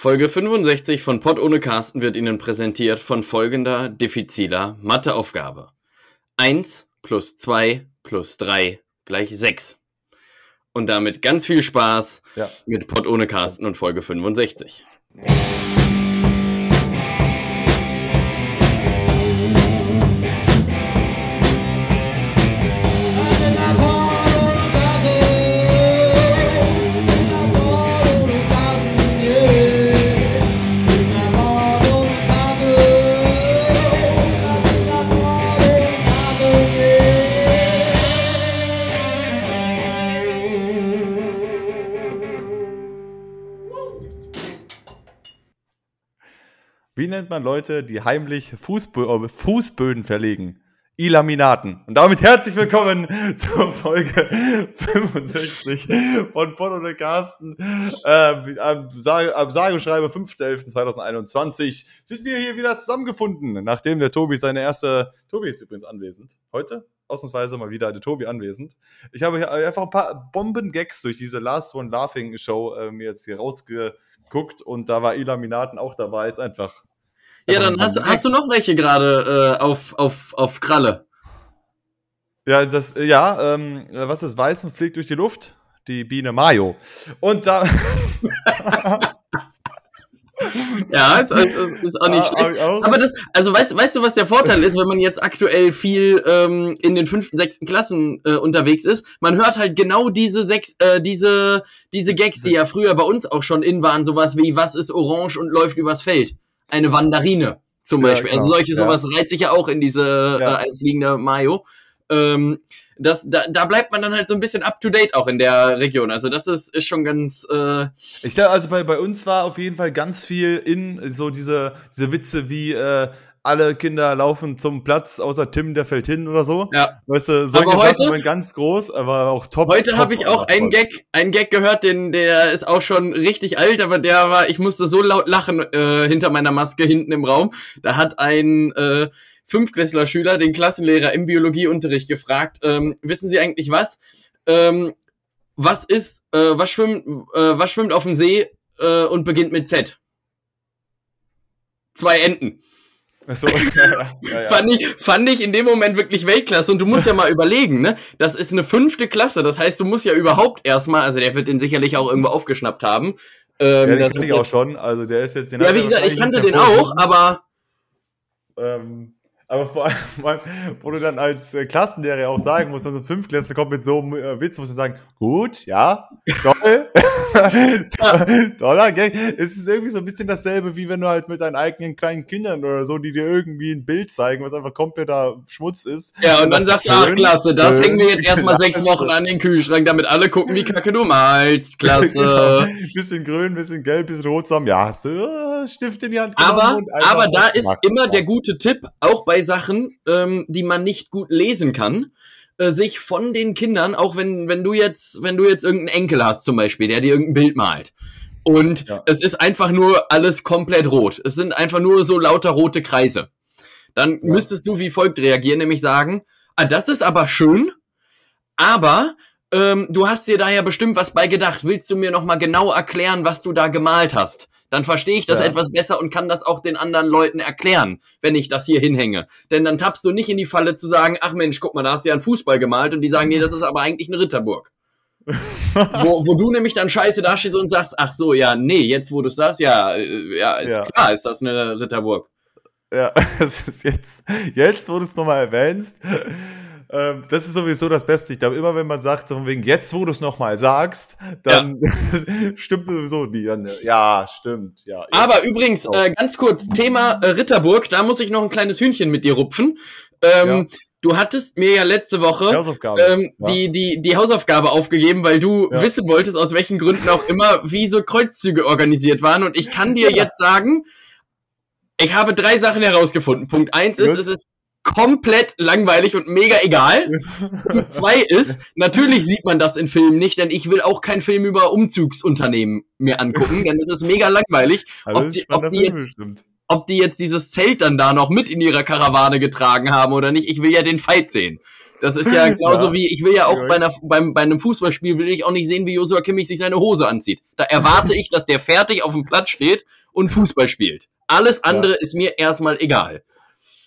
Folge 65 von Pott ohne Carsten wird Ihnen präsentiert von folgender diffiziler Matheaufgabe. 1 plus 2 plus 3 gleich 6. Und damit ganz viel Spaß Ja. mit Pott ohne Carsten und Folge 65. Wie nennt man Leute, die heimlich Fußbö äh, Fußböden verlegen? Ilaminaten. Und damit herzlich willkommen zur Folge 65 von Pott und Carsten. Äh, am, Sage, am sage und schreibe 5.11.2021 sind wir hier wieder zusammengefunden, nachdem der Tobi seine erste... Tobi ist übrigens anwesend. Heute ausnahmsweise mal wieder der Tobi anwesend. Ich habe hier einfach ein paar Bomben-Gags durch diese Last One Laughing Show äh, mir jetzt hier rausgeguckt und da war Ilaminaten auch dabei. Ist einfach Ja, dann hast, hast du noch welche gerade äh, auf, auf, auf Kralle. Ja, das, ja, ähm, was ist weiß und fliegt durch die Luft? Die Biene Mayo. Und da. Ja, ist, ist, ist, auch nicht Ah, schlecht. auch. Aber das, also weißt, weißt du, was der Vorteil ist, wenn man jetzt aktuell viel ähm, in den fünften, sechsten Klassen äh, unterwegs ist? Man hört halt genau diese sechs, äh, diese, diese Gags, die ja früher bei uns auch schon in waren, sowas wie was ist orange und läuft übers Feld? Eine Wandarine zum Ja, Beispiel. Also genau, solche ja. sowas reiht sich ja auch in diese Ja. äh, einfliegende Mayo. Ähm, das, da, da bleibt man dann halt so ein bisschen up to date auch in der Region. Also das ist, ist schon ganz äh, Ich glaube, also bei, bei uns war auf jeden Fall ganz viel in so diese, diese Witze wie äh, alle Kinder laufen zum Platz, außer Tim, der fällt hin oder so. ja. Weißt du, solche Aber Sachen heute- waren ganz groß, aber auch top. Heute habe ich auch einen. Gag, einen Gag gehört, den der ist auch schon richtig alt, aber der war, ich musste so laut lachen äh, hinter meiner Maske hinten im Raum. Da hat ein äh, Fünftklässler-Schüler den Klassenlehrer im Biologieunterricht gefragt: ähm, Wissen Sie eigentlich was? Ähm, was ist, äh, was schwimmt, äh, was schwimmt auf dem See äh, und beginnt mit Z? Zwei Enten. So, ja, ja, ja. Fand, ich, fand ich in dem Moment wirklich Weltklasse. Und du musst ja mal überlegen, ne? Das ist eine fünfte Klasse. Das heißt, du musst ja überhaupt erstmal, also der wird den sicherlich auch irgendwo aufgeschnappt haben. Ja, Ähm, den das kann ich auch schon. Also der ist jetzt den ja, wie gesagt, ich kannte den auch, aber Ähm, aber vor allem, wo du dann als äh, Klassenlehrer auch sagen musst, wenn so ein Fünftklässler kommt mit so einem äh, Witz, musst du sagen, gut, ja, toll, toller Gag. Es ist irgendwie so ein bisschen dasselbe, wie wenn du halt mit deinen eigenen kleinen Kindern oder so, die dir irgendwie ein Bild zeigen, was einfach kompletter Schmutz ist. ja, und dann sagst du, ach klasse, das hängen wir jetzt erstmal sechs. Wochen an den Kühlschrank, damit alle gucken, wie kacke du malst. Klasse. genau. Bisschen grün, bisschen gelb, bisschen rot zusammen. Ja, hast du Stift in die Hand Aber, aber da ist gemacht. immer der gute Tipp, auch bei Sachen, ähm, die man nicht gut lesen kann, äh, sich von den Kindern, auch wenn, wenn du jetzt, wenn du jetzt irgendeinen Enkel hast zum Beispiel, der dir irgendein Bild malt. Und Ja. es ist einfach nur alles komplett rot. Es sind einfach nur so lauter rote Kreise. Dann Ja. müsstest du wie folgt reagieren, nämlich sagen, ah, das ist aber schön, aber ähm, du hast dir da ja bestimmt was bei gedacht. Willst du mir noch mal genau erklären, was du da gemalt hast? Dann verstehe ich das Ja. etwas besser und kann das auch den anderen Leuten erklären, wenn ich das hier hinhänge. Denn dann tappst du nicht in die Falle zu sagen, ach Mensch, guck mal, da hast du ja einen Fußball gemalt und die sagen, nee, das ist aber eigentlich eine Ritterburg. wo, wo du nämlich dann scheiße dastehst und sagst, ach so, ja, nee, jetzt wo du sagst, ja, äh, ja, ist Ja. klar, ist das eine Ritterburg. Ja, das ist jetzt, jetzt, wo du es nochmal erwähnst, ähm, das ist sowieso das Beste. Ich glaube, immer wenn man sagt, so von wegen, jetzt, wo du es nochmal sagst, dann stimmt sowieso. Dann, Ja, stimmt, ja. Aber übrigens, äh, ganz kurz, Thema äh, Ritterburg, da muss ich noch ein kleines Hühnchen mit dir rupfen. Ähm, Du hattest mir ja letzte Woche Hausaufgabe. ähm, ja. die, die, die Hausaufgabe aufgegeben, weil du Ja. wissen wolltest, aus welchen Gründen auch immer, wie so Kreuzzüge organisiert waren. Und ich kann dir Ja. jetzt sagen, ich habe drei Sachen herausgefunden. Punkt eins ist, Gut. es ist komplett langweilig und mega egal. Punkt zwei ist, natürlich sieht man das in Filmen nicht, denn ich will auch keinen Film über Umzugsunternehmen mir angucken, denn es ist mega langweilig. Also, ob die- ob die jetzt- ob die jetzt dieses Zelt dann da noch mit in ihrer Karawane getragen haben oder nicht. Ich will ja den Fight sehen. Das ist ja genauso ja. wie, ich will ja auch bei, einer, beim, bei einem Fußballspiel, will ich auch nicht sehen, wie Joshua Kimmich sich seine Hose anzieht. Da erwarte ich, dass der fertig auf dem Platz steht und Fußball spielt. Alles andere ja. ist mir erstmal egal.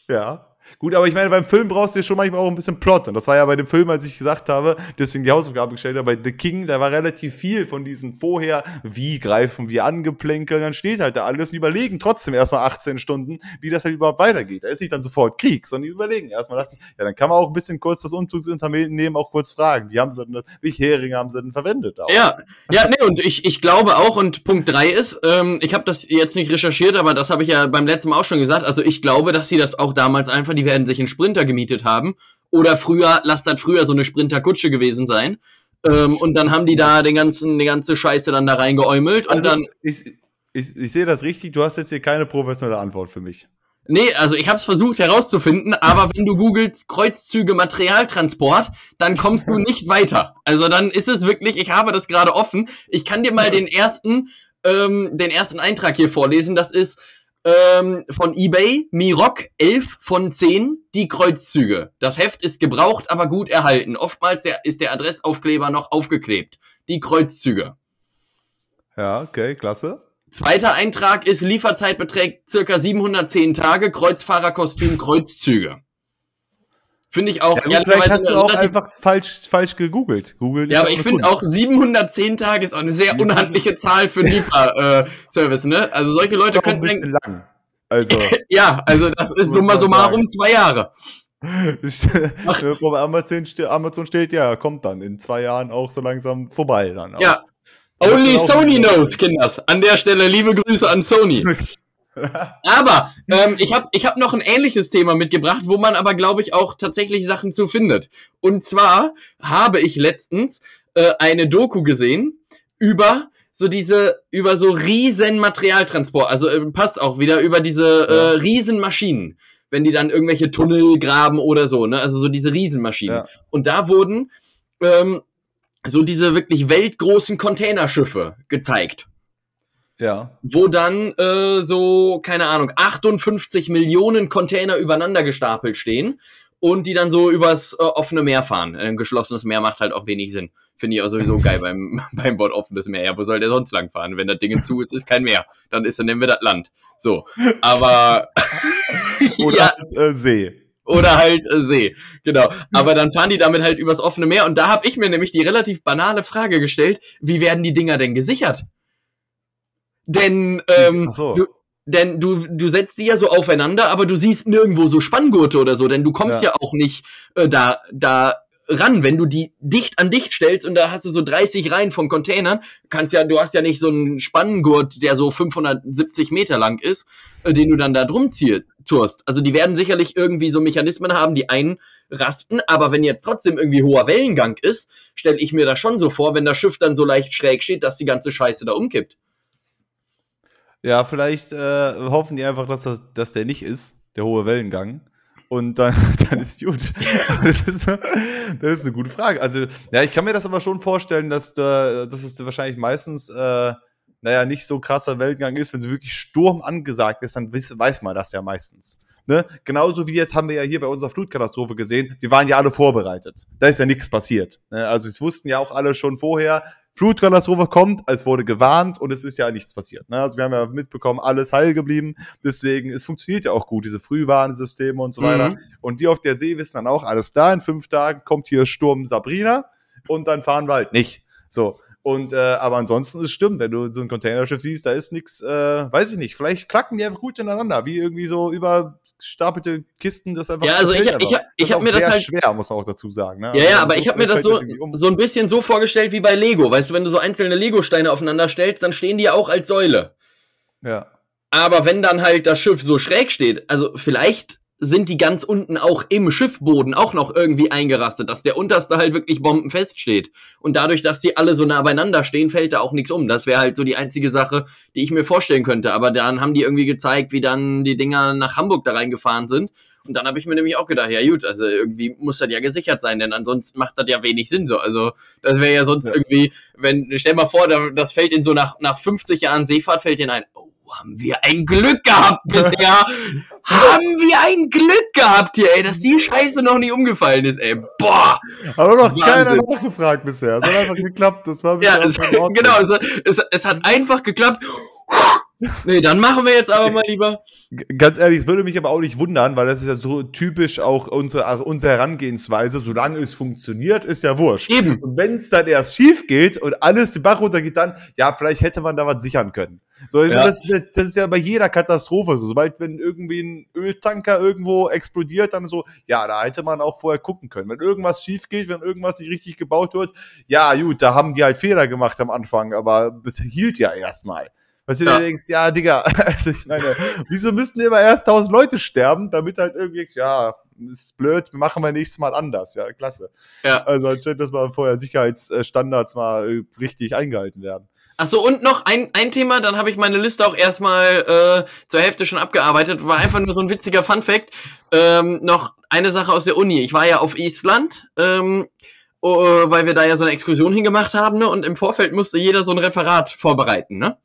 Ja. Gut, aber ich meine, beim Film brauchst du ja schon manchmal auch ein bisschen Plot. Und das war ja bei dem Film, als ich gesagt habe, deswegen die Hausaufgabe gestellt habe, bei The King, da war relativ viel von diesen vorher, wie greifen wir an, Geplänkel, dann steht halt da alles und überlegen trotzdem erstmal 18 Stunden, wie das halt überhaupt weitergeht. Da ist nicht dann sofort Krieg, sondern die überlegen erstmal. dachte ich, ja, dann kann man auch ein bisschen kurz das Umzugsunternehmen auch kurz fragen. Wie haben sie denn, welche Heringe haben sie denn verwendet? Auch? Ja, ja, nee, und ich, ich glaube auch, und Punkt drei ist, ähm, ich habe das jetzt nicht recherchiert, aber das habe ich ja beim letzten Mal auch schon gesagt, also ich glaube, dass sie das auch damals einfach, die werden sich einen Sprinter gemietet haben. Oder früher, lasst das früher so eine Sprinterkutsche gewesen sein. Ähm, und dann haben die da den ganzen, die ganze Scheiße dann da reingeäumelt und also, dann. Ich, ich, ich sehe das richtig, du hast jetzt hier keine professionelle Antwort für mich. Nee, also ich habe es versucht herauszufinden, aber wenn du googelst Kreuzzüge Materialtransport, dann kommst du nicht weiter. Also dann ist es wirklich, ich habe das gerade offen. Ich kann dir mal den ersten, ähm, den ersten Eintrag hier vorlesen. Das ist ähm, von eBay, Miroc 11 von 10, die Kreuzzüge. Das Heft ist gebraucht, aber gut erhalten. Oftmals der, ist der Adressaufkleber noch aufgeklebt. Die Kreuzzüge. Ja, okay, klasse. Zweiter Eintrag ist Lieferzeit beträgt circa 710 Tage, Kreuzfahrerkostüm, Kreuzzüge. Finde ich auch. Ja, vielleicht hast du auch einfach falsch, falsch gegoogelt. Google ja, aber ich finde auch 710 Tage ist auch eine sehr unhandliche Zahl für Lieferservice, äh, ne? Also solche Leute können. Ein bisschen lang. Also. ja, also das ist summa summarum zwei Jahre. Vor Amazon, Amazon steht, ja, kommt dann in zwei Jahren auch so langsam vorbei dann. Auch. Ja. Only Sony knows, Kinders. An der Stelle liebe Grüße an Sony. aber ähm, ich habe ich hab noch ein ähnliches Thema mitgebracht, wo man aber, glaube ich, auch tatsächlich Sachen zu findet. Und zwar habe ich letztens äh, eine Doku gesehen über so diese, über so riesen Materialtransport, also äh, passt auch wieder, über diese äh, riesen Maschinen, wenn die dann irgendwelche Tunnel graben oder so, ne? Also so diese Riesenmaschinen. Ja. Und da wurden ähm, so diese wirklich weltgroßen Containerschiffe gezeigt. Ja. Wo dann äh, so, keine Ahnung, 58 Millionen Container übereinander gestapelt stehen und die dann so übers äh, offene Meer fahren. Ein geschlossenes Meer macht halt auch wenig Sinn. Finde ich auch sowieso geil beim, beim Wort offenes Meer. Ja, wo soll der sonst lang fahren? Wenn das Ding zu ist, ist kein Meer. Dann ist, dann nennen wir das Land. So. Aber. Oder ja. halt, äh, See. Oder halt äh, See, genau. Aber dann fahren die damit halt übers offene Meer und da habe ich mir nämlich die relativ banale Frage gestellt, wie werden die Dinger denn gesichert? Denn, ähm, so. du, denn du, du setzt die ja so aufeinander, aber du siehst nirgendwo so Spanngurte oder so, denn du kommst ja, ja auch nicht äh, da, da ran, wenn du die dicht an dicht stellst und da hast du so 30 Reihen von Containern, kannst ja, du hast ja nicht so einen Spanngurt, der so 570 Meter lang ist, äh, den du dann da drum ziehst. Also die werden sicherlich irgendwie so Mechanismen haben, die einrasten, aber wenn jetzt trotzdem irgendwie hoher Wellengang ist, stelle ich mir das schon so vor, wenn das Schiff dann so leicht schräg steht, dass die ganze Scheiße da umkippt. Ja, vielleicht äh, hoffen die einfach, dass, das, dass der nicht ist, der hohe Wellengang. Und dann, dann ist gut. das, ist, das ist eine gute Frage. Also, ja, ich kann mir das aber schon vorstellen, dass, da, dass es wahrscheinlich meistens, äh, naja, nicht so krasser Wellengang ist. Wenn so wirklich Sturm angesagt ist, dann weiß, weiß man das ja meistens. Ne? Genauso wie jetzt haben wir ja hier bei unserer Flutkatastrophe gesehen, wir waren ja alle vorbereitet. Da ist ja nichts passiert. Ne? Also es wussten ja auch alle schon vorher, Flutkatastrophe kommt, es wurde gewarnt und es ist ja nichts passiert. Ne? Also wir haben ja mitbekommen, alles heil geblieben. Deswegen, es funktioniert ja auch gut, diese Frühwarnsysteme und so mhm. weiter. Und die auf der See wissen dann auch, alles da, in fünf Tagen kommt hier Sturm Sabrina und dann fahren wir halt nicht. So. Und äh, aber ansonsten ist stimmt, wenn du so ein Containerschiff siehst, da ist nichts, äh, weiß ich nicht, vielleicht klacken die einfach gut ineinander, wie irgendwie so überstapelte Kisten, das einfach. Ja, also ich, ich, ich, ich habe mir das halt schwer, muss man auch dazu sagen. Ne? Ja, also, ja, aber ich habe mir das so um. so ein bisschen so vorgestellt wie bei Lego, weißt du, wenn du so einzelne Lego-Steine aufeinander stellst, dann stehen die ja auch als Säule. Ja. Aber wenn dann halt das Schiff so schräg steht, also vielleicht sind die ganz unten auch im Schiffboden auch noch irgendwie eingerastet, dass der unterste halt wirklich bombenfest steht. Und dadurch, dass die alle so nah beieinander stehen, fällt da auch nichts um. Das wäre halt so die einzige Sache, die ich mir vorstellen könnte. Aber dann haben die irgendwie gezeigt, wie dann die Dinger nach Hamburg da reingefahren sind. Und dann habe ich mir nämlich auch gedacht, ja gut, also irgendwie muss das ja gesichert sein, denn ansonsten macht das ja wenig Sinn so. Also das wäre ja sonst ja. irgendwie, wenn, stell mal vor, das fällt in so nach, nach 50 Jahren Seefahrt, fällt in ein, haben wir ein Glück gehabt bisher. haben wir ein Glück gehabt hier, ey, dass die Scheiße noch nie umgefallen ist, ey. Boah. Aber noch keiner nachgefragt bisher. Es hat einfach geklappt. Das war ja, es, genau. Es, es, es hat einfach geklappt. Nee, dann machen wir jetzt aber mal lieber. Ganz ehrlich, es würde mich aber auch nicht wundern, weil das ist ja so typisch auch unsere, unsere Herangehensweise. Solange es funktioniert, ist ja wurscht. Eben. Und wenn es dann erst schief geht und alles den Bach runtergeht, dann, ja, vielleicht hätte man da was sichern können. So, ja. das, das, ist ja bei jeder Katastrophe so. Sobald, wenn irgendwie ein Öltanker irgendwo explodiert, dann so, ja, da hätte man auch vorher gucken können. Wenn irgendwas schief geht, wenn irgendwas nicht richtig gebaut wird, ja, gut, da haben die halt Fehler gemacht am Anfang, aber es hielt ja erstmal. Weißt du, ja. du denkst, ja, Digga, also ich meine, wieso müssten immer erst tausend Leute sterben, damit halt irgendwie, ja, ist blöd, machen wir nächstes Mal anders. Ja, klasse. Ja. Also anscheinend, dass mal vorher Sicherheitsstandards mal äh, richtig eingehalten werden. Achso, und noch ein, ein Thema, dann habe ich meine Liste auch erstmal äh, zur Hälfte schon abgearbeitet. War einfach nur so ein witziger Fun-Fact. Ähm, noch eine Sache aus der Uni. Ich war ja auf Island, ähm, oh, weil wir da ja so eine Exkursion hingemacht haben, ne? Und im Vorfeld musste jeder so ein Referat vorbereiten, ne?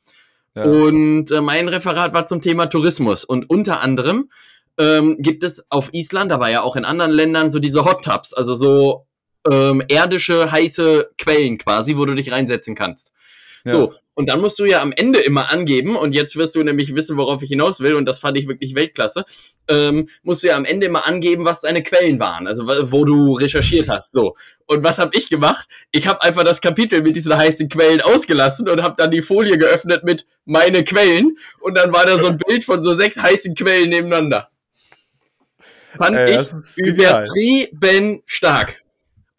Und äh, mein Referat war zum Thema Tourismus. Und unter anderem ähm, gibt es auf Island, aber ja auch in anderen Ländern, so diese Hot Tubs, also so ähm, erdische heiße Quellen quasi, wo du dich reinsetzen kannst. Ja. So, und dann musst du ja am Ende immer angeben, und jetzt wirst du nämlich wissen, worauf ich hinaus will, und das fand ich wirklich Weltklasse, ähm, musst du ja am Ende immer angeben, was deine Quellen waren, also wo du recherchiert hast. So. Und was habe ich gemacht? Ich habe einfach das Kapitel mit diesen heißen Quellen ausgelassen und habe dann die Folie geöffnet mit meine Quellen, und dann war da so ein Bild von so sechs heißen Quellen nebeneinander. Fand Ey, ich übertrieben stark.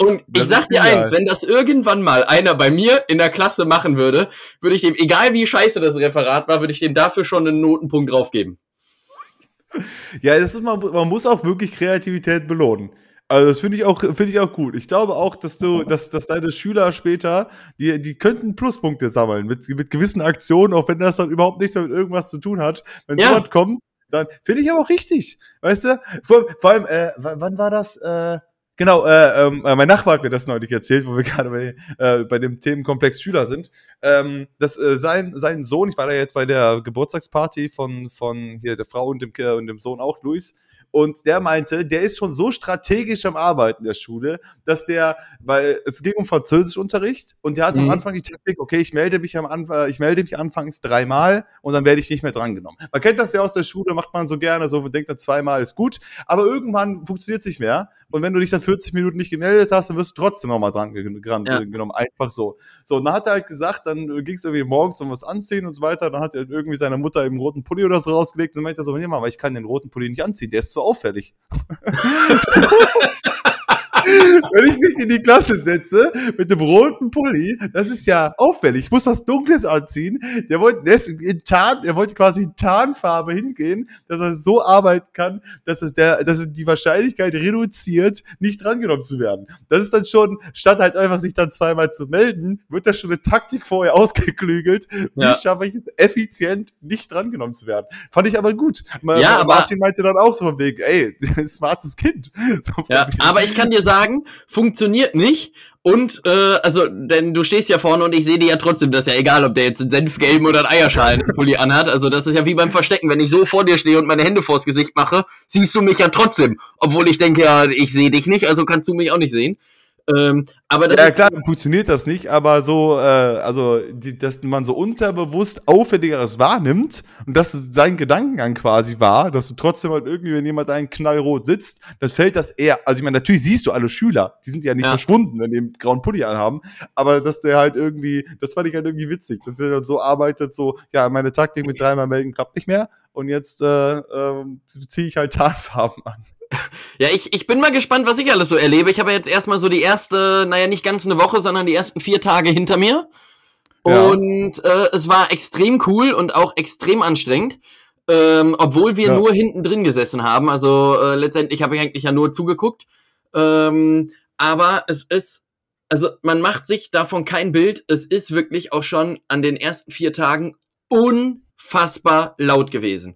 Und das ich sag dir eins, wenn das irgendwann mal einer bei mir in der Klasse machen würde, würde ich dem, egal wie scheiße das Referat war, würde ich dem dafür schon einen Notenpunkt draufgeben. Ja, das ist man, man muss auch wirklich Kreativität belohnen. Also das finde ich auch finde ich auch gut. Ich glaube auch, dass du, dass, dass deine Schüler später, die, die könnten Pluspunkte sammeln mit, mit gewissen Aktionen, auch wenn das dann überhaupt nichts mehr mit irgendwas zu tun hat. Wenn ja. sowas kommt, dann finde ich aber auch richtig. Weißt du? Vor, vor allem, äh, wann war das? Äh, Genau, äh, ähm, äh, mein Nachbar hat mir das neulich erzählt, wo wir gerade bei, äh, bei dem Themenkomplex Schüler sind. Ähm, dass äh, sein, sein Sohn, ich war da jetzt bei der Geburtstagsparty von, von hier der Frau und dem, und dem Sohn auch, Luis, und der meinte, der ist schon so strategisch am Arbeiten der Schule, dass der, weil es ging um Französischunterricht und der hatte mhm. am Anfang die Taktik, okay, ich melde mich am Anfang, ich melde mich anfangs dreimal und dann werde ich nicht mehr drangenommen. Man kennt das ja aus der Schule, macht man so gerne, so denkt dann zweimal ist gut, aber irgendwann funktioniert es nicht mehr. Und wenn du dich dann 40 Minuten nicht gemeldet hast, dann wirst du trotzdem nochmal dran genommen. Ja. Einfach so. So, und dann hat er halt gesagt, dann ging es irgendwie morgens um was anziehen und so weiter. Dann hat er irgendwie seine Mutter im roten Pulli oder so rausgelegt und meinte so, nee, Mama, ich kann den roten Pulli nicht anziehen, der ist auffällig. wenn ich mich in die Klasse setze mit dem roten Pulli, das ist ja auffällig. Ich muss was Dunkles anziehen. Der wollte, der, in Tarn, der wollte quasi in Tarnfarbe hingehen, dass er so arbeiten kann, dass es der, dass es die Wahrscheinlichkeit reduziert, nicht drangenommen zu werden. Das ist dann schon, statt halt einfach sich dann zweimal zu melden, wird da schon eine Taktik vorher ausgeklügelt. Wie ja. schaffe ich es effizient, nicht drangenommen zu werden? Fand ich aber gut. Ja, Martin meinte dann auch so von wegen, ey, smartes Kind. So ja, aber ich kann dir sagen, funktioniert nicht. Und, äh, also, denn du stehst ja vorne und ich sehe dir ja trotzdem, das ist ja egal, ob der jetzt einen Senfgelben oder einen Eierschalen-Pulli anhat. Also, das ist ja wie beim Verstecken. Wenn ich so vor dir stehe und meine Hände vors Gesicht mache, siehst du mich ja trotzdem. Obwohl ich denke, ja, ich sehe dich nicht, also kannst du mich auch nicht sehen. Ähm, aber das ja, klar, funktioniert das nicht, aber so, äh, also, die, dass man so unterbewusst Auffälligeres wahrnimmt und dass sein Gedankengang quasi war, dass du trotzdem halt irgendwie, wenn jemand einen knallrot sitzt, dann fällt das eher, also ich meine, natürlich siehst du alle Schüler, die sind ja nicht ja. verschwunden, wenn die einen grauen Pulli anhaben, aber dass der halt irgendwie, das fand ich halt irgendwie witzig, dass der dann so arbeitet, so, ja, meine Taktik mit dreimal melden klappt nicht mehr und jetzt äh, äh, ziehe ich halt Tarnfarben an. Ja, ich, ich bin mal gespannt, was ich alles so erlebe. Ich habe jetzt erstmal so die erste, naja, nicht ganz eine Woche, sondern die ersten vier Tage hinter mir. Ja. Und äh, es war extrem cool und auch extrem anstrengend. Ähm, obwohl wir ja. nur hinten drin gesessen haben. Also äh, letztendlich habe ich eigentlich ja nur zugeguckt. Ähm, aber es ist, also man macht sich davon kein Bild. Es ist wirklich auch schon an den ersten vier Tagen unfassbar laut gewesen.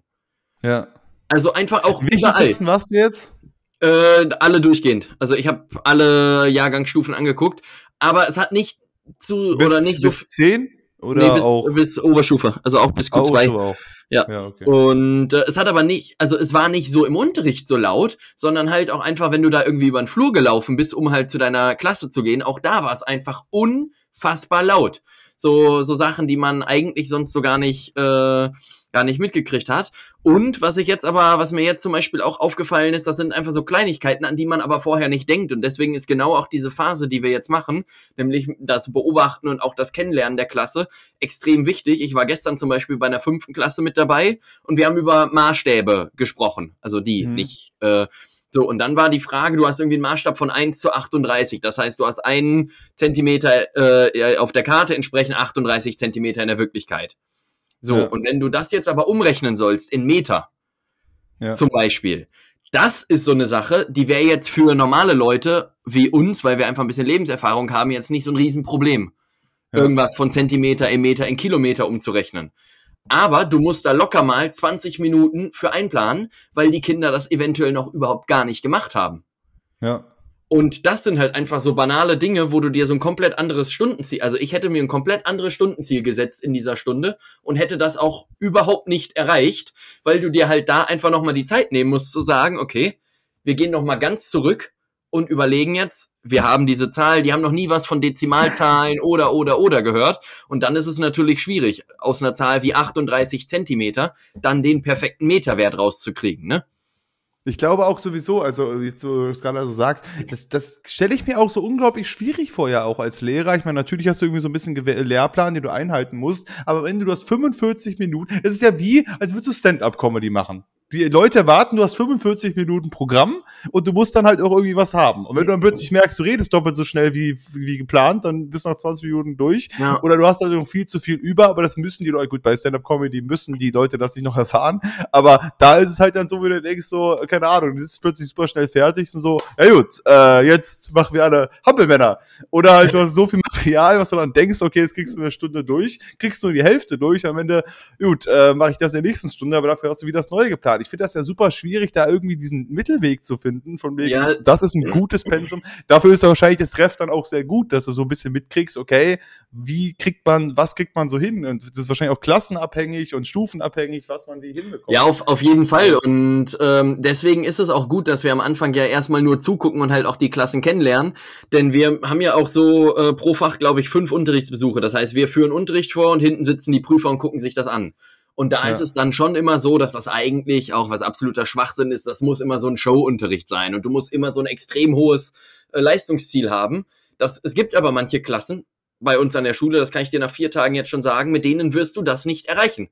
Ja. Also einfach auch Wie überall. Sitzen warst du jetzt? Äh, alle durchgehend. Also ich habe alle Jahrgangsstufen angeguckt, aber es hat nicht zu bis, oder nicht bis so zehn Oder nee, bis, auch bis Oberstufe, also auch bis Ah, Q2. Oberstufe auch. Ja. ja okay. Und äh, es hat aber nicht, also es war nicht so im Unterricht so laut, sondern halt auch einfach, wenn du da irgendwie über den Flur gelaufen bist, um halt zu deiner Klasse zu gehen, auch da war es einfach unfassbar laut. So, so Sachen, die man eigentlich sonst so gar nicht, äh, gar nicht mitgekriegt hat. Und was ich jetzt aber, was mir jetzt zum Beispiel auch aufgefallen ist, das sind einfach so Kleinigkeiten, an die man aber vorher nicht denkt. Und deswegen ist genau auch diese Phase, die wir jetzt machen, nämlich das Beobachten und auch das Kennenlernen der Klasse, extrem wichtig. Ich war gestern zum Beispiel bei einer fünften Klasse mit dabei und wir haben über Maßstäbe gesprochen. Also die, Mhm. nicht. Äh, so, und dann war die Frage, du hast irgendwie einen Maßstab von 1 zu 38. Das heißt, du hast einen Zentimeter äh, auf der Karte, entsprechend 38 Zentimeter in der Wirklichkeit. So, Ja. und wenn du das jetzt aber umrechnen sollst in Meter, Ja. zum Beispiel, das ist so eine Sache, die wäre jetzt für normale Leute wie uns, weil wir einfach ein bisschen Lebenserfahrung haben, jetzt nicht so ein Riesenproblem. Ja. Irgendwas von Zentimeter in Meter in Kilometer umzurechnen. Aber du musst da locker mal 20 Minuten für einplanen, weil die Kinder das eventuell noch überhaupt gar nicht gemacht haben. Ja. Und das sind halt einfach so banale Dinge, wo du dir so ein komplett anderes Stundenziel, also ich hätte mir ein komplett anderes Stundenziel gesetzt in dieser Stunde und hätte das auch überhaupt nicht erreicht, weil du dir halt da einfach nochmal die Zeit nehmen musst zu sagen, okay, wir gehen nochmal ganz zurück und überlegen jetzt, wir haben diese Zahl, die haben noch nie was von Dezimalzahlen oder, oder, oder gehört. Und dann ist es natürlich schwierig, aus einer Zahl wie 38 Zentimeter dann den perfekten Meterwert rauszukriegen, ne? Ich glaube auch sowieso, also wie du es gerade so sagst, das, das stelle ich mir auch so unglaublich schwierig vor, ja auch als Lehrer. Ich meine, natürlich hast du irgendwie so ein bisschen Gewe Lehrplan, den du einhalten musst, aber wenn du das 45 Minuten, es ist ja wie, als würdest du Stand-up-Comedy machen. Die Leute erwarten, du hast 45 Minuten Programm und du musst dann halt auch irgendwie was haben. Und wenn du dann plötzlich merkst, du redest doppelt so schnell wie, wie geplant, dann bist du nach 20 Minuten durch. Ja. Oder du hast halt noch viel zu viel über, aber das müssen die Leute, gut, bei Stand-Up-Comedy müssen die Leute das nicht noch erfahren, aber da ist es halt dann so, wie du denkst, so, keine Ahnung, das ist plötzlich super schnell fertig und so, ja gut, äh, jetzt machen wir alle Hampelmänner. Oder halt, du hast so viel Material, was du dann denkst, okay, jetzt kriegst du eine Stunde durch, kriegst du nur die Hälfte durch, am Ende, gut, äh, mache ich das in der nächsten Stunde, aber dafür hast du wieder das Neue geplant. Ich finde das ja super schwierig, da irgendwie diesen Mittelweg zu finden, von wegen, Ja. das ist ein gutes Pensum. Dafür ist wahrscheinlich das Ref dann auch sehr gut, dass du so ein bisschen mitkriegst, okay, wie kriegt man, was kriegt man so hin? Und das ist wahrscheinlich auch klassenabhängig und stufenabhängig, was man wie hinbekommt. Ja, auf, auf jeden Fall. Und ähm, deswegen ist es auch gut, dass wir am Anfang ja erstmal nur zugucken und halt auch die Klassen kennenlernen. Denn wir haben ja auch so äh, pro Fach, glaube ich, fünf Unterrichtsbesuche. Das heißt, wir führen Unterricht vor und hinten sitzen die Prüfer und gucken sich das an. Und da Ja. ist es dann schon immer so, dass das eigentlich auch was absoluter Schwachsinn ist. Das muss immer so ein Showunterricht sein. Und du musst immer so ein extrem hohes äh, Leistungsziel haben. Das, es gibt aber manche Klassen bei uns an der Schule, das kann ich dir nach vier Tagen jetzt schon sagen, mit denen wirst du das nicht erreichen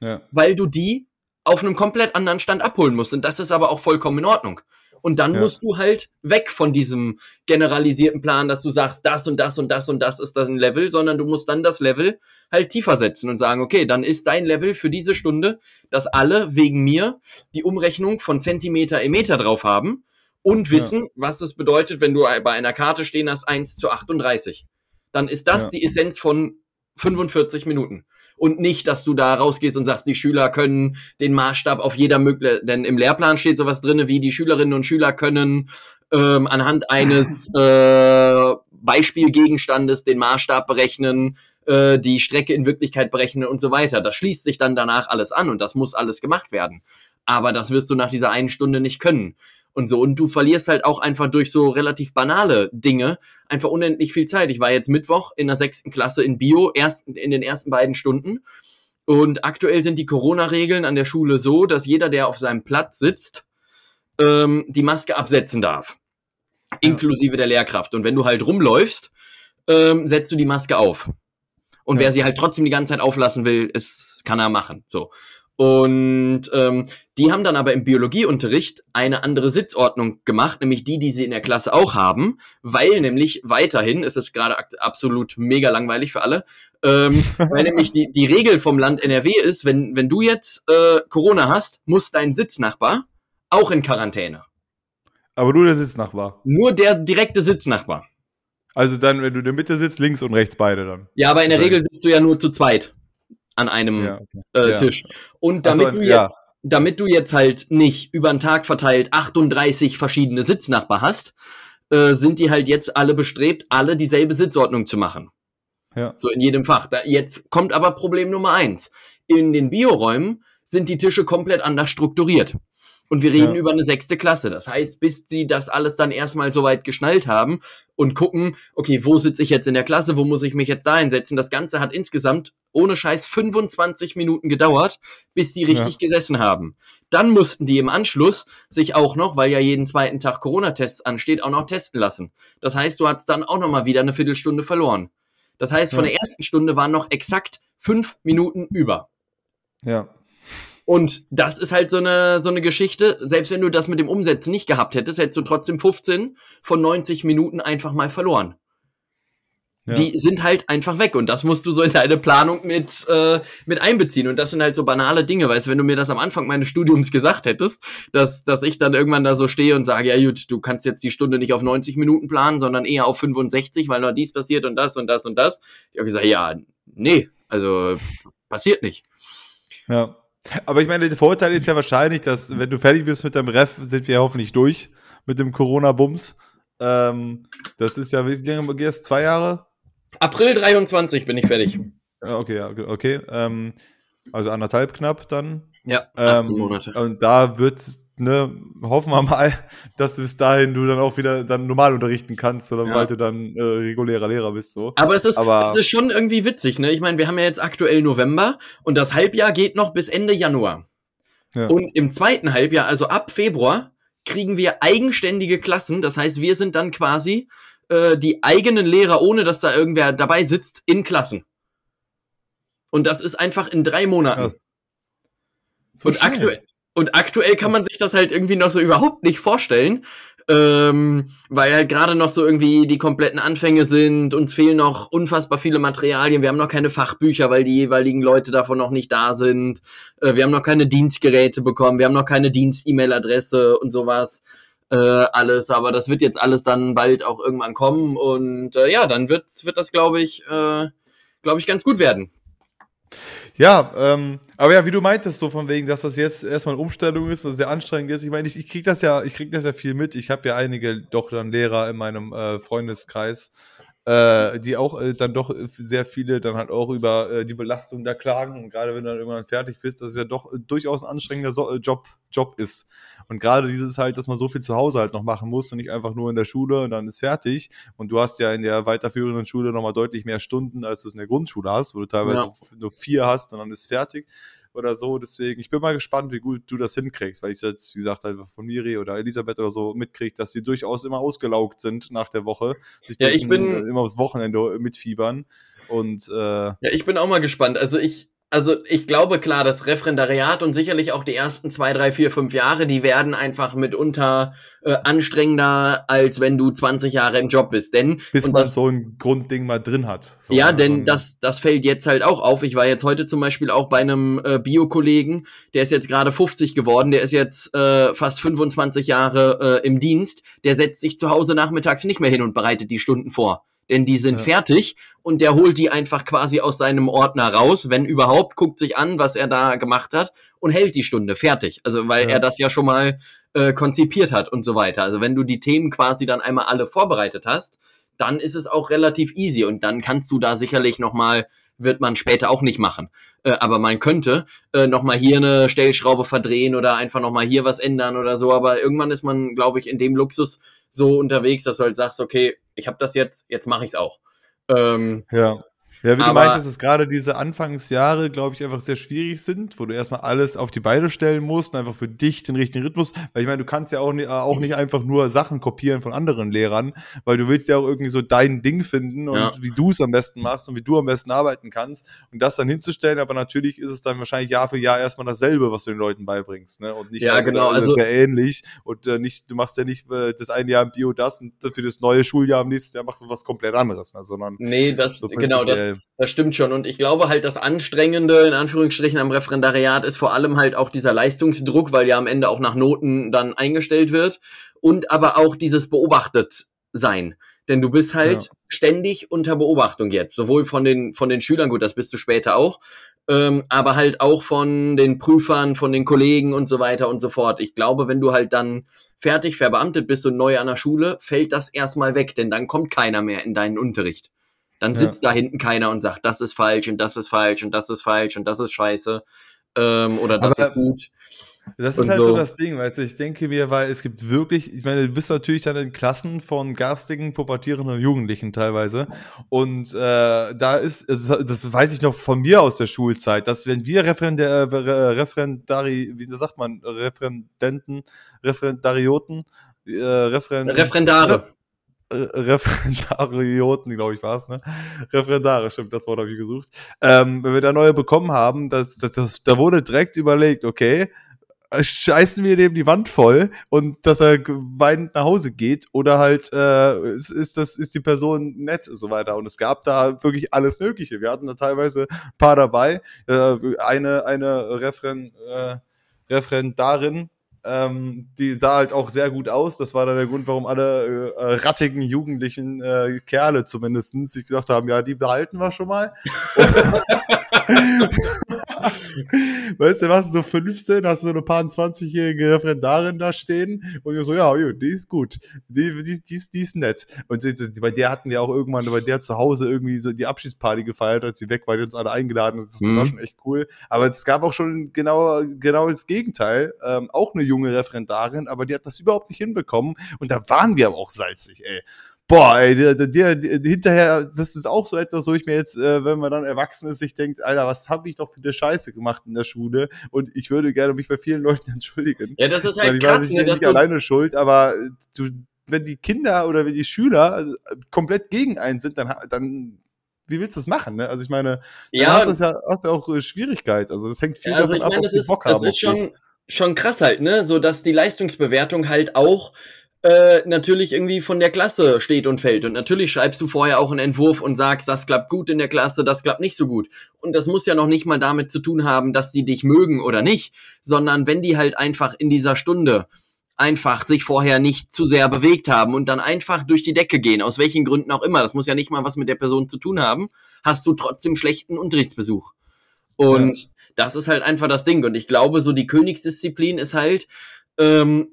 Ja. weil du die auf einem komplett anderen Stand abholen musst. Und das ist aber auch vollkommen in Ordnung. Und dann Ja. musst du halt weg von diesem generalisierten Plan, dass du sagst, das und das und das und das ist das ein Level, sondern du musst dann das Level halt tiefer setzen und sagen, okay, dann ist dein Level für diese Stunde, dass alle wegen mir die Umrechnung von Zentimeter im Meter drauf haben und wissen, was es bedeutet, wenn du bei einer Karte stehen hast, 1 zu 38. Dann ist das Ja. die Essenz von 45 Minuten und nicht, dass du da rausgehst und sagst, die Schüler können den Maßstab auf jeder mögliche, denn im Lehrplan steht sowas drinne, wie die Schülerinnen und Schüler können ähm, anhand eines äh, Beispielgegenstandes den Maßstab berechnen, äh, die Strecke in Wirklichkeit berechnen und so weiter. Das schließt sich dann danach alles an und das muss alles gemacht werden. Aber das wirst du nach dieser einen Stunde nicht können. Und so, und du verlierst halt auch einfach durch so relativ banale Dinge einfach unendlich viel Zeit. Ich war jetzt Mittwoch in der sechsten Klasse in Bio, erst in den ersten beiden Stunden. Und aktuell sind die Corona-Regeln an der Schule so, dass jeder, der auf seinem Platz sitzt, ähm, die Maske absetzen darf. Inklusive der Lehrkraft. Und wenn du halt rumläufst, ähm, setzt du die Maske auf. Und wer sie halt trotzdem die ganze Zeit auflassen will, ist, kann er machen. So. Und ähm, die haben dann aber im Biologieunterricht eine andere Sitzordnung gemacht, nämlich die, die sie in der Klasse auch haben, weil nämlich weiterhin, es ist gerade absolut mega langweilig für alle, ähm, weil nämlich die, die Regel vom Land NRW ist, wenn, wenn du jetzt äh, Corona hast, muss dein Sitznachbar auch in Quarantäne. Aber nur der Sitznachbar. Nur der direkte Sitznachbar. Also dann, wenn du in der Mitte sitzt, links und rechts beide dann. Ja, aber in der. Regel sitzt du ja nur zu zweit an einem Ja, okay. äh, Ja. Tisch. Und Ach so, damit du ja. jetzt, damit du jetzt halt nicht über den Tag verteilt 38 verschiedene Sitznachbar hast, äh, sind die halt jetzt alle bestrebt, alle dieselbe Sitzordnung zu machen. Ja. So in jedem Fach. Da, jetzt kommt aber Problem Nummer eins. In den Bioräumen sind die Tische komplett anders strukturiert. Und wir reden ja. über eine sechste Klasse. Das heißt, bis die das alles dann erstmal so weit geschnallt haben und gucken, okay, wo sitze ich jetzt in der Klasse, wo muss ich mich jetzt da hinsetzen? Das Ganze hat insgesamt ohne Scheiß 25 Minuten gedauert, bis die richtig ja. gesessen haben. Dann mussten die im Anschluss sich auch noch, weil ja jeden zweiten Tag Corona-Tests ansteht, auch noch testen lassen. Das heißt, du hast dann auch noch mal wieder eine Viertelstunde verloren. Das heißt, von ja. der ersten Stunde waren noch exakt fünf Minuten über. Ja. Und das ist halt so eine, so eine Geschichte. Selbst wenn du das mit dem Umsetzen nicht gehabt hättest, hättest du trotzdem 15 von 90 Minuten einfach mal verloren. Ja. Die sind halt einfach weg und das musst du so in deine Planung mit, äh, mit einbeziehen. Und das sind halt so banale Dinge, weißt du, wenn du mir das am Anfang meines Studiums gesagt hättest, dass, dass ich dann irgendwann da so stehe und sage, ja gut, du kannst jetzt die Stunde nicht auf 90 Minuten planen, sondern eher auf 65, weil noch dies passiert und das und das und das. Ich habe gesagt, ja, nee, also passiert nicht. Ja. Aber ich meine, der Vorteil ist ja wahrscheinlich, dass, wenn du fertig bist mit deinem Ref, sind wir ja hoffentlich durch mit dem Corona-Bums. Ähm, das ist ja, wie lange geht es? Zwei Jahre? April 23 bin ich fertig. Okay, ja, okay. Ähm, also anderthalb knapp dann. Ja, 18 ähm, Monate. Und da wird ne, hoffen wir mal, dass bis dahin du dann auch wieder dann normal unterrichten kannst, oder ja. weil du dann äh, regulärer Lehrer bist. So. Aber es ist, Aber es ist schon irgendwie witzig, ne? Ich meine, wir haben ja jetzt aktuell November und das Halbjahr geht noch bis Ende Januar. Ja. Und im zweiten Halbjahr, also ab Februar, kriegen wir eigenständige Klassen. Das heißt, wir sind dann quasi äh, die eigenen Lehrer, ohne dass da irgendwer dabei sitzt, in Klassen. Und das ist einfach in drei Monaten. Krass. So und aktuell, und aktuell kann man sich das halt irgendwie noch so überhaupt nicht vorstellen, ähm, weil halt gerade noch so irgendwie die kompletten Anfänge sind. Uns fehlen noch unfassbar viele Materialien. Wir haben noch keine Fachbücher, weil die jeweiligen Leute davon noch nicht da sind. Äh, wir haben noch keine Dienstgeräte bekommen. Wir haben noch keine Dienst-E-Mail-Adresse und sowas. Äh, alles, aber das wird jetzt alles dann bald auch irgendwann kommen und äh, ja, dann wird, wird das, glaube ich, äh, glaube ich, ganz gut werden. Ja, ähm, aber ja, wie du meintest, so von wegen, dass das jetzt erstmal eine Umstellung ist, dass es sehr anstrengend ist. Ich meine, ich, ich krieg das ja, ich krieg das ja viel mit. Ich habe ja einige doch dann Lehrer in meinem äh, Freundeskreis, äh, die auch äh, dann doch sehr viele dann halt auch über äh, die Belastung da klagen. Und gerade wenn du dann irgendwann fertig bist, dass es ja doch äh, durchaus ein anstrengender so äh, Job, Job ist. Und gerade dieses halt, dass man so viel zu Hause halt noch machen muss und nicht einfach nur in der Schule und dann ist fertig. Und du hast ja in der weiterführenden Schule nochmal deutlich mehr Stunden, als du es in der Grundschule hast, wo du teilweise ja. nur vier hast und dann ist fertig oder so. Deswegen, ich bin mal gespannt, wie gut du das hinkriegst, weil ich jetzt, wie gesagt, einfach von Miri oder Elisabeth oder so mitkriege, dass sie durchaus immer ausgelaugt sind nach der Woche. Sich ja, ich bin immer aufs Wochenende mitfiebern. Und äh, ja, ich bin auch mal gespannt. Also ich, also ich glaube klar, das Referendariat und sicherlich auch die ersten zwei, drei, vier, fünf Jahre, die werden einfach mitunter äh, anstrengender, als wenn du 20 Jahre im Job bist. Denn bis man das, so ein Grundding mal drin hat. So ja, denn das, das fällt jetzt halt auch auf. Ich war jetzt heute zum Beispiel auch bei einem äh, Bio-Kollegen, der ist jetzt gerade 50 geworden, der ist jetzt äh, fast 25 Jahre äh, im Dienst, der setzt sich zu Hause nachmittags nicht mehr hin und bereitet die Stunden vor denn die sind ja. fertig und der holt die einfach quasi aus seinem Ordner raus, wenn überhaupt, guckt sich an, was er da gemacht hat und hält die Stunde fertig. Also weil ja. er das ja schon mal äh, konzipiert hat und so weiter. Also wenn du die Themen quasi dann einmal alle vorbereitet hast, dann ist es auch relativ easy und dann kannst du da sicherlich noch mal wird man später auch nicht machen. Äh, aber man könnte äh, noch mal hier eine Stellschraube verdrehen oder einfach noch mal hier was ändern oder so. Aber irgendwann ist man, glaube ich, in dem Luxus so unterwegs, dass du halt sagst, okay, ich habe das jetzt, jetzt mache ich es auch. Ähm, ja. Ja, wie aber, du meintest, dass gerade diese Anfangsjahre, glaube ich, einfach sehr schwierig sind, wo du erstmal alles auf die Beine stellen musst und einfach für dich den richtigen Rhythmus. Weil ich meine, du kannst ja auch nicht, auch nicht einfach nur Sachen kopieren von anderen Lehrern, weil du willst ja auch irgendwie so dein Ding finden und ja. wie du es am besten machst und wie du am besten arbeiten kannst und das dann hinzustellen. Aber natürlich ist es dann wahrscheinlich Jahr für Jahr erstmal dasselbe, was du den Leuten beibringst, ne? Und nicht ja, genau, also sehr ähnlich und äh, nicht, du machst ja nicht äh, das eine Jahr im Bio das und für das neue Schuljahr am nächsten Jahr machst du was komplett anderes, ne? sondern nee, das so genau das das stimmt schon. Und ich glaube halt, das Anstrengende in Anführungsstrichen am Referendariat ist vor allem halt auch dieser Leistungsdruck, weil ja am Ende auch nach Noten dann eingestellt wird. Und aber auch dieses beobachtet sein. Denn du bist halt ja. ständig unter Beobachtung jetzt. Sowohl von den, von den Schülern, gut, das bist du später auch, ähm, aber halt auch von den Prüfern, von den Kollegen und so weiter und so fort. Ich glaube, wenn du halt dann fertig verbeamtet bist und neu an der Schule, fällt das erstmal weg, denn dann kommt keiner mehr in deinen Unterricht. Dann Ja. sitzt da hinten keiner und sagt, das ist falsch und das ist falsch und das ist falsch und das ist scheiße ähm, oder das Aber- ist gut. Das ist halt so. so. das Ding, weißt du, ich denke mir, weil es gibt wirklich, ich meine, du bist natürlich dann in Klassen von garstigen, pubertierenden Jugendlichen teilweise und äh, da ist, das weiß ich noch von mir aus der Schulzeit, dass wenn wir Referendär, äh, Re- Referendari, wie sagt man, Referendenten, Referendarioten, äh, Referen, Referendare. Äh, Referendarioten, glaube ich, war es, ne? Referendare, stimmt, das Wort habe ich gesucht. Ähm, wenn wir da neue bekommen haben, das, das, das, da wurde direkt überlegt, okay, äh, scheißen wir dem die Wand voll und dass er weinend nach Hause geht oder halt äh, ist, ist das ist die Person nett und so weiter und es gab da wirklich alles Mögliche. Wir hatten da teilweise ein paar dabei, äh, eine eine Referen, äh, Referendarin, ähm, die sah halt auch sehr gut aus. Das war dann der Grund, warum alle äh, äh, rattigen jugendlichen äh, Kerle zumindest sich gesagt haben, ja, die behalten wir schon mal. weißt du, was so 15, hast du so eine paar 20-jährige Referendarin da stehen und wir so, ja, die ist gut, die, die, die, ist, die ist nett. Und bei der hatten wir auch irgendwann, bei der zu Hause irgendwie so die Abschiedsparty gefeiert, als sie weg war, die uns alle eingeladen und das Mhm. war schon echt cool. Aber es gab auch schon genau, genau das Gegenteil, ähm, auch eine junge Referendarin, aber die hat das überhaupt nicht hinbekommen und da waren wir aber auch salzig, ey. Boah, ey, der, der, der, hinterher, das ist auch so etwas, wo ich mir jetzt, äh, wenn man dann erwachsen ist, ich denke, Alter, was habe ich doch für eine Scheiße gemacht in der Schule? Und ich würde gerne mich bei vielen Leuten entschuldigen. Ja, das ist Weil halt ich war krass, ne, nicht alleine schuld, aber äh, du, wenn die Kinder oder wenn die Schüler also, komplett gegen einen sind, dann, dann wie willst du das machen? Ne? Also ich meine, ja, hast du ja, hast ja auch äh, Schwierigkeit. Also das hängt viel also davon ich ab, meine, ob das die ist, Bock das haben. ist auf dich. schon, schon krass halt, ne, so dass die Leistungsbewertung halt auch äh, natürlich irgendwie von der Klasse steht und fällt. Und natürlich schreibst du vorher auch einen Entwurf und sagst, das klappt gut in der Klasse, das klappt nicht so gut. Und das muss ja noch nicht mal damit zu tun haben, dass die dich mögen oder nicht, sondern wenn die halt einfach in dieser Stunde einfach sich vorher nicht zu sehr bewegt haben und dann einfach durch die Decke gehen, aus welchen Gründen auch immer, das muss ja nicht mal was mit der Person zu tun haben, hast du trotzdem schlechten Unterrichtsbesuch. Und das ist halt einfach das Ding. Und ich glaube, so die Königsdisziplin ist halt, ähm,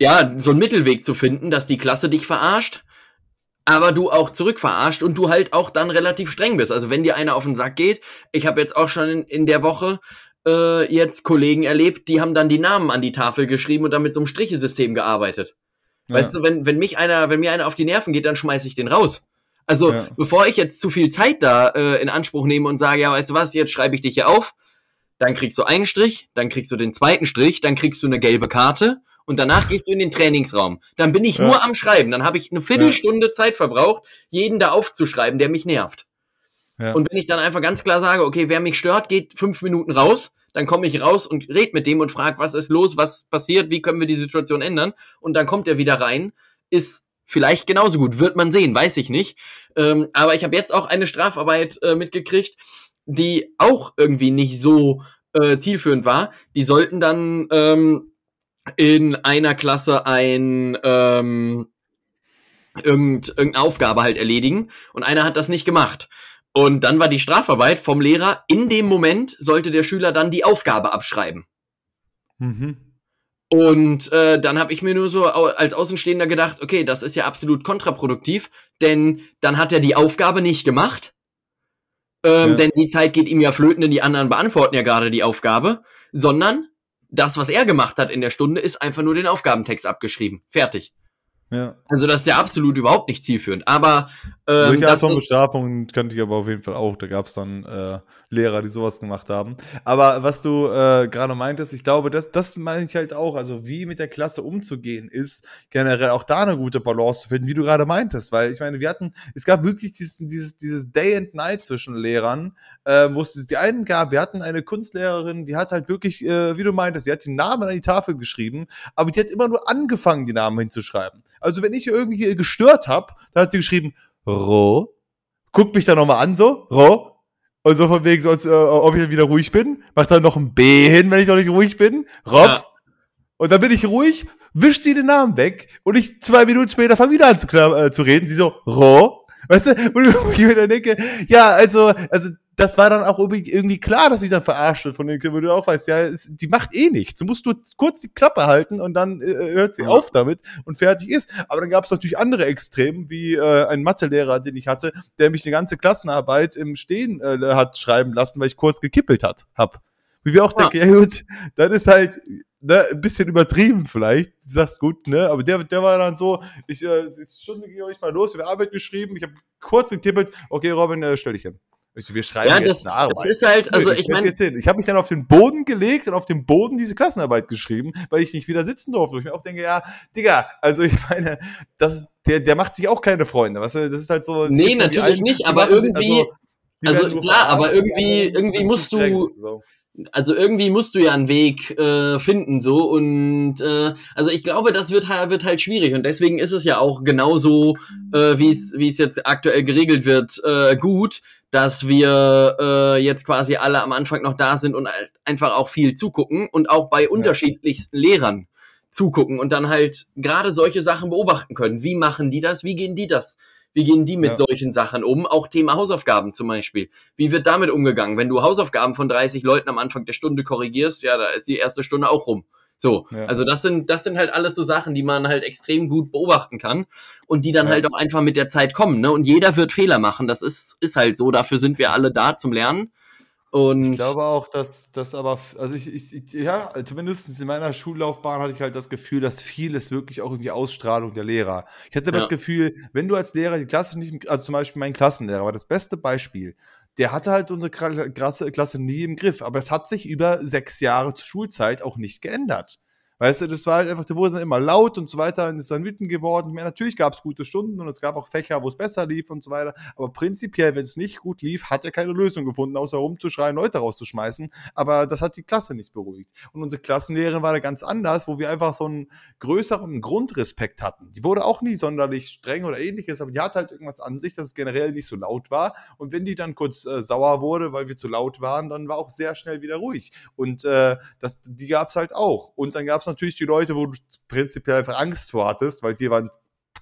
ja, so einen Mittelweg zu finden, dass die Klasse dich verarscht, aber du auch zurück verarscht und du halt auch dann relativ streng bist. Also wenn dir einer auf den Sack geht, ich habe jetzt auch schon in, in der Woche äh, jetzt Kollegen erlebt, die haben dann die Namen an die Tafel geschrieben und dann mit so einem Strichesystem gearbeitet. Weißt du, wenn, wenn mich einer, wenn mir einer auf die Nerven geht, dann schmeiß ich den raus. Also, Ja. bevor ich jetzt zu viel Zeit da äh, in Anspruch nehme und sage, ja, weißt du was, jetzt schreibe ich dich hier auf, dann kriegst du einen Strich, dann kriegst du den zweiten Strich, dann kriegst du eine gelbe Karte und danach gehst du in den Trainingsraum. Dann bin ich Ja. nur am Schreiben. Dann habe ich eine Viertelstunde Zeit verbraucht, jeden da aufzuschreiben, der mich nervt. Ja. Und wenn ich dann einfach ganz klar sage, okay, wer mich stört, geht fünf Minuten raus, dann komme ich raus und red mit dem und frage, was ist los, was passiert, wie können wir die Situation ändern? Und dann kommt er wieder rein, ist vielleicht genauso gut, wird man sehen, weiß ich nicht. Ähm, aber ich habe jetzt auch eine Strafarbeit äh, mitgekriegt, die auch irgendwie nicht so äh, zielführend war. Die sollten dann ähm, in einer Klasse ein ähm, irgend, irgendeine Aufgabe halt erledigen und einer hat das nicht gemacht. Und dann war die Strafarbeit vom Lehrer, in dem Moment sollte der Schüler dann die Aufgabe abschreiben. Mhm. Und äh, dann habe ich mir nur so als Außenstehender gedacht, okay, das ist ja absolut kontraproduktiv, denn dann hat er die Aufgabe nicht gemacht. Ähm, Ja. Denn die Zeit geht ihm ja flöten, denn die anderen beantworten ja gerade die Aufgabe, sondern das, was er gemacht hat in der Stunde, ist einfach nur den Aufgabentext abgeschrieben. Fertig. Ja. Also das ist ja absolut überhaupt nicht zielführend. Aber ähm, das von ist, Bestrafungen kannte ich aber auf jeden Fall auch. Da gab es dann äh, Lehrer, die sowas gemacht haben. Aber was du äh, gerade meintest, ich glaube, das, das meine ich halt auch. Also wie mit der Klasse umzugehen ist, generell auch da eine gute Balance zu finden, wie du gerade meintest. Weil ich meine, wir hatten, es gab wirklich dieses, dieses, dieses Day and Night zwischen Lehrern, äh, wo es die einen gab, wir hatten eine Kunstlehrerin, die hat halt wirklich, äh, wie du meintest, die hat die Namen an die Tafel geschrieben, aber die hat immer nur angefangen, die Namen hinzuschreiben. Also wenn ich irgendwie gestört habe, dann hat sie geschrieben, Ro, guckt mich dann nochmal an, so, Ro, und so von wegen, so, als, äh, ob ich dann wieder ruhig bin, macht dann noch ein B hin, wenn ich noch nicht ruhig bin, Rob, Ja. und dann bin ich ruhig, wischt sie den Namen weg, und ich zwei Minuten später fange wieder an zu, äh, zu reden, sie so, Ro, weißt du, und ich mir dann denke, ja, also, also, das war dann auch irgendwie klar, dass ich dann verarscht wird von den Kindern, wo du auch weißt, ja, es, die macht eh nichts. Du musst nur kurz die Klappe halten und dann äh, hört sie ja. auf damit und fertig ist. Aber dann gab es natürlich andere Extremen, wie äh, ein Mathelehrer, den ich hatte, der mich eine ganze Klassenarbeit im Stehen äh, hat schreiben lassen, weil ich kurz gekippelt hat, hab. Wie wir auch ja. denken, ja gut, dann ist halt ne, ein bisschen übertrieben vielleicht. Du sagst gut, ne? Aber der, der war dann so, ich, äh, Stunde ging ich mal los, ich habe Arbeit geschrieben, ich habe kurz gekippelt, okay, Robin, äh, stell dich hin. Ich so, wir schreiben ja, jetzt das, eine Arbeit. Das ist halt, also ich, ich meine. Ich habe mich dann auf den Boden gelegt und auf dem Boden diese Klassenarbeit geschrieben, weil ich nicht wieder sitzen durfte. Ich mir auch denke, ja, Digga, also ich meine, das, der, der macht sich auch keine Freunde. Weißt du, das ist halt so. Nee, natürlich alten, nicht, aber irgendwie. Also, also klar, aber irgendwie, irgendwie musst du. So also irgendwie musst du ja einen Weg äh, finden so und äh, also ich glaube, das wird halt wird halt schwierig und deswegen ist es ja auch genauso äh, wie es wie es jetzt aktuell geregelt wird äh, gut, dass wir äh, jetzt quasi alle am Anfang noch da sind und halt einfach auch viel zugucken und auch bei unterschiedlichsten Lehrern zugucken und dann halt gerade solche Sachen beobachten können. Wie machen die das? Wie gehen die das? Wie gehen die mit ja. solchen Sachen um? Auch Thema Hausaufgaben zum Beispiel. Wie wird damit umgegangen? Wenn du Hausaufgaben von 30 Leuten am Anfang der Stunde korrigierst, ja, da ist die erste Stunde auch rum. So, ja. also das sind, das sind halt alles so Sachen, die man halt extrem gut beobachten kann und die dann ja. halt auch einfach mit der Zeit kommen. Ne? Und jeder wird Fehler machen. Das ist, ist halt so. Dafür sind wir alle da zum Lernen. Und ich glaube auch, dass das aber, also ich, ich, ja, zumindest in meiner Schullaufbahn hatte ich halt das Gefühl, dass vieles wirklich auch irgendwie Ausstrahlung der Lehrer. Ich hatte das ja. Gefühl, wenn du als Lehrer die Klasse nicht, also zum Beispiel mein Klassenlehrer war das beste Beispiel. Der hatte halt unsere Klasse, Klasse nie im Griff, aber es hat sich über sechs Jahre zur Schulzeit auch nicht geändert. Weißt du, das war halt einfach, der wurde dann immer laut und so weiter und ist dann wütend geworden. Meine, natürlich gab es gute Stunden und es gab auch Fächer, wo es besser lief und so weiter. Aber prinzipiell, wenn es nicht gut lief, hat er keine Lösung gefunden, außer rumzuschreien, Leute rauszuschmeißen. Aber das hat die Klasse nicht beruhigt. Und unsere Klassenlehrerin war da ganz anders, wo wir einfach so einen größeren Grundrespekt hatten. Die wurde auch nie sonderlich streng oder ähnliches, aber die hatte halt irgendwas an sich, dass es generell nicht so laut war. Und wenn die dann kurz äh, sauer wurde, weil wir zu laut waren, dann war auch sehr schnell wieder ruhig. Und äh, das, die gab es halt auch. Und dann gab es natürlich die Leute, wo du prinzipiell einfach Angst vor hattest, weil die waren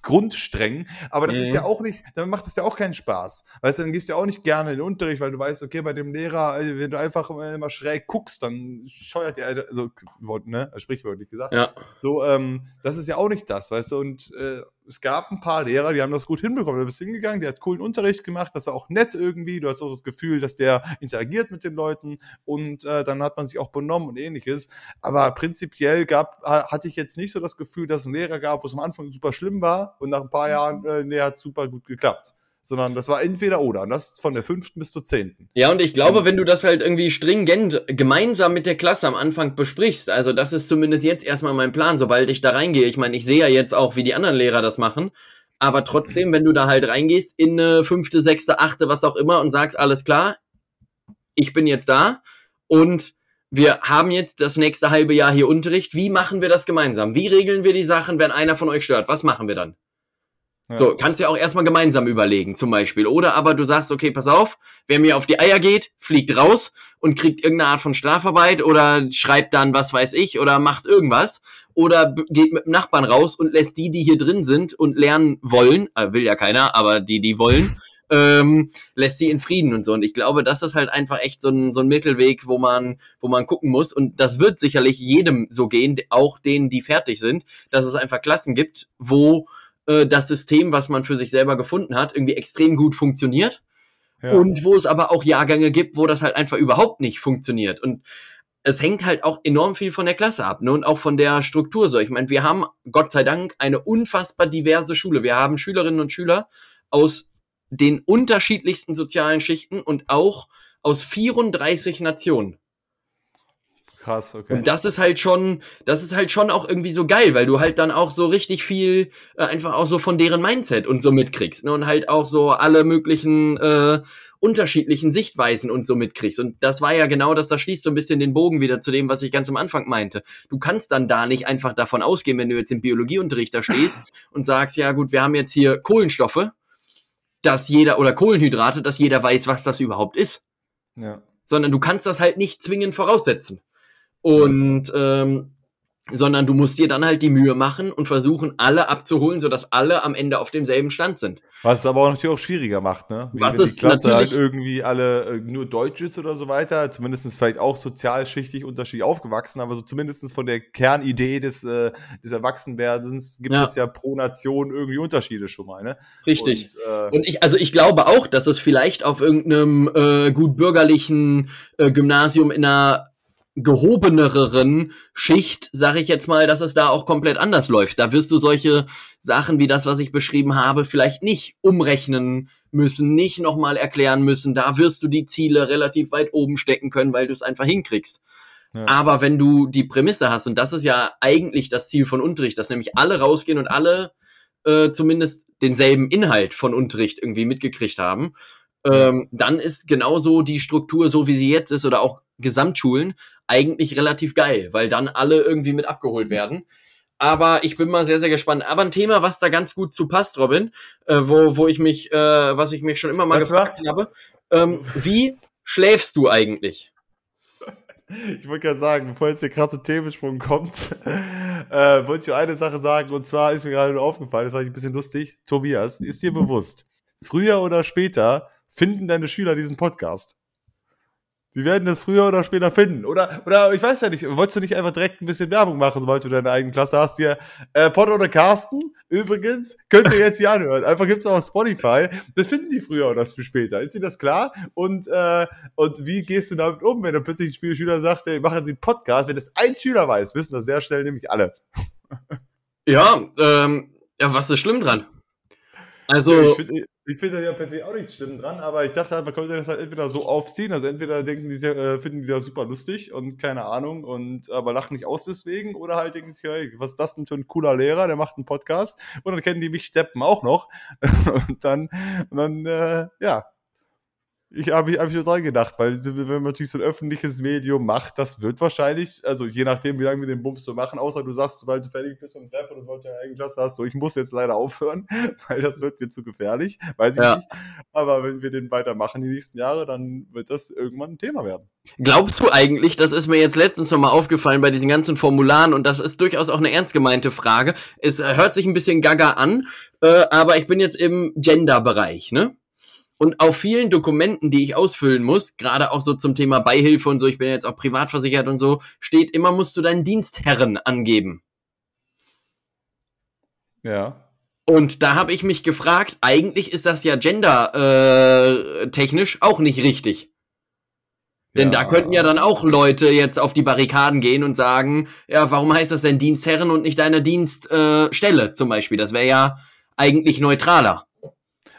grundstreng, aber das mhm. ist ja auch nicht, dann macht das ja auch keinen Spaß. Weißt du, dann gehst du ja auch nicht gerne in den Unterricht, weil du weißt, okay, bei dem Lehrer, äh, wenn du einfach immer schräg guckst, dann scheuert er, also, ne, sprichwörtlich gesagt. Ja. So, ähm, das ist ja auch nicht das, weißt du, und äh, es gab ein paar Lehrer, die haben das gut hinbekommen. Du bist hingegangen, der hat coolen Unterricht gemacht, das war auch nett irgendwie. Du hast auch das Gefühl, dass der interagiert mit den Leuten und äh, dann hat man sich auch benommen und ähnliches. Aber prinzipiell gab, hatte ich jetzt nicht so das Gefühl, dass es einen Lehrer gab, wo es am Anfang super schlimm war und nach ein paar Jahren äh, nee, hat super gut geklappt sondern das war entweder oder. Und das von der fünften bis zur zehnten. Ja, und ich glaube, wenn du das halt irgendwie stringent gemeinsam mit der Klasse am Anfang besprichst, also das ist zumindest jetzt erstmal mein Plan, sobald ich da reingehe. Ich meine, ich sehe ja jetzt auch, wie die anderen Lehrer das machen. Aber trotzdem, wenn du da halt reingehst in eine fünfte, sechste, achte, was auch immer und sagst, alles klar, ich bin jetzt da und wir haben jetzt das nächste halbe Jahr hier Unterricht. Wie machen wir das gemeinsam? Wie regeln wir die Sachen, wenn einer von euch stört? Was machen wir dann? Ja. So, kannst ja auch erstmal gemeinsam überlegen, zum Beispiel. Oder aber du sagst, okay, pass auf, wer mir auf die Eier geht, fliegt raus und kriegt irgendeine Art von Strafarbeit oder schreibt dann, was weiß ich, oder macht irgendwas. Oder geht mit dem Nachbarn raus und lässt die, die hier drin sind und lernen wollen, äh, will ja keiner, aber die, die wollen, ähm, lässt sie in Frieden und so. Und ich glaube, das ist halt einfach echt so ein, so ein Mittelweg, wo man, wo man gucken muss. Und das wird sicherlich jedem so gehen, auch denen, die fertig sind, dass es einfach Klassen gibt, wo äh, das System, was man für sich selber gefunden hat, irgendwie extrem gut funktioniert. Ja. Und wo es aber auch Jahrgänge gibt, wo das halt einfach überhaupt nicht funktioniert. Und es hängt halt auch enorm viel von der Klasse ab ne? und auch von der Struktur so. Ich meine, wir haben Gott sei Dank eine unfassbar diverse Schule. Wir haben Schülerinnen und Schüler aus den unterschiedlichsten sozialen Schichten und auch aus 34 Nationen. Krass, okay. Und das ist halt schon, das ist halt schon auch irgendwie so geil, weil du halt dann auch so richtig viel äh, einfach auch so von deren Mindset und so mitkriegst. Ne? Und halt auch so alle möglichen äh, unterschiedlichen Sichtweisen und so mitkriegst. Und das war ja genau das, das schließt so ein bisschen den Bogen wieder zu dem, was ich ganz am Anfang meinte. Du kannst dann da nicht einfach davon ausgehen, wenn du jetzt im Biologieunterricht da stehst und sagst, ja gut, wir haben jetzt hier Kohlenstoffe, dass jeder, oder Kohlenhydrate, dass jeder weiß, was das überhaupt ist. Ja. Sondern du kannst das halt nicht zwingend voraussetzen. Und ähm, sondern du musst dir dann halt die Mühe machen und versuchen, alle abzuholen, sodass alle am Ende auf demselben Stand sind. Was es aber auch natürlich auch schwieriger macht, ne? Wie Was wenn die Klasse halt irgendwie alle äh, nur Deutsch ist oder so weiter, zumindest vielleicht auch sozialschichtig unterschiedlich aufgewachsen, aber so zumindest von der Kernidee des, äh, des Erwachsenwerdens gibt ja. es ja pro Nation irgendwie Unterschiede schon mal, ne? Richtig. Und, äh, und ich, also ich glaube auch, dass es vielleicht auf irgendeinem äh, gut bürgerlichen äh, Gymnasium in einer gehobeneren Schicht, sage ich jetzt mal, dass es da auch komplett anders läuft. Da wirst du solche Sachen wie das, was ich beschrieben habe, vielleicht nicht umrechnen müssen, nicht nochmal erklären müssen. Da wirst du die Ziele relativ weit oben stecken können, weil du es einfach hinkriegst. Ja. Aber wenn du die Prämisse hast, und das ist ja eigentlich das Ziel von Unterricht, dass nämlich alle rausgehen und alle äh, zumindest denselben Inhalt von Unterricht irgendwie mitgekriegt haben, ähm, dann ist genauso die Struktur, so wie sie jetzt ist, oder auch Gesamtschulen, eigentlich relativ geil, weil dann alle irgendwie mit abgeholt werden. Aber ich bin mal sehr, sehr gespannt. Aber ein Thema, was da ganz gut zu passt, Robin, äh, wo, wo ich mich, äh, was ich mich schon immer mal was gefragt war? habe, ähm, wie schläfst du eigentlich? Ich wollte gerade sagen, bevor jetzt der krasse Themensprung kommt, äh, wollte ich nur eine Sache sagen. Und zwar ist mir gerade nur aufgefallen, das war ein bisschen lustig. Tobias, ist dir bewusst, früher oder später finden deine Schüler diesen Podcast? Sie werden das früher oder später finden. Oder, oder ich weiß ja nicht, wolltest du nicht einfach direkt ein bisschen Werbung machen, sobald du deine eigene Klasse hast? Hier, äh, Pod oder Carsten, übrigens, könnt ihr jetzt hier anhören. Einfach gibt's auch auf Spotify. Das finden die früher oder später. Ist dir das klar? Und, äh, und wie gehst du damit um, wenn dann plötzlich ein Spielschüler sagt, ey, machen Sie einen Podcast? Wenn das ein Schüler weiß, wissen das sehr schnell nämlich alle. Ja, ähm, ja, was ist schlimm dran? Also. Ja, ich finde ich find da ja per se auch nichts schlimm dran, aber ich dachte halt, man könnte das halt entweder so aufziehen, also entweder denken die, äh, finden die das super lustig und keine Ahnung, und aber lachen nicht aus deswegen, oder halt denken sich, hey, was ist das denn für ein cooler Lehrer, der macht einen Podcast und dann kennen die mich Steppen auch noch. und dann, und dann, äh, ja, ich habe hab ich nur dran gedacht, weil wenn man natürlich so ein öffentliches Medium macht, das wird wahrscheinlich, also je nachdem, wie lange wir den Bums so machen, außer du sagst, sobald du fertig bist und Treff oder sobald du eine eigene Klasse hast, so ich muss jetzt leider aufhören, weil das wird dir zu gefährlich, weiß ich ja. nicht. Aber wenn wir den weitermachen die nächsten Jahre, dann wird das irgendwann ein Thema werden. Glaubst du eigentlich, das ist mir jetzt letztens nochmal aufgefallen bei diesen ganzen Formularen und das ist durchaus auch eine ernst gemeinte Frage. Es hört sich ein bisschen gaga an, äh, aber ich bin jetzt im Gender-Bereich, ne? Und auf vielen Dokumenten, die ich ausfüllen muss, gerade auch so zum Thema Beihilfe und so, ich bin jetzt auch privat versichert und so, steht immer, musst du deinen Dienstherren angeben. Ja. Und da habe ich mich gefragt, eigentlich ist das ja gender-technisch äh, auch nicht richtig. Denn ja. da könnten ja dann auch Leute jetzt auf die Barrikaden gehen und sagen, ja, warum heißt das denn Dienstherren und nicht deine Dienststelle äh, zum Beispiel? Das wäre ja eigentlich neutraler.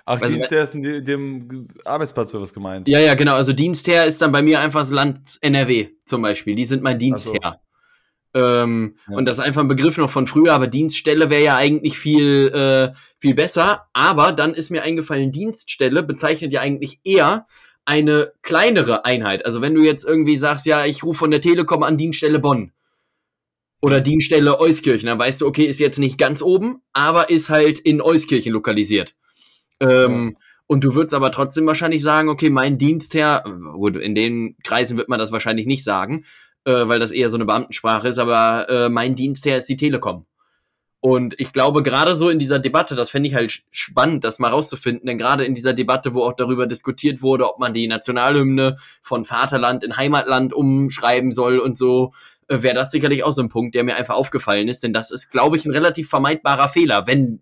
Ach, also, Dienstherr ist in dem Arbeitsplatz oder was gemeint? Ja, ja, genau. Also Dienstherr ist dann bei mir einfach das Land NRW zum Beispiel. Die sind mein Dienstherr. So. Ähm, ja. Und das ist einfach ein Begriff noch von früher, aber Dienststelle wäre ja eigentlich viel, äh, viel besser. Aber dann ist mir eingefallen, Dienststelle bezeichnet ja eigentlich eher eine kleinere Einheit. Also wenn du jetzt irgendwie sagst, ja, ich rufe von der Telekom an Dienststelle Bonn oder Dienststelle Euskirchen, dann weißt du, okay, ist jetzt nicht ganz oben, aber ist halt in Euskirchen lokalisiert. Ähm. Und du würdest aber trotzdem wahrscheinlich sagen, okay, mein Dienstherr, gut, in den Kreisen wird man das wahrscheinlich nicht sagen, äh, weil das eher so eine Beamtensprache ist, aber äh, mein Dienstherr ist die Telekom. Und ich glaube, gerade so in dieser Debatte, das fände ich halt spannend, das mal rauszufinden, denn gerade in dieser Debatte, wo auch darüber diskutiert wurde, ob man die Nationalhymne von Vaterland in Heimatland umschreiben soll und so, äh, wäre das sicherlich auch so ein Punkt, der mir einfach aufgefallen ist, denn das ist, glaube ich, ein relativ vermeidbarer Fehler, wenn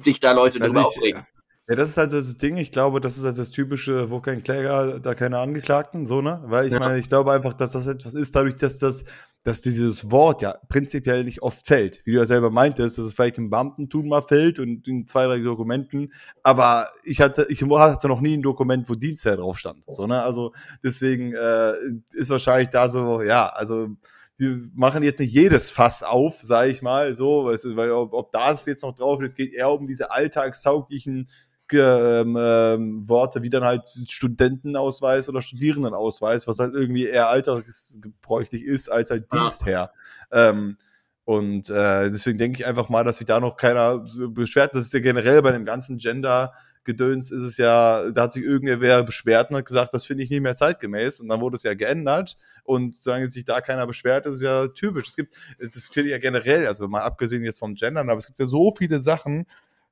sich da Leute also drüber aufregen. Ja, das ist halt das Ding. Ich glaube, das ist halt das typische, wo kein Kläger, da keine Angeklagten, so, ne? Weil ich ja. meine, ich glaube einfach, dass das etwas ist, dadurch, dass das, dass dieses Wort ja prinzipiell nicht oft fällt. Wie du ja selber meintest, dass es vielleicht im Beamtentum mal fällt und in zwei, drei Dokumenten. Aber ich hatte, ich hatte noch nie ein Dokument, wo Dienstherr drauf stand. So, ne? Also deswegen äh, ist wahrscheinlich da so, ja, also sie machen jetzt nicht jedes Fass auf, sage ich mal, so, weil ob, ob das jetzt noch drauf ist, es geht eher um diese alltagstauglichen ähm, ähm, Worte wie dann halt Studentenausweis oder Studierendenausweis, was halt irgendwie eher alltagsgebräuchlich ist als halt ja. Dienstherr. Ähm, und äh, deswegen denke ich einfach mal, dass sich da noch keiner beschwert. Das ist ja generell bei dem ganzen Gender Gedöns ist es ja, da hat sich irgendwer beschwert und hat gesagt, das finde ich nicht mehr zeitgemäß und dann wurde es ja geändert und solange sich da keiner beschwert, ist es ja typisch. Es gibt, es ist ja generell, also mal abgesehen jetzt vom Gendern, aber es gibt ja so viele Sachen,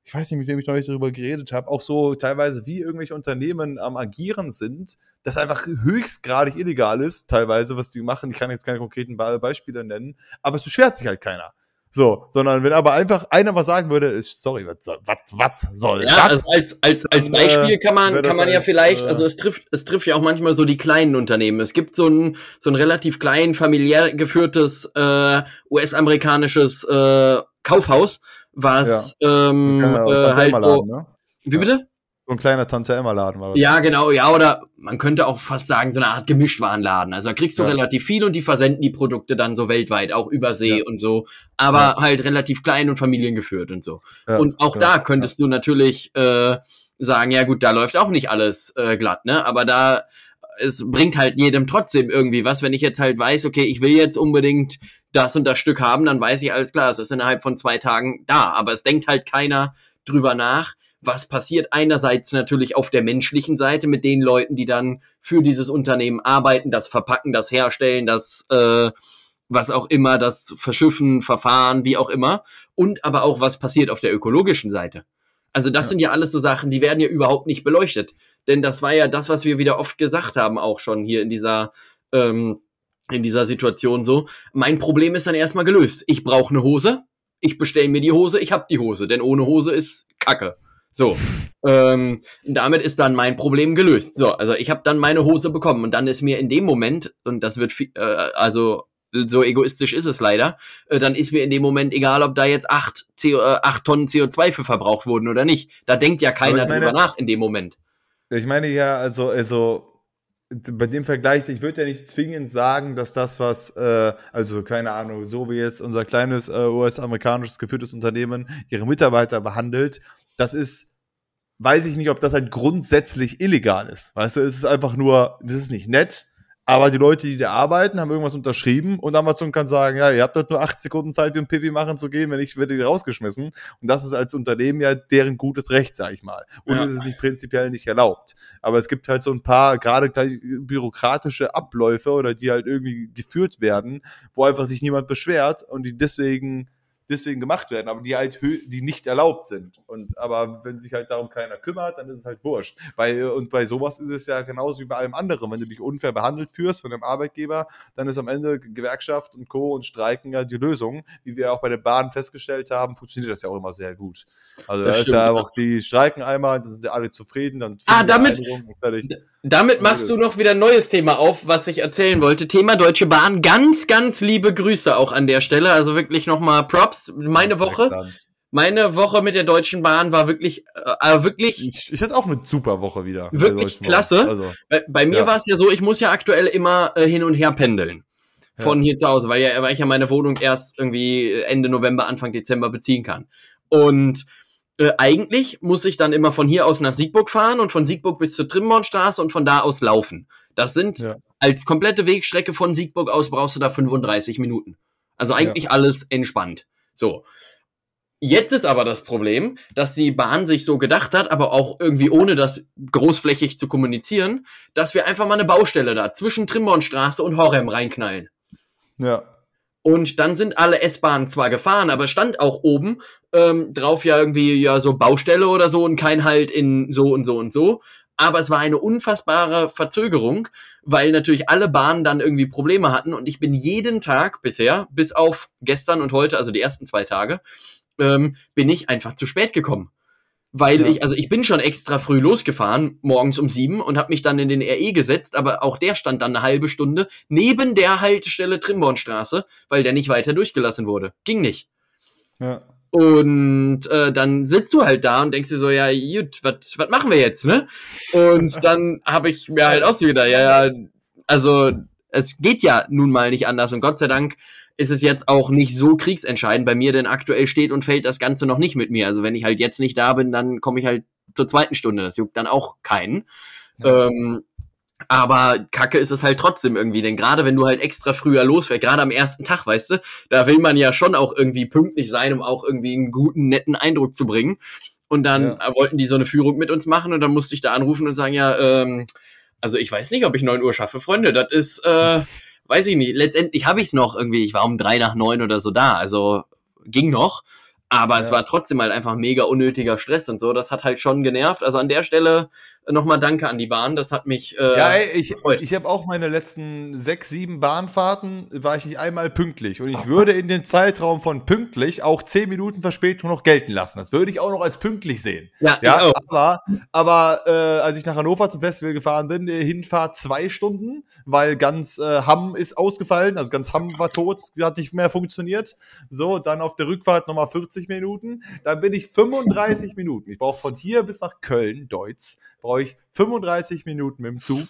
ich weiß nicht, mit wem ich neulich darüber geredet habe, auch so teilweise, wie irgendwelche Unternehmen am Agieren sind, das einfach höchstgradig illegal ist, teilweise, was die machen. Ich kann jetzt keine konkreten Beispiele nennen, aber es beschwert sich halt keiner. So, sondern wenn aber einfach einer was sagen würde, ist, sorry, was, was, was soll ja, also als, als, als Beispiel kann man, kann man ja als, vielleicht, äh, also es trifft, es trifft ja auch manchmal so die kleinen Unternehmen. Es gibt so ein, so ein relativ klein, familiär geführtes, äh, US-amerikanisches, äh, Kaufhaus, was ja. ähm, äh, halt so. Ne? Wie bitte? So ein kleiner Tante-Emma-Laden war das. Ja, genau, ja, oder man könnte auch fast sagen, so eine Art Gemischtwarenladen. Also da kriegst du ja. relativ viel und die versenden die Produkte dann so weltweit, auch über See ja. und so. Aber ja. halt relativ klein und familiengeführt und so. und auch da könntest du natürlich äh, sagen, ja gut, da läuft auch nicht alles äh, glatt, ne? Aber da es bringt halt jedem trotzdem irgendwie was. Wenn ich jetzt halt weiß, okay, ich will jetzt unbedingt das und das Stück haben, dann weiß ich alles klar, es ist innerhalb von zwei Tagen da. Aber es denkt halt keiner drüber nach, was passiert einerseits natürlich auf der menschlichen Seite mit den Leuten, die dann für dieses Unternehmen arbeiten, das verpacken, das herstellen, das äh, was auch immer, das Verschiffen, Verfahren, wie auch immer. Und aber auch, was passiert auf der ökologischen Seite. Also das ja. sind ja alles so Sachen, die werden ja überhaupt nicht beleuchtet. Denn das war ja das, was wir wieder oft gesagt haben, auch schon hier in dieser, ähm, in dieser Situation so. Mein Problem ist dann erstmal gelöst. Ich brauche eine Hose, ich bestelle mir die Hose, ich habe die Hose, denn ohne Hose ist Kacke. So, ähm, damit ist dann mein Problem gelöst. So, also ich habe dann meine Hose bekommen und dann ist mir in dem Moment, und das wird, äh, also so egoistisch ist es leider, äh, dann ist mir in dem Moment egal, ob da jetzt acht, CO, äh, acht Tonnen CO2 für verbraucht wurden oder nicht. Da denkt ja keiner meine, drüber nach in dem Moment. Ich meine ja, also, also bei dem Vergleich, ich würde ja nicht zwingend sagen, dass das, was, äh, also keine Ahnung, so wie jetzt unser kleines äh, US-amerikanisches geführtes Unternehmen ihre Mitarbeiter behandelt, das ist, weiß ich nicht, ob das halt grundsätzlich illegal ist. Weißt du, es ist einfach nur, das ist nicht nett, aber die Leute, die da arbeiten, haben irgendwas unterschrieben und Amazon kann sagen, ja, ihr habt dort nur acht Sekunden Zeit, um Pipi machen zu gehen, wenn nicht, werdet ihr rausgeschmissen. Und das ist als Unternehmen ja deren gutes Recht, sag ich mal. Und ja. es ist nicht prinzipiell nicht erlaubt. Aber es gibt halt so ein paar gerade bürokratische Abläufe oder die halt irgendwie geführt werden, wo einfach sich niemand beschwert und die deswegen deswegen gemacht werden, aber die halt die nicht erlaubt sind. Und aber wenn sich halt darum keiner kümmert, dann ist es halt wurscht. Bei, und bei sowas ist es ja genauso wie bei allem anderen. Wenn du dich unfair behandelt führst von dem Arbeitgeber, dann ist am Ende Gewerkschaft und Co. und Streiken ja die Lösung. Wie wir auch bei der Bahn festgestellt haben, funktioniert das ja auch immer sehr gut. Also das da ist ja auch, die streiken einmal, dann sind alle zufrieden, dann ah, damit, damit machst du noch wieder ein neues Thema auf, was ich erzählen wollte. Thema Deutsche Bahn. Ganz, ganz liebe Grüße auch an der Stelle. Also wirklich nochmal Props. Meine Woche. Meine Woche mit der Deutschen Bahn war wirklich, äh, wirklich. Ich, ich hatte auch eine super Woche wieder. Wirklich klasse. Also, bei, bei, mir ja. war es ja so, ich muss ja aktuell immer äh, hin und her pendeln. Von ja. hier zu Hause, weil, ja, weil ich ja meine Wohnung erst irgendwie Ende November, Anfang Dezember beziehen kann. Und äh, eigentlich muss ich dann immer von hier aus nach Siegburg fahren und von Siegburg bis zur Trimbornstraße und von da aus laufen. Das sind ja. als komplette Wegstrecke von Siegburg aus brauchst du da 35 Minuten. Also eigentlich ja. alles entspannt. So. Jetzt ist aber das Problem, dass die Bahn sich so gedacht hat, aber auch irgendwie ohne das großflächig zu kommunizieren, dass wir einfach mal eine Baustelle da zwischen Trimbornstraße und Horem reinknallen. Ja. Und dann sind alle S-Bahnen zwar gefahren, aber stand auch oben ähm, drauf ja irgendwie ja so Baustelle oder so und kein Halt in so und so und so. Aber es war eine unfassbare Verzögerung, weil natürlich alle Bahnen dann irgendwie Probleme hatten und ich bin jeden Tag bisher, bis auf gestern und heute, also die ersten zwei Tage, ähm, bin ich einfach zu spät gekommen weil ja. ich, also ich bin schon extra früh losgefahren, morgens um sieben und habe mich dann in den RE gesetzt, aber auch der stand dann eine halbe Stunde neben der Haltestelle Trimbornstraße, weil der nicht weiter durchgelassen wurde. Ging nicht. Ja. Und äh, dann sitzt du halt da und denkst dir so, ja, gut, was machen wir jetzt, ne? Und dann habe ich mir halt auch so wieder, ja, ja, also es geht ja nun mal nicht anders und Gott sei Dank ist es jetzt auch nicht so kriegsentscheidend bei mir, denn aktuell steht und fällt das Ganze noch nicht mit mir. Also wenn ich halt jetzt nicht da bin, dann komme ich halt zur zweiten Stunde. Das juckt dann auch keinen. Ja. Ähm, aber kacke ist es halt trotzdem irgendwie, denn gerade wenn du halt extra früher losfährst, gerade am ersten Tag, weißt du, da will man ja schon auch irgendwie pünktlich sein, um auch irgendwie einen guten, netten Eindruck zu bringen. Und dann ja. wollten die so eine Führung mit uns machen und dann musste ich da anrufen und sagen, ja, ähm, also ich weiß nicht, ob ich 9 Uhr schaffe, Freunde. Das ist, äh, weiß ich nicht. Letztendlich habe ich es noch irgendwie. Ich war um drei nach neun oder so da. Also ging noch. Aber ja. es war trotzdem halt einfach mega unnötiger Stress und so. Das hat halt schon genervt. Also an der Stelle nochmal Danke an die Bahn. Das hat mich. Äh, ja, ey, ich, ich habe auch meine letzten sechs, sieben Bahnfahrten, war ich nicht einmal pünktlich. Und ich würde in den Zeitraum von pünktlich auch zehn Minuten Verspätung noch gelten lassen. Das würde ich auch noch als pünktlich sehen. Ja, ja aber, aber äh, als ich nach Hannover zum Festival gefahren bin, die Hinfahrt zwei Stunden, weil ganz äh, Hamm ist ausgefallen, also ganz Hamm war tot, sie hat nicht mehr funktioniert. So, dann auf der Rückfahrt nochmal 40 Minuten. Dann bin ich 35 Minuten. Ich brauche von hier bis nach Köln, Deutsch, brauche ich 35 Minuten mit dem Zug.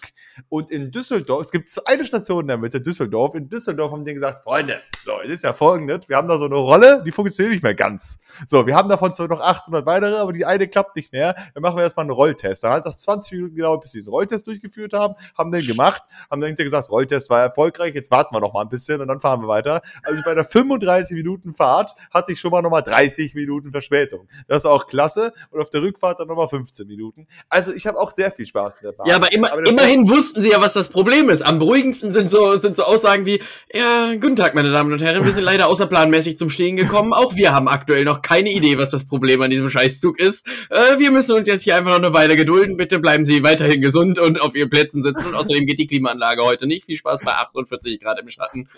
Und in Düsseldorf, es gibt eine Station in der Mitte, Düsseldorf. In Düsseldorf haben die gesagt, Freunde, so, es ist ja folgendes, wir haben da so eine Rolle, die funktioniert nicht mehr ganz. So, wir haben davon zwar noch 800 weitere, aber die eine klappt nicht mehr. Dann machen wir erstmal einen Rolltest. Dann hat das 20 Minuten gedauert, bis sie diesen Rolltest durchgeführt haben, haben den gemacht, haben dann gesagt, Rolltest war erfolgreich, jetzt warten wir noch mal ein bisschen und dann fahren wir weiter. Also bei der 35 Minuten Fahrt hatte ich schon mal noch mal 30 Minuten Verspätung. Das ist auch klasse. Und auf der Rückfahrt dann noch mal 15 Minuten. Also ich habe auch sehr viel Spaß mit der Bahn. Ja, aber, immer, aber immerhin wussten sie ja, was das Problem ist. Am beruhigendsten sind so, sind so Aussagen wie, ja, guten Tag, meine Damen und Herren, wir sind leider außerplanmäßig zum Stehen gekommen. Auch wir haben aktuell noch keine Idee, was das Problem an diesem Scheißzug ist. Äh, wir müssen uns jetzt hier einfach noch eine Weile gedulden. Bitte bleiben Sie weiterhin gesund und auf Ihren Plätzen sitzen. Und außerdem geht die Klimaanlage heute nicht. Viel Spaß bei 48 Grad im Schatten.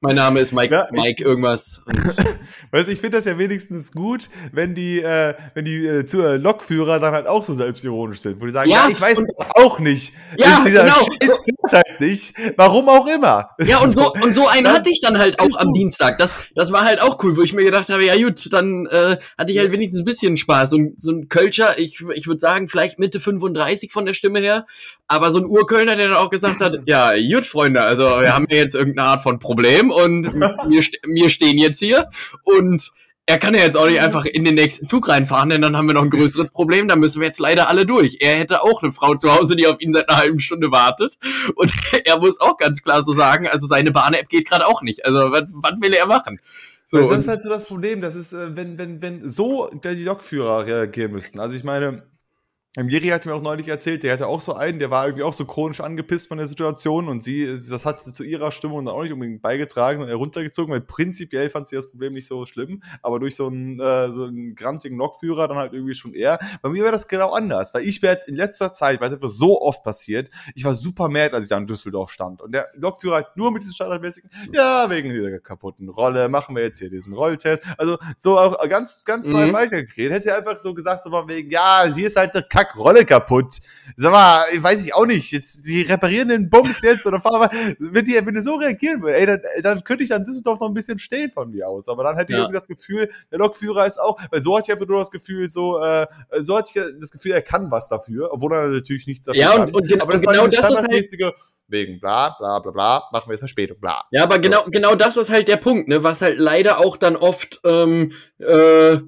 Mein Name ist Mike, ja, Mike irgendwas. weißt du, ich finde das ja wenigstens gut, wenn die, äh, wenn die äh, zu, äh, Lokführer dann halt auch so selbstironisch sind, wo die sagen, ja, ja ich weiß es auch nicht. Ja, ist dieser genau. Scheiß halt nicht. Warum auch immer. Ja, und so, und so einen hatte ich dann halt auch am Dienstag. Das, das war halt auch cool, wo ich mir gedacht habe, ja gut, dann äh, hatte ich halt wenigstens ein bisschen Spaß. So, so ein Kölscher, ich, ich würde sagen, vielleicht Mitte 35 von der Stimme her, aber so ein Urkölner, der dann auch gesagt hat, ja, gut, Freunde, also wir haben ja jetzt irgendeine Art von Problem und wir, wir stehen jetzt hier und er kann ja jetzt auch nicht einfach in den nächsten Zug reinfahren, denn dann haben wir noch ein größeres Problem. Da müssen wir jetzt leider alle durch. Er hätte auch eine Frau zu Hause, die auf ihn seit einer halben Stunde wartet. Und er muss auch ganz klar so sagen, also seine Bahn-App geht gerade auch nicht. Also was, was will er machen? So, das ist halt so das Problem. Das ist, äh, wenn, wenn, wenn so die Lokführer reagieren müssten. Also ich meine, Jiri hat mir auch neulich erzählt, der hatte auch so einen, der war irgendwie auch so chronisch angepisst von der Situation und sie, das hat zu ihrer Stimmung dann auch nicht unbedingt beigetragen und heruntergezogen, weil prinzipiell fand sie das Problem nicht so schlimm, aber durch so einen, äh, so einen grantigen Lokführer dann halt irgendwie schon eher. Bei mir wäre das genau anders, weil ich werde in letzter Zeit, weil es einfach so oft passiert, ich war super mad, als ich da in Düsseldorf stand und der Lokführer hat nur mit diesem standardmäßigen, ja, wegen dieser kaputten Rolle, machen wir jetzt hier diesen Rolltest, also so auch ganz, ganz mhm. weitergeredet, hätte er einfach so gesagt, so von wegen, ja, hier ist halt der Kack Rolle kaputt. Sag mal, weiß ich auch nicht. Jetzt, die reparieren den Bums jetzt oder fahren mal. Wenn die, wenn die so reagieren würden, ey, dann, dann könnte ich an Düsseldorf noch ein bisschen stehen von mir aus. Aber dann hätte ich irgendwie das Gefühl, der Lokführer ist auch, weil so hatte ich einfach nur das Gefühl, so, äh, so hatte ich das Gefühl, er kann was dafür, obwohl er natürlich nichts dafür ja, kann. Und, und, aber das genau das ist halt wegen bla bla bla bla, machen wir Verspätung, bla. Ja, aber so. genau, genau das ist halt der Punkt, ne, was halt leider auch dann oft ähm, äh,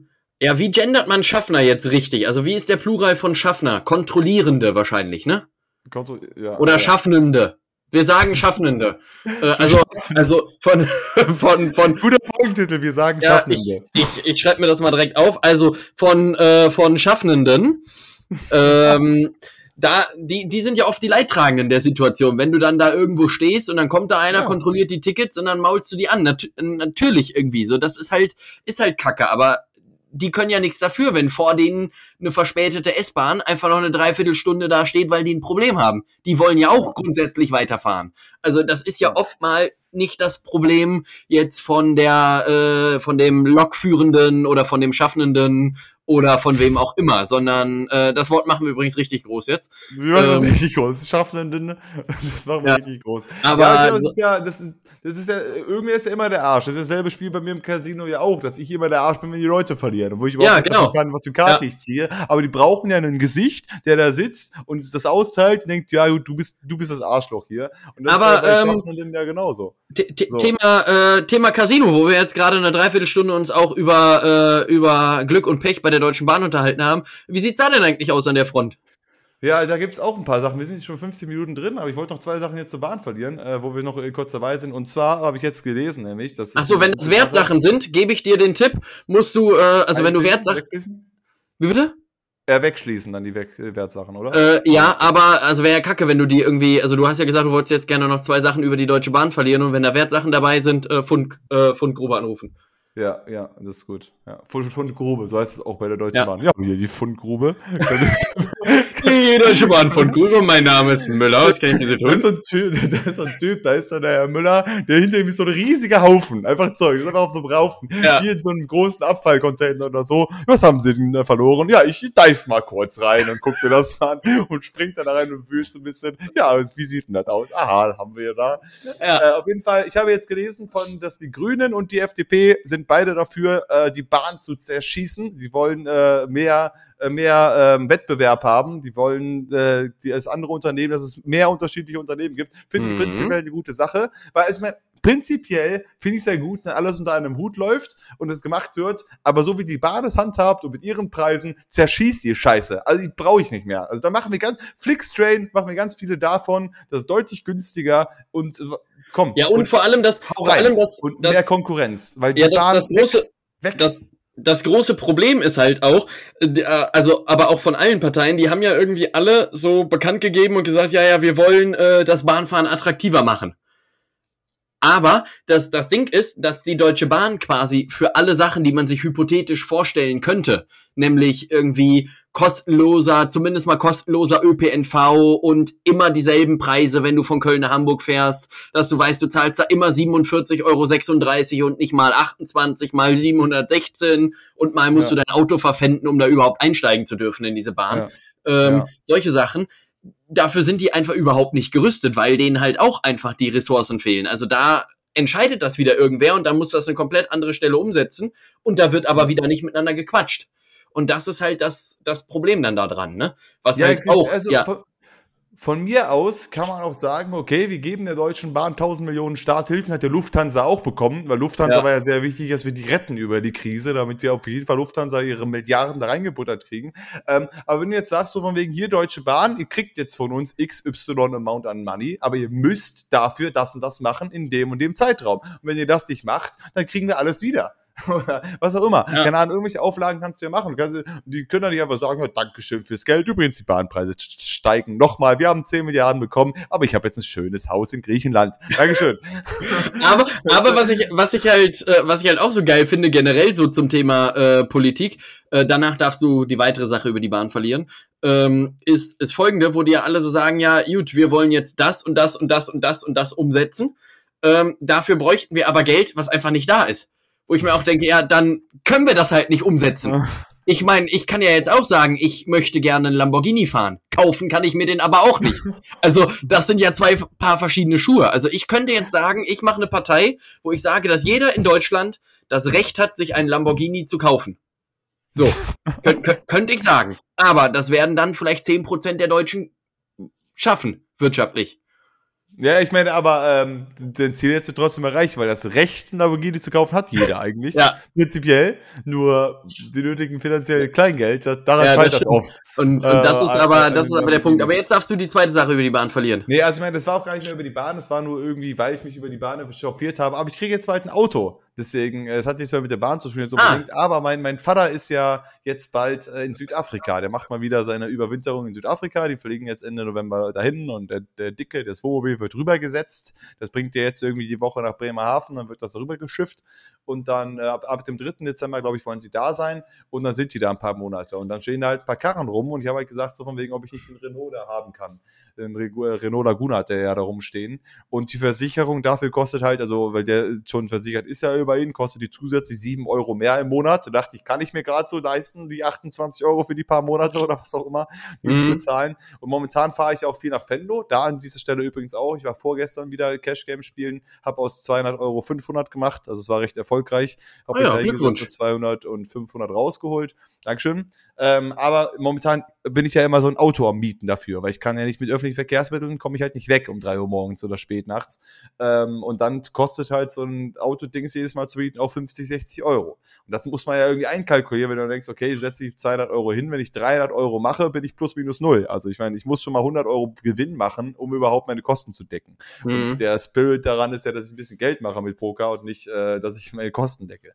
ja, wie gendert man Schaffner jetzt richtig? Also wie ist der Plural von Schaffner? Kontrollierende wahrscheinlich, ne? Kontro ja, Oder ja. Schaffnende. Wir sagen Schaffnende. äh, also, also von, von, von. Guter Folgentitel, wir sagen ja, Schaffnende. Ich, ich, ich schreibe mir das mal direkt auf. Also von, äh, von Schaffnenden. ähm, da, die, die sind ja oft die Leidtragenden der Situation. Wenn du dann da irgendwo stehst und dann kommt da einer, ja. kontrolliert die Tickets und dann maulst du die an. Nat natürlich irgendwie so. Das ist halt, ist halt Kacke. Aber die können ja nichts dafür, wenn vor denen eine verspätete S-Bahn einfach noch eine Dreiviertelstunde da steht, weil die ein Problem haben. Die wollen ja auch grundsätzlich weiterfahren. Also das ist ja oft mal nicht das Problem jetzt von der äh, von dem Lokführenden oder von dem Schaffenden oder von wem auch immer, sondern äh, das Wort machen wir übrigens richtig groß jetzt. Sie machen ähm, richtig groß. Schaffenden, das machen wir ja. richtig groß. Aber ja, das ist ja, das ist, das ist ja, irgendwie ist ja immer der Arsch. Das ist dasselbe Spiel bei mir im Casino ja auch, dass ich immer der Arsch bin, wenn die Leute verlieren. Wo ich überhaupt ja, genau. nicht kann, was für Karten ja. ich ziehe. Aber die brauchen ja ein Gesicht, der da sitzt und das austeilt und denkt, ja, du bist, du bist das Arschloch hier. Und das Aber, ist bei ähm, Schaffenden ja genauso. So. Thema, äh, Thema Casino, wo wir jetzt gerade eine Dreiviertelstunde uns auch über, äh, über Glück und Pech bei der Deutschen Bahn unterhalten haben. Wie sieht's da denn eigentlich aus an der Front? Ja, da gibt es auch ein paar Sachen. Wir sind jetzt schon 15 Minuten drin, aber ich wollte noch zwei Sachen jetzt zur Bahn verlieren, äh, wo wir noch äh, kurz dabei sind. Und zwar habe ich jetzt gelesen, nämlich, dass. Achso, wenn das Wertsachen sind, gebe ich dir den Tipp, musst du, äh, also wenn du Wertsachen. Wie bitte? Äh, wegschließen dann die Weg Wertsachen, oder? Äh, ja, aber also wäre ja kacke, wenn du die irgendwie, also du hast ja gesagt, du wolltest jetzt gerne noch zwei Sachen über die Deutsche Bahn verlieren und wenn da Wertsachen dabei sind, äh, Fund, äh, Fundgrube anrufen. Ja, ja, das ist gut. Ja. Fundgrube, so heißt es auch bei der Deutschen Ja. Bahn. Ja, hier die Fundgrube. Die Deutsche Bahn Fundgrube, mein Name ist Müller, was kann ich für Sie Da ist, tun? so ein typ, da ist so ein Typ, da ist dann der Herr Müller, der hinter ihm ist so ein riesiger Haufen. Einfach Zeug, das ist einfach auf so einem Haufen. Ja. Hier in so einem großen Abfallcontainer oder so. Was haben sie denn verloren? Ja, ich dive mal kurz rein und guck mir das mal an und springt dann da rein und wühlt so ein bisschen. Ja, wie sieht denn das aus? Aha, haben wir da. Ja. Äh, auf jeden Fall, ich habe jetzt gelesen, von, dass die Grünen und die FDP sind beide dafür, äh, die Bahn zu zerschießen. Die wollen äh, mehr, mehr ähm, Wettbewerb haben. Die wollen äh, die, als andere Unternehmen, dass es mehr unterschiedliche Unternehmen gibt. Finde ich Mhm. prinzipiell eine gute Sache. Weil ich meine, prinzipiell finde ich es sehr gut, wenn alles unter einem Hut läuft und es gemacht wird. Aber so wie die Bahn es handhabt und mit ihren Preisen, zerschießt die Scheiße. Also die brauche ich nicht mehr. Also da machen wir ganz, Flixtrain machen wir ganz viele davon. Das ist deutlich günstiger und äh, komm. Ja, und vor allem das, vor allem das, und das mehr Konkurrenz, weil die ja, das, Bahn das große, weg. das, das große Problem ist halt auch, äh, also aber auch von allen Parteien, die haben ja irgendwie alle so bekannt gegeben und gesagt, ja, ja, wir wollen äh, das Bahnfahren attraktiver machen. Aber das, das Ding ist, dass die Deutsche Bahn quasi für alle Sachen, die man sich hypothetisch vorstellen könnte, nämlich irgendwie kostenloser, zumindest mal kostenloser ÖPNV und immer dieselben Preise, wenn du von Köln nach Hamburg fährst, dass du weißt, du zahlst da immer 47,36 Euro und nicht mal 28 mal 716 und mal musst Ja. du dein Auto verpfänden, um da überhaupt einsteigen zu dürfen in diese Bahn. Ja. Ähm, Ja. Solche Sachen. Dafür sind die einfach überhaupt nicht gerüstet, weil denen halt auch einfach die Ressourcen fehlen. Also da entscheidet das wieder irgendwer und dann muss das eine komplett andere Stelle umsetzen und da wird aber wieder nicht miteinander gequatscht. Und das ist halt das, das Problem dann da dran, ne? Was halt auch, also ja, von, von mir aus kann man auch sagen, okay, wir geben der Deutschen Bahn 1000 Millionen Starthilfen, hat der Lufthansa auch bekommen, weil Lufthansa Ja. war ja sehr wichtig, dass wir die retten über die Krise, damit wir auf jeden Fall Lufthansa ihre Milliarden da reingebuttert kriegen. Ähm, aber wenn du jetzt sagst, so von wegen hier Deutsche Bahn, ihr kriegt jetzt von uns XY Amount an Money, aber ihr müsst dafür das und das machen in dem und dem Zeitraum. Und wenn ihr das nicht macht, dann kriegen wir alles wieder. Oder was auch immer. Ja. Keine Ahnung, irgendwelche Auflagen kannst du ja machen. Kannst, die können dann nicht einfach sagen, Dankeschön fürs Geld. Übrigens, die Bahnpreise st- steigen nochmal. Wir haben 10 Milliarden bekommen, aber ich habe jetzt ein schönes Haus in Griechenland. Dankeschön. aber, aber was ich, was ich halt, äh, was ich halt auch so geil finde, generell so zum Thema äh, Politik, äh, danach darfst du die weitere Sache über die Bahn verlieren, ähm, ist, ist folgende, wo die ja alle so sagen, ja, gut, wir wollen jetzt das und das und das und das und das umsetzen. Ähm, dafür bräuchten wir aber Geld, was einfach nicht da ist. Wo ich mir auch denke, ja, dann können wir das halt nicht umsetzen. Ich meine, ich kann ja jetzt auch sagen, ich möchte gerne einen Lamborghini fahren. Kaufen kann ich mir den aber auch nicht. Also, das sind ja zwei paar verschiedene Schuhe. Also, ich könnte jetzt sagen, ich mache eine Partei, wo ich sage, dass jeder in Deutschland das Recht hat, sich einen Lamborghini zu kaufen. So, könnt, könnt, könnte ich sagen. Aber das werden dann vielleicht 10% der Deutschen schaffen, wirtschaftlich. Ja, ich meine, aber ähm, den Ziel jetzt trotzdem erreicht, weil das Recht, ein Lamborghini zu kaufen, hat jeder eigentlich. Ja. Prinzipiell. Nur die nötigen finanzielle Kleingeld, das- daran Ja, das scheitert stimmt. oft. Und, und Äh, das ist ein- aber, ein- das ist aber der Punkt. Aber jetzt darfst du die zweite Sache über die Bahn verlieren. Nee, also ich meine, das war auch gar nicht mehr über die Bahn, es war nur irgendwie, weil ich mich über die Bahn chauffiert habe. Aber ich kriege jetzt bald ein Auto. Deswegen, äh, es hat nichts mehr mit der Bahn zu tun jetzt Ah. unbedingt. Aber mein, mein Vater ist ja jetzt bald äh, in Südafrika. Der macht mal wieder seine Überwinterung in Südafrika. Die fliegen jetzt Ende November dahin und der, der Dicke, das Wohnmobil wird rübergesetzt. Das bringt der jetzt irgendwie die Woche nach Bremerhaven, dann wird das rübergeschifft. Und dann äh, ab, ab dem 3. Dezember, glaube ich, wollen sie da sein. Und dann sind die da ein paar Monate. Und dann stehen da halt ein paar Karren rum. Und ich habe halt gesagt, so von wegen, ob ich nicht den Renault da haben kann. Den Regu- äh, Renault Laguna hat der ja da rumstehen. Und die Versicherung dafür kostet halt, also, weil der schon versichert ist ja über ihn, kostet die zusätzlich 7 Euro mehr im Monat. Da dachte ich, kann ich mir gerade so leisten, die 28 Euro für die paar Monate oder was auch immer, die Mhm. zu bezahlen. Und momentan fahre ich auch viel nach Venlo. Da an dieser Stelle übrigens auch. Ich war vorgestern wieder Cash Game spielen, habe aus 200 Euro 500 gemacht. Also es war recht erfolgreich. Habe Ah ja, und 200 und 500 rausgeholt. Dankeschön. Ähm, aber momentan bin ich ja immer so ein Auto am Mieten dafür, weil ich kann ja nicht mit öffentlichen Verkehrsmitteln, komme ich halt nicht weg um drei Uhr morgens oder spät nachts. Ähm, und dann kostet halt so ein Autodings jedes Mal zu mieten auch 50, 60 Euro. Und das muss man ja irgendwie einkalkulieren, wenn du denkst, okay, ich setze die 200 Euro hin, wenn ich 300 Euro mache, bin ich plus minus null. Also ich meine, ich muss schon mal 100 Euro Gewinn machen, um überhaupt meine Kosten zu decken. Mhm. Und der Spirit daran ist ja, dass ich ein bisschen Geld mache mit Poker und nicht, äh, dass ich meine Kosten decke.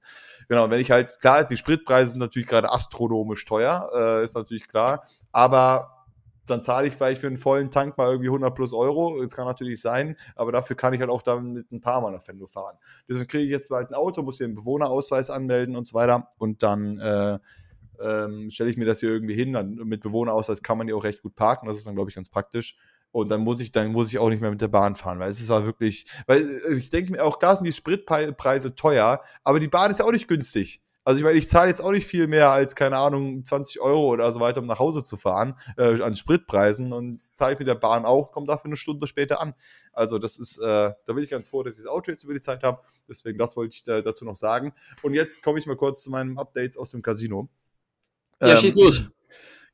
Genau, wenn ich halt, klar, die Spritpreise sind natürlich gerade astronomisch teuer, äh, ist natürlich klar aber dann zahle ich vielleicht für einen vollen Tank mal irgendwie 100 plus Euro. Das kann natürlich sein, aber dafür kann ich halt auch dann mit ein paar Mal nach Fendo fahren. Deswegen kriege ich jetzt bald ein Auto, muss hier einen Bewohnerausweis anmelden und so weiter. Und dann äh, ähm, stelle ich mir das hier irgendwie hin. Dann mit Bewohnerausweis kann man hier auch recht gut parken. Das ist dann, glaube ich, ganz praktisch. Und dann muss ich, dann muss ich auch nicht mehr mit der Bahn fahren, weil es war wirklich, weil äh, ich denke mir auch, da sind die Spritpreise teuer, aber die Bahn ist ja auch nicht günstig. Also ich meine, ich zahle jetzt auch nicht viel mehr als, keine Ahnung, 20 Euro oder so weiter, um nach Hause zu fahren, äh, an Spritpreisen und zahle ich mit der Bahn auch, komme dafür eine Stunde später an. Also das ist, äh, da bin ich ganz froh, dass ich das Auto jetzt über die Zeit habe. Deswegen, das wollte ich äh, dazu noch sagen. Und jetzt komme ich mal kurz zu meinen Updates aus dem Casino. Ja, ähm, schieß los.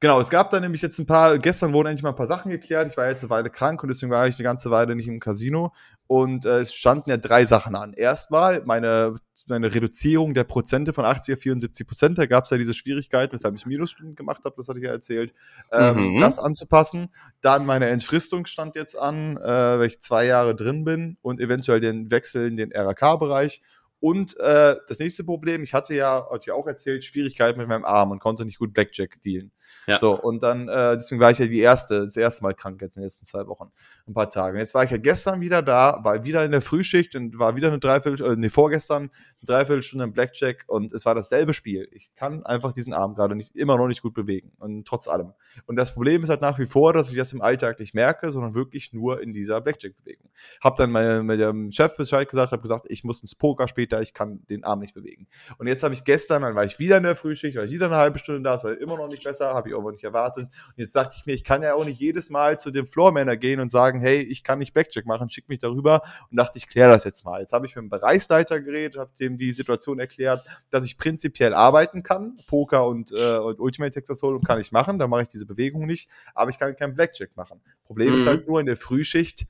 Genau, es gab da nämlich jetzt ein paar, gestern wurden endlich mal ein paar Sachen geklärt. Ich war jetzt eine Weile krank und deswegen war ich eine ganze Weile nicht im Casino. Und äh, es standen ja drei Sachen an. Erstmal meine, meine Reduzierung der Prozente von 80 auf 74 Prozent. Da gab es ja diese Schwierigkeit, weshalb ich Minusstunden gemacht habe, das hatte ich ja erzählt, ähm, mhm. das anzupassen. Dann meine Entfristung stand jetzt an, äh, weil ich zwei Jahre drin bin und eventuell den Wechsel in den RAK-Bereich. Und äh, das nächste Problem, ich hatte ja, hatte ja auch erzählt, Schwierigkeiten mit meinem Arm und konnte nicht gut Blackjack dealen. Ja. So, und dann, äh, deswegen war ich ja die erste, das erste Mal krank jetzt in den letzten zwei Wochen, ein paar Tage. Und jetzt war ich ja gestern wieder da, war wieder in der Frühschicht und war wieder eine Dreiviertelstunde, äh, nee, vorgestern eine Dreiviertelstunde im Blackjack und es war dasselbe Spiel. Ich kann einfach diesen Arm gerade nicht, immer noch nicht gut bewegen und trotz allem. Und das Problem ist halt nach wie vor, dass ich das im Alltag nicht merke, sondern wirklich nur in dieser Blackjack-Bewegung. Hab dann dem Chef Bescheid gesagt, hab gesagt, ich muss ins Poker später ich kann den Arm nicht bewegen. Und jetzt habe ich gestern, dann war ich wieder in der Frühschicht, war ich wieder eine halbe Stunde da, es war immer noch nicht besser, habe ich aber nicht erwartet. Und jetzt dachte ich mir, ich kann ja auch nicht jedes Mal zu dem Floormanager gehen und sagen, hey, ich kann nicht Backcheck machen, schick mich darüber. Und dachte, ich kläre das jetzt mal. Jetzt habe ich mit dem Bereichsleiter geredet, habe dem die Situation erklärt, dass ich prinzipiell arbeiten kann. Poker und, äh, und Ultimate Texas Hold'em kann ich machen, da mache ich diese Bewegung nicht, aber ich kann keinen Blackjack machen. Problem mhm. ist halt nur in der Frühschicht,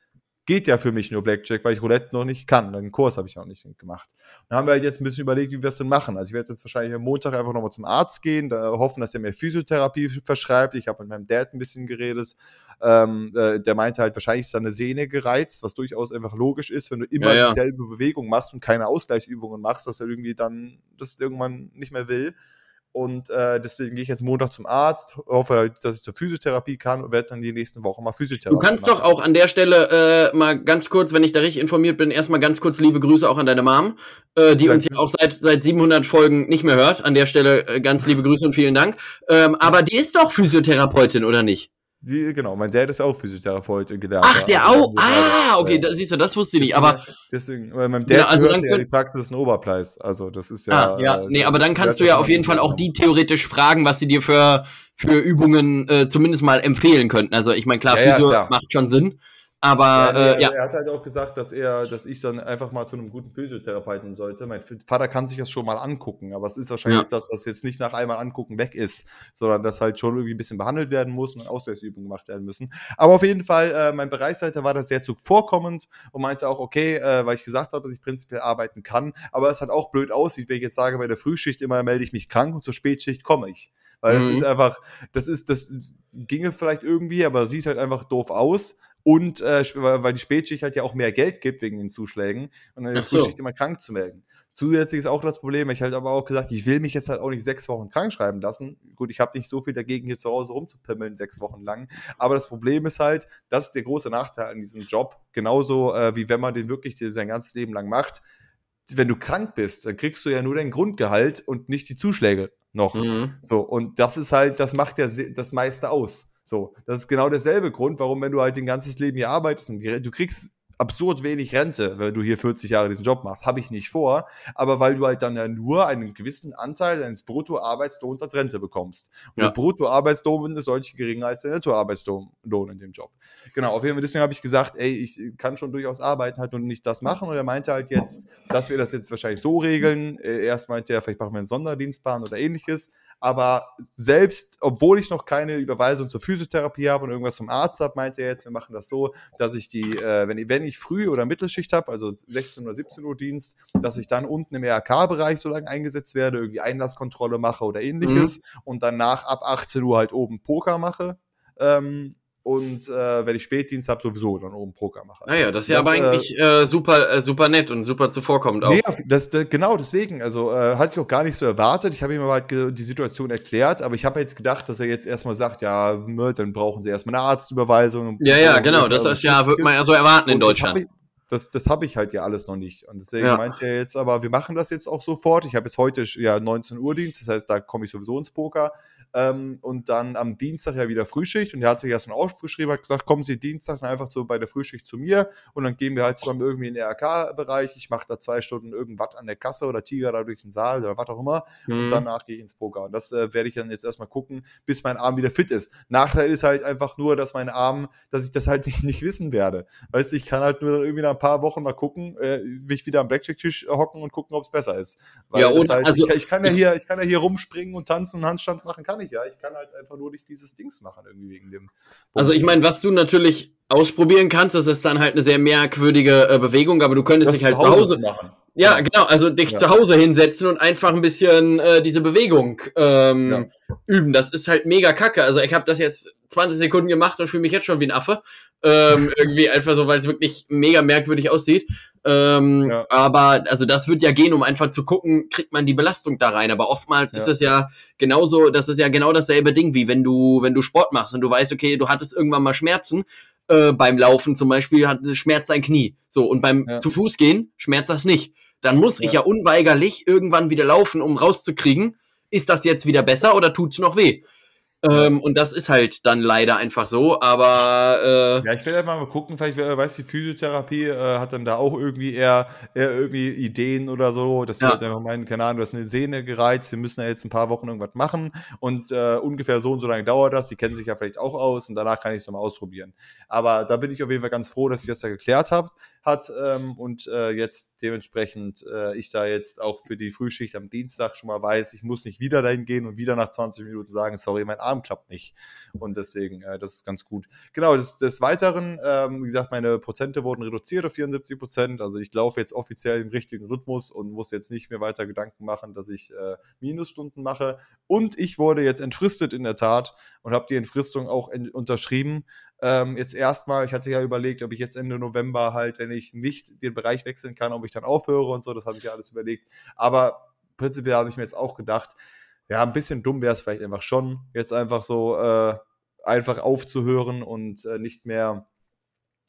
geht ja für mich nur Blackjack, weil ich Roulette noch nicht kann. Den Kurs habe ich auch nicht gemacht. Dann haben wir halt jetzt ein bisschen überlegt, wie wir es denn machen. Also ich werde jetzt wahrscheinlich am Montag einfach nochmal zum Arzt gehen, da hoffen, dass er mir Physiotherapie verschreibt. Ich habe mit meinem Dad ein bisschen geredet. Ähm, äh, der meinte halt, wahrscheinlich ist seine Sehne gereizt, was durchaus einfach logisch ist, wenn du immer ja, ja. dieselbe Bewegung machst und keine Ausgleichsübungen machst, dass er irgendwie dann das irgendwann nicht mehr will. Und äh, deswegen gehe ich jetzt Montag zum Arzt, hoffe, dass ich zur Physiotherapie kann und werde dann die nächsten Wochen mal Physiotherapie Du kannst machen. doch auch an der Stelle äh, mal ganz kurz, wenn ich da richtig informiert bin, erstmal ganz kurz liebe Grüße auch an deine Mom, äh, die Danke. uns ja auch seit, seit 700 Folgen nicht mehr hört. An der Stelle äh, ganz liebe Grüße und vielen Dank. Ähm, aber die ist doch Physiotherapeutin, oder nicht? Sie, genau, mein Dad ist auch Physiotherapeut gelernt. Ach, der also, auch? Ah, okay, da, siehst du, das wusste ich nicht, aber. Deswegen, weil meinem Dad genau, also dann ja die Praxis in Oberpleis. Also, das ist ja. Ah, ja, äh, nee, aber dann kannst du ja auf jeden Fall auch die theoretisch fragen, was sie dir für, für Übungen äh, zumindest mal empfehlen könnten. Also, ich meine, klar, ja, Physio ja, macht schon Sinn. Aber ja, äh, ja. er hat halt auch gesagt, dass er, dass ich dann einfach mal zu einem guten Physiotherapeuten sollte. Mein Vater kann sich das schon mal angucken, aber es ist wahrscheinlich ja. das, was jetzt nicht nach einmal angucken weg ist, sondern dass halt schon irgendwie ein bisschen behandelt werden muss und Ausgleichsübungen gemacht werden müssen. Aber auf jeden Fall, äh, mein Bereichsleiter war da sehr zuvorkommend und meinte auch, okay, äh, weil ich gesagt habe, dass ich prinzipiell arbeiten kann, aber es hat auch blöd aussieht, wenn ich jetzt sage, bei der Frühschicht immer melde ich mich krank und zur Spätschicht komme ich. Weil mhm. das ist einfach, das ist, das ginge vielleicht irgendwie, aber sieht halt einfach doof aus und äh, weil die Spätschicht halt ja auch mehr Geld gibt wegen den Zuschlägen und dann die so. Frühschicht immer krank zu melden. Zusätzlich ist auch das Problem, ich halt aber auch gesagt, ich will mich jetzt halt auch nicht sechs Wochen krank schreiben lassen. Gut, ich habe nicht so viel dagegen, hier zu Hause rumzupimmeln, sechs Wochen lang. Aber das Problem ist halt, das ist der große Nachteil an diesem Job. Genauso äh, wie wenn man den wirklich sein ganzes Leben lang macht. Wenn du krank bist, dann kriegst du ja nur dein Grundgehalt und nicht die Zuschläge noch. Mhm. So, und das ist halt, das macht ja das meiste aus. So, das ist genau derselbe Grund, warum, wenn du halt dein ganzes Leben hier arbeitest und du kriegst absurd wenig Rente, wenn du hier 40 Jahre diesen Job machst. Habe ich nicht vor, aber weil du halt dann ja nur einen gewissen Anteil deines Bruttoarbeitslohns als Rente bekommst. Und ja. der Bruttoarbeitslohn ist deutlich geringer als der Nettoarbeitslohn in dem Job. Genau, auf jeden Fall, deswegen habe ich gesagt, ey, ich kann schon durchaus arbeiten halt und nicht das machen. Und er meinte halt jetzt, dass wir das jetzt wahrscheinlich so regeln. Erst meinte er, vielleicht machen wir einen Sonderdienstplan oder ähnliches. Aber selbst, obwohl ich noch keine Überweisung zur Physiotherapie habe und irgendwas vom Arzt habe, meinte er jetzt, wir machen das so, dass ich die, äh, wenn, ich, wenn ich Früh- oder Mittelschicht habe, also 16 oder 17 Uhr Dienst, dass ich dann unten im RK-Bereich so lange eingesetzt werde, irgendwie Einlasskontrolle mache oder ähnliches mhm. und danach ab 18 Uhr halt oben Poker mache. Ähm, und äh, wenn ich Spätdienst habe, sowieso dann oben Poker mache. Naja, ah das ist ja aber eigentlich äh, super, äh, super nett und super zuvorkommend auch. Nee, das, das, genau deswegen. Also äh, hatte ich auch gar nicht so erwartet. Ich habe ihm aber halt die Situation erklärt, aber ich habe jetzt gedacht, dass er jetzt erstmal sagt, ja, dann brauchen sie erstmal eine Arztüberweisung. Ja, ja, genau. Das ist ja, wird man ja so erwarten in Deutschland. Das, das habe ich halt ja alles noch nicht. Und deswegen ja. meint er jetzt, aber wir machen das jetzt auch sofort. Ich habe jetzt heute ja 19 Uhr Dienst, das heißt, da komme ich sowieso ins Poker. Ähm, und dann am Dienstag ja wieder Frühschicht. Und er hat sich erstmal aufgeschrieben, hat gesagt, kommen Sie Dienstag einfach so bei der Frühschicht zu mir und dann gehen wir halt zusammen irgendwie in den RK-Bereich. Ich mache da zwei Stunden irgendwas an der Kasse oder Tiger da durch den Saal oder was auch immer. Mhm. Und danach gehe ich ins Poker. Und das äh, werde ich dann jetzt erstmal gucken, bis mein Arm wieder fit ist. Nachteil ist halt einfach nur, dass mein Arm, dass ich das halt nicht, nicht wissen werde. Weißt du, ich kann halt nur irgendwie nach ein paar Wochen mal gucken, äh, mich wieder am Blackjack-Tisch hocken und gucken, ob es besser ist. Weil ja, und halt, also, ich, ich, kann ja hier, ich kann ja hier rumspringen und tanzen und Handstand machen, kann ich ja. Ich kann halt einfach nur nicht dieses Dings machen, irgendwie wegen dem. Bums. Also ich meine, was du natürlich ausprobieren kannst, das ist dann halt eine sehr merkwürdige äh, Bewegung, aber du könntest das dich halt zu Hause, machen. Ja, ja, genau, also dich ja. zu Hause hinsetzen und einfach ein bisschen äh, diese Bewegung ähm, ja. üben. Das ist halt mega kacke. Also ich habe das jetzt 20 Sekunden gemacht und fühle mich jetzt schon wie ein Affe. Ähm, irgendwie einfach so, weil es wirklich mega merkwürdig aussieht. Ähm. Aber also das wird ja gehen, um einfach zu gucken, kriegt man die Belastung da rein. Aber oftmals ist das ja genauso, das ist ja genau dasselbe Ding, wie wenn du, wenn du Sport machst und du weißt, okay, du hattest irgendwann mal Schmerzen äh, beim Laufen zum Beispiel, hat, schmerzt dein Knie. So, und beim ja. zu Fuß gehen schmerzt das nicht. Dann muss ich ja unweigerlich irgendwann wieder laufen, um rauszukriegen, ist das jetzt wieder besser oder tut's noch weh? Ähm, und das ist halt dann leider einfach so, aber. Äh, ja, ich will einfach mal gucken, vielleicht wer weiß, die Physiotherapie äh, hat dann da auch irgendwie eher, eher irgendwie Ideen oder so, dass sie ja. halt einfach meinen, keine Ahnung, du hast eine Sehne gereizt, wir müssen ja jetzt ein paar Wochen irgendwas machen und äh, ungefähr so und so lange dauert das, die kennen sich ja vielleicht auch aus und danach kann ich es nochmal ausprobieren. Aber da bin ich auf jeden Fall ganz froh, dass ich das da geklärt habe hat ähm, und äh, jetzt dementsprechend äh, ich da jetzt auch für die Frühschicht am Dienstag schon mal weiß, ich muss nicht wieder dahin gehen und wieder nach 20 Minuten sagen, sorry, mein Arm klappt nicht. Und deswegen, äh, das ist ganz gut. Genau, des, des Weiteren, ähm, wie gesagt, meine Prozente wurden reduziert auf 74 Prozent. Also ich laufe jetzt offiziell im richtigen Rhythmus und muss jetzt nicht mehr weiter Gedanken machen, dass ich äh, Minusstunden mache. Und ich wurde jetzt entfristet in der Tat und habe die Entfristung auch unterschrieben ähm, jetzt erstmal, ich hatte ja überlegt, ob ich jetzt Ende November halt, wenn ich nicht den Bereich wechseln kann, ob ich dann aufhöre und so, das habe ich ja alles überlegt. Aber prinzipiell habe ich mir jetzt auch gedacht, ja, ein bisschen dumm wäre es vielleicht einfach schon, jetzt einfach so äh, einfach aufzuhören und äh, nicht mehr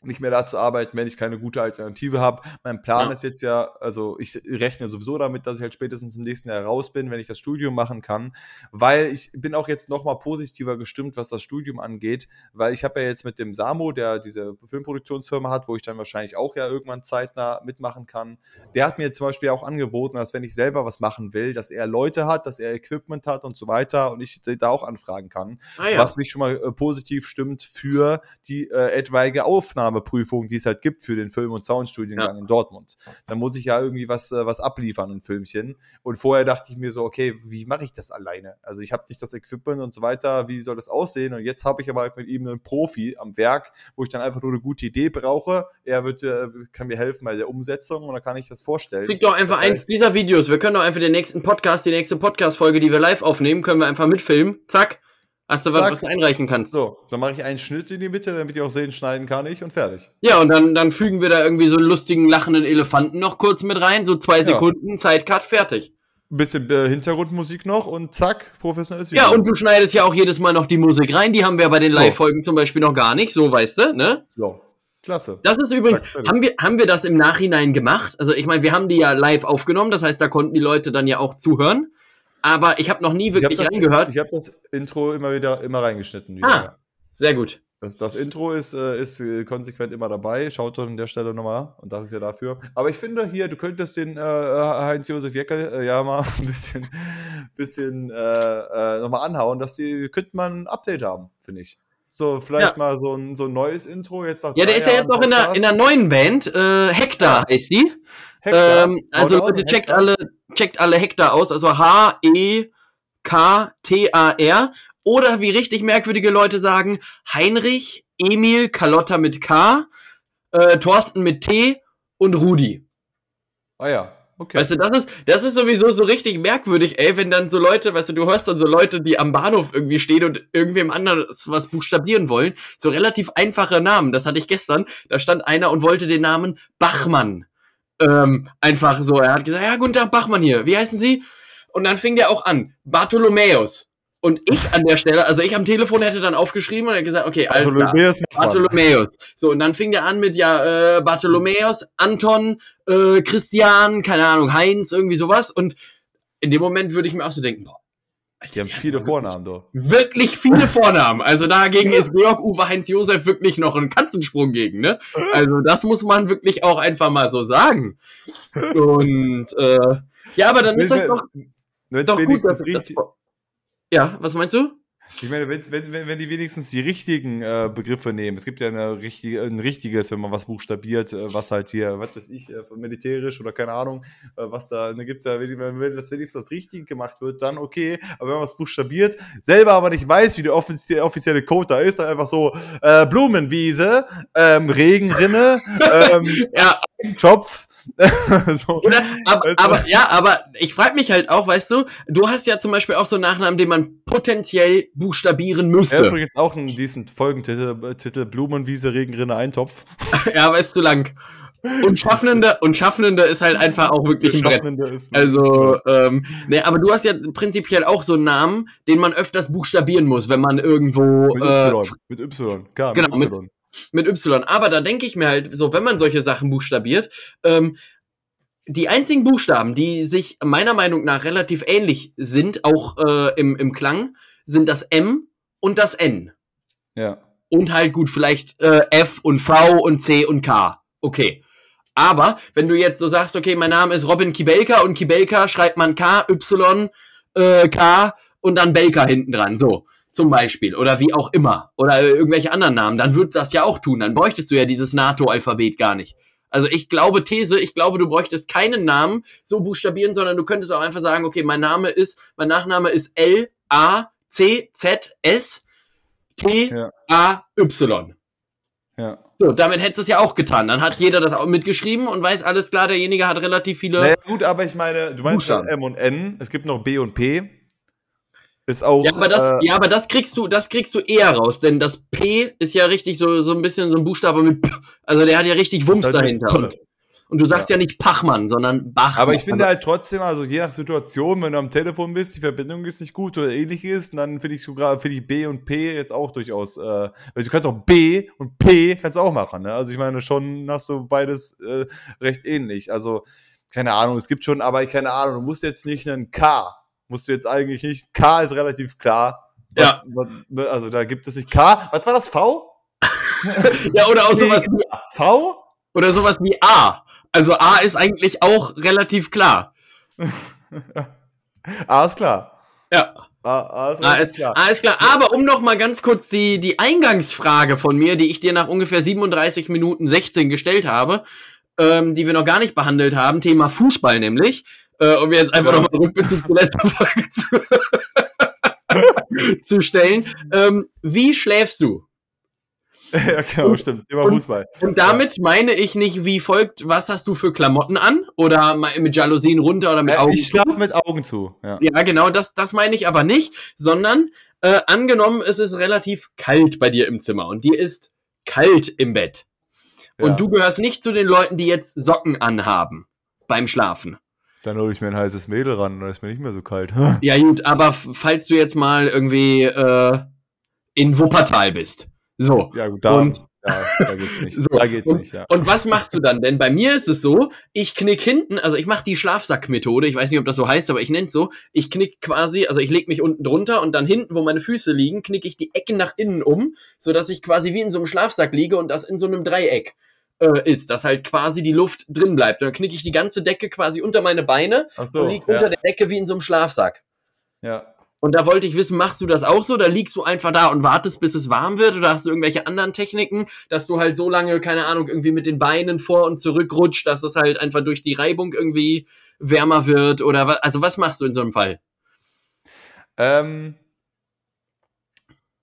nicht mehr da zu arbeiten, wenn ich keine gute Alternative habe. Mein Plan ja. ist jetzt ja, also ich rechne sowieso damit, dass ich halt spätestens im nächsten Jahr raus bin, wenn ich das Studium machen kann, weil ich bin auch jetzt nochmal positiver gestimmt, was das Studium angeht, weil ich habe ja jetzt mit dem Samo, der diese Filmproduktionsfirma hat, wo ich dann wahrscheinlich auch ja irgendwann zeitnah mitmachen kann, der hat mir zum Beispiel auch angeboten, dass wenn ich selber was machen will, dass er Leute hat, dass er Equipment hat und so weiter und ich da auch anfragen kann, ah, ja. was mich schon mal äh, positiv stimmt für die äh, etwaige Aufnahme Aufnahmeprüfung, die es halt gibt für den Film- und Soundstudiengang ja. in Dortmund. Da muss ich ja irgendwie was, äh, was abliefern, ein Filmchen. Und vorher dachte ich mir so, okay, wie mache ich das alleine? Also ich habe nicht das Equipment und so weiter, wie soll das aussehen? Und jetzt habe ich aber halt mit ihm einen Profi am Werk, wo ich dann einfach nur eine gute Idee brauche. Er wird, äh, kann mir helfen bei der Umsetzung und dann kann ich das vorstellen. Krieg doch einfach das heißt, eins dieser Videos. Wir können doch einfach den nächsten Podcast, die nächste Podcast-Folge, die wir live aufnehmen, können wir einfach mitfilmen. Zack. Hast du was, was du einreichen kannst? So, dann mache ich einen Schnitt in die Mitte, damit ich auch sehen, schneiden kann ich und fertig. Ja, und dann, dann fügen wir da irgendwie so einen lustigen, lachenden Elefanten noch kurz mit rein, so zwei ja. Sekunden, Zeitcut, fertig. Ein bisschen äh, Hintergrundmusik noch und zack, professionelles Video. Ja, und du schneidest ja auch jedes Mal noch die Musik rein, die haben wir bei den Live-Folgen zum Beispiel noch gar nicht, so weißt du, ne? So. Klasse. Das ist übrigens, haben wir, haben wir das im Nachhinein gemacht? Also ich meine, wir haben die ja live aufgenommen, das heißt, da konnten die Leute dann ja auch zuhören aber ich habe noch nie wirklich ich reingehört. Ich habe das Intro immer wieder immer reingeschnitten. Wieder. Ah, sehr gut. Das, das Intro ist, äh, ist äh, konsequent immer dabei. Schaut doch an der Stelle nochmal und danke dafür. Aber ich finde hier, du könntest den äh, Heinz-Josef Jeckel äh, ja mal ein bisschen, bisschen äh, äh, nochmal anhauen, dass die, könnte man ein Update haben, finde ich. So, vielleicht ja. mal so ein, so ein neues Intro jetzt Ja, der ist ja jetzt noch in der, in der neuen Band. Äh, Hector ja. heißt die. Hector. Ähm, also Leute, checkt alle, checkt alle Hector aus. Also H-E K-T-A-R. Oder wie richtig merkwürdige Leute sagen, Heinrich Emil Carlotta mit K, äh, Thorsten mit T und Rudi. Ah ja, okay. Weißt du, das ist, das ist sowieso so richtig merkwürdig, ey, wenn dann so Leute, weißt du, du hörst dann so Leute, die am Bahnhof irgendwie stehen und irgendwem anderes was buchstabieren wollen. So relativ einfache Namen. Das hatte ich gestern. Da stand einer und wollte den Namen Bachmann. Ähm, einfach so. Er hat gesagt, ja, guten Tag, Bachmann hier. Wie heißen Sie? Und dann fing der auch an. Bartholomäus. Und ich an der Stelle, also ich am Telefon hätte dann aufgeschrieben und hätte gesagt, okay, alles klar. Bartholomäus Bachmann. Bartholomäus. So, und dann fing der an mit, ja, äh, Bartholomäus, Anton, äh, Christian, keine Ahnung, Heinz, irgendwie sowas. Und in dem Moment würde ich mir auch so denken, boah, Die haben viele Vornamen, doch. wirklich viele Vornamen. Also dagegen ist Georg Uwe Heinz Josef wirklich noch ein Katzensprung gegen, ne? Also das muss man wirklich auch einfach mal so sagen. Und äh, ja, aber dann ist das doch, Wenn doch gut, dass, richtig, das, Ja, was meinst du? Ich meine, wenn, wenn, wenn die wenigstens die richtigen äh, Begriffe nehmen, es gibt ja eine richtige, ein richtiges, wenn man was buchstabiert, äh, was halt hier, was weiß ich, äh, militärisch oder keine Ahnung, äh, was da ne, gibt, da, wenn, wenn das wenigstens das Richtige gemacht wird, dann okay. Aber wenn man was buchstabiert, selber aber nicht weiß, wie der offizie offizielle Code da ist, dann einfach so äh, Blumenwiese, ähm, Regenrinne, ähm, Ja, Topf. so. Oder, aber, du? aber ja, aber ich frage mich halt auch, weißt du, du hast ja zum Beispiel auch so einen Nachnamen, den man potenziell buchstabieren Ja, müsste. übrigens auch ein decent Folgentitel, äh, Titel, Blumenwiese, Regenrinne, Eintopf. Ja, aber ist zu lang. Und Schaffnende, und Schaffnende ist halt einfach auch wirklich ein Brett. Schaffende ist- Also, ähm, nee, aber du hast ja prinzipiell auch so einen Namen, den man öfters buchstabieren muss, wenn man irgendwo Mit äh, Y. Mit Y. Klar, genau, mit Y. mit Y. Aber da denke ich mir halt, so, wenn man solche Sachen buchstabiert, ähm, die einzigen Buchstaben, die sich meiner Meinung nach relativ ähnlich sind, auch äh, im, im Klang, sind das M und das N. Ja. Und halt gut, vielleicht äh, F und V und C und K. Okay. Aber wenn du jetzt so sagst, okay, mein Name ist Robin Kibelka und Kibelka schreibt man K, Y, äh, K und dann Belka hinten dran, so zum Beispiel. Oder wie auch immer. Oder äh, irgendwelche anderen Namen, dann würdest das ja auch tun. Dann bräuchtest du ja dieses NATO-Alphabet gar nicht. Also ich glaube, These, ich glaube, du bräuchtest keinen Namen so buchstabieren, sondern du könntest auch einfach sagen, okay, mein Name ist, mein Nachname ist L, A, C, Z, S, T. A, Y. Ja. So, damit hättest du es ja auch getan. Dann hat jeder das auch mitgeschrieben und weiß alles klar, derjenige hat relativ viele. Naja, gut, aber ich meine, du meinst Buchstaben. M und N, es gibt noch B und P. Ist auch. ja, aber das, äh, ja, aber das kriegst du, das kriegst du eher raus, denn das P ist ja richtig so, so ein bisschen so ein Buchstabe mit P. Also der hat ja richtig Wumms halt dahinter. Und, und du sagst ja. nicht Pachmann, sondern Bach. aber ich finde halt trotzdem, also je nach Situation, wenn du am Telefon bist, die Verbindung ist nicht gut oder ähnliches, dann finde ich sogar, finde ich B und P jetzt auch durchaus, äh, weil du kannst auch B und P kannst auch machen, ne? Also ich meine, schon hast du beides äh, recht ähnlich. Also, keine Ahnung, es gibt schon, aber keine Ahnung, du musst jetzt nicht einen K, musst du jetzt eigentlich nicht, K ist relativ klar. Ja. Was, was, also da gibt es nicht K, was war das, V? ja, oder auch sowas wie, V? oder sowas wie A. Also A ist eigentlich auch relativ klar. A ist klar. Ja. A, A ist A relativ ist, klar. A ist klar. Aber um noch mal ganz kurz die, die Eingangsfrage von mir, die ich dir nach ungefähr 37 Minuten 16 gestellt habe, ähm, die wir noch gar nicht behandelt haben, Thema Fußball nämlich, äh, um jetzt einfach Ja. noch mal Rückbezug zur letzten Folge zu, zu stellen. Ähm, wie schläfst du? ja, genau, stimmt. Und- Fußball. Und damit meine ich nicht wie folgt, was hast du für Klamotten an? Oder mit Jalousien runter oder mit Äh, Augen ich schlafe mit Augen zu. Ja. Ja, genau, das, das meine ich aber nicht, sondern äh, angenommen, es ist relativ kalt bei dir im Zimmer und dir ist kalt im Bett. Ja. Und du gehörst nicht zu den Leuten, die jetzt Socken anhaben beim Schlafen. Dann hole ich mir ein heißes Mädel ran, dann ist mir nicht mehr so kalt. Ja gut, aber falls du jetzt mal irgendwie äh, in Wuppertal bist. So. ja, gut, da, Und- ja, da geht's nicht. So, Da geht's und, nicht, ja. Und was machst du dann? Denn bei mir ist es so, ich knick hinten, also ich mache die Schlafsackmethode, ich weiß nicht, ob das so heißt, aber ich nenne es so, ich knick quasi, also ich leg mich unten drunter und dann hinten, wo meine Füße liegen, knick ich die Ecken nach innen um, sodass ich quasi wie in so einem Schlafsack liege und das in so einem Dreieck äh, ist, dass halt quasi die Luft drin bleibt. Dann knick ich die ganze Decke quasi unter meine Beine Ach und so, lieg unter ja, der Decke wie in so einem Schlafsack. ja. Und da wollte ich wissen, machst du das auch so? Da liegst du einfach da und wartest, bis es warm wird? Oder hast du irgendwelche anderen Techniken, dass du halt so lange, keine Ahnung, irgendwie mit den Beinen vor und zurück rutscht, dass es halt einfach durch die Reibung irgendwie wärmer wird? Oder was? Also was machst du in so einem Fall? Ähm,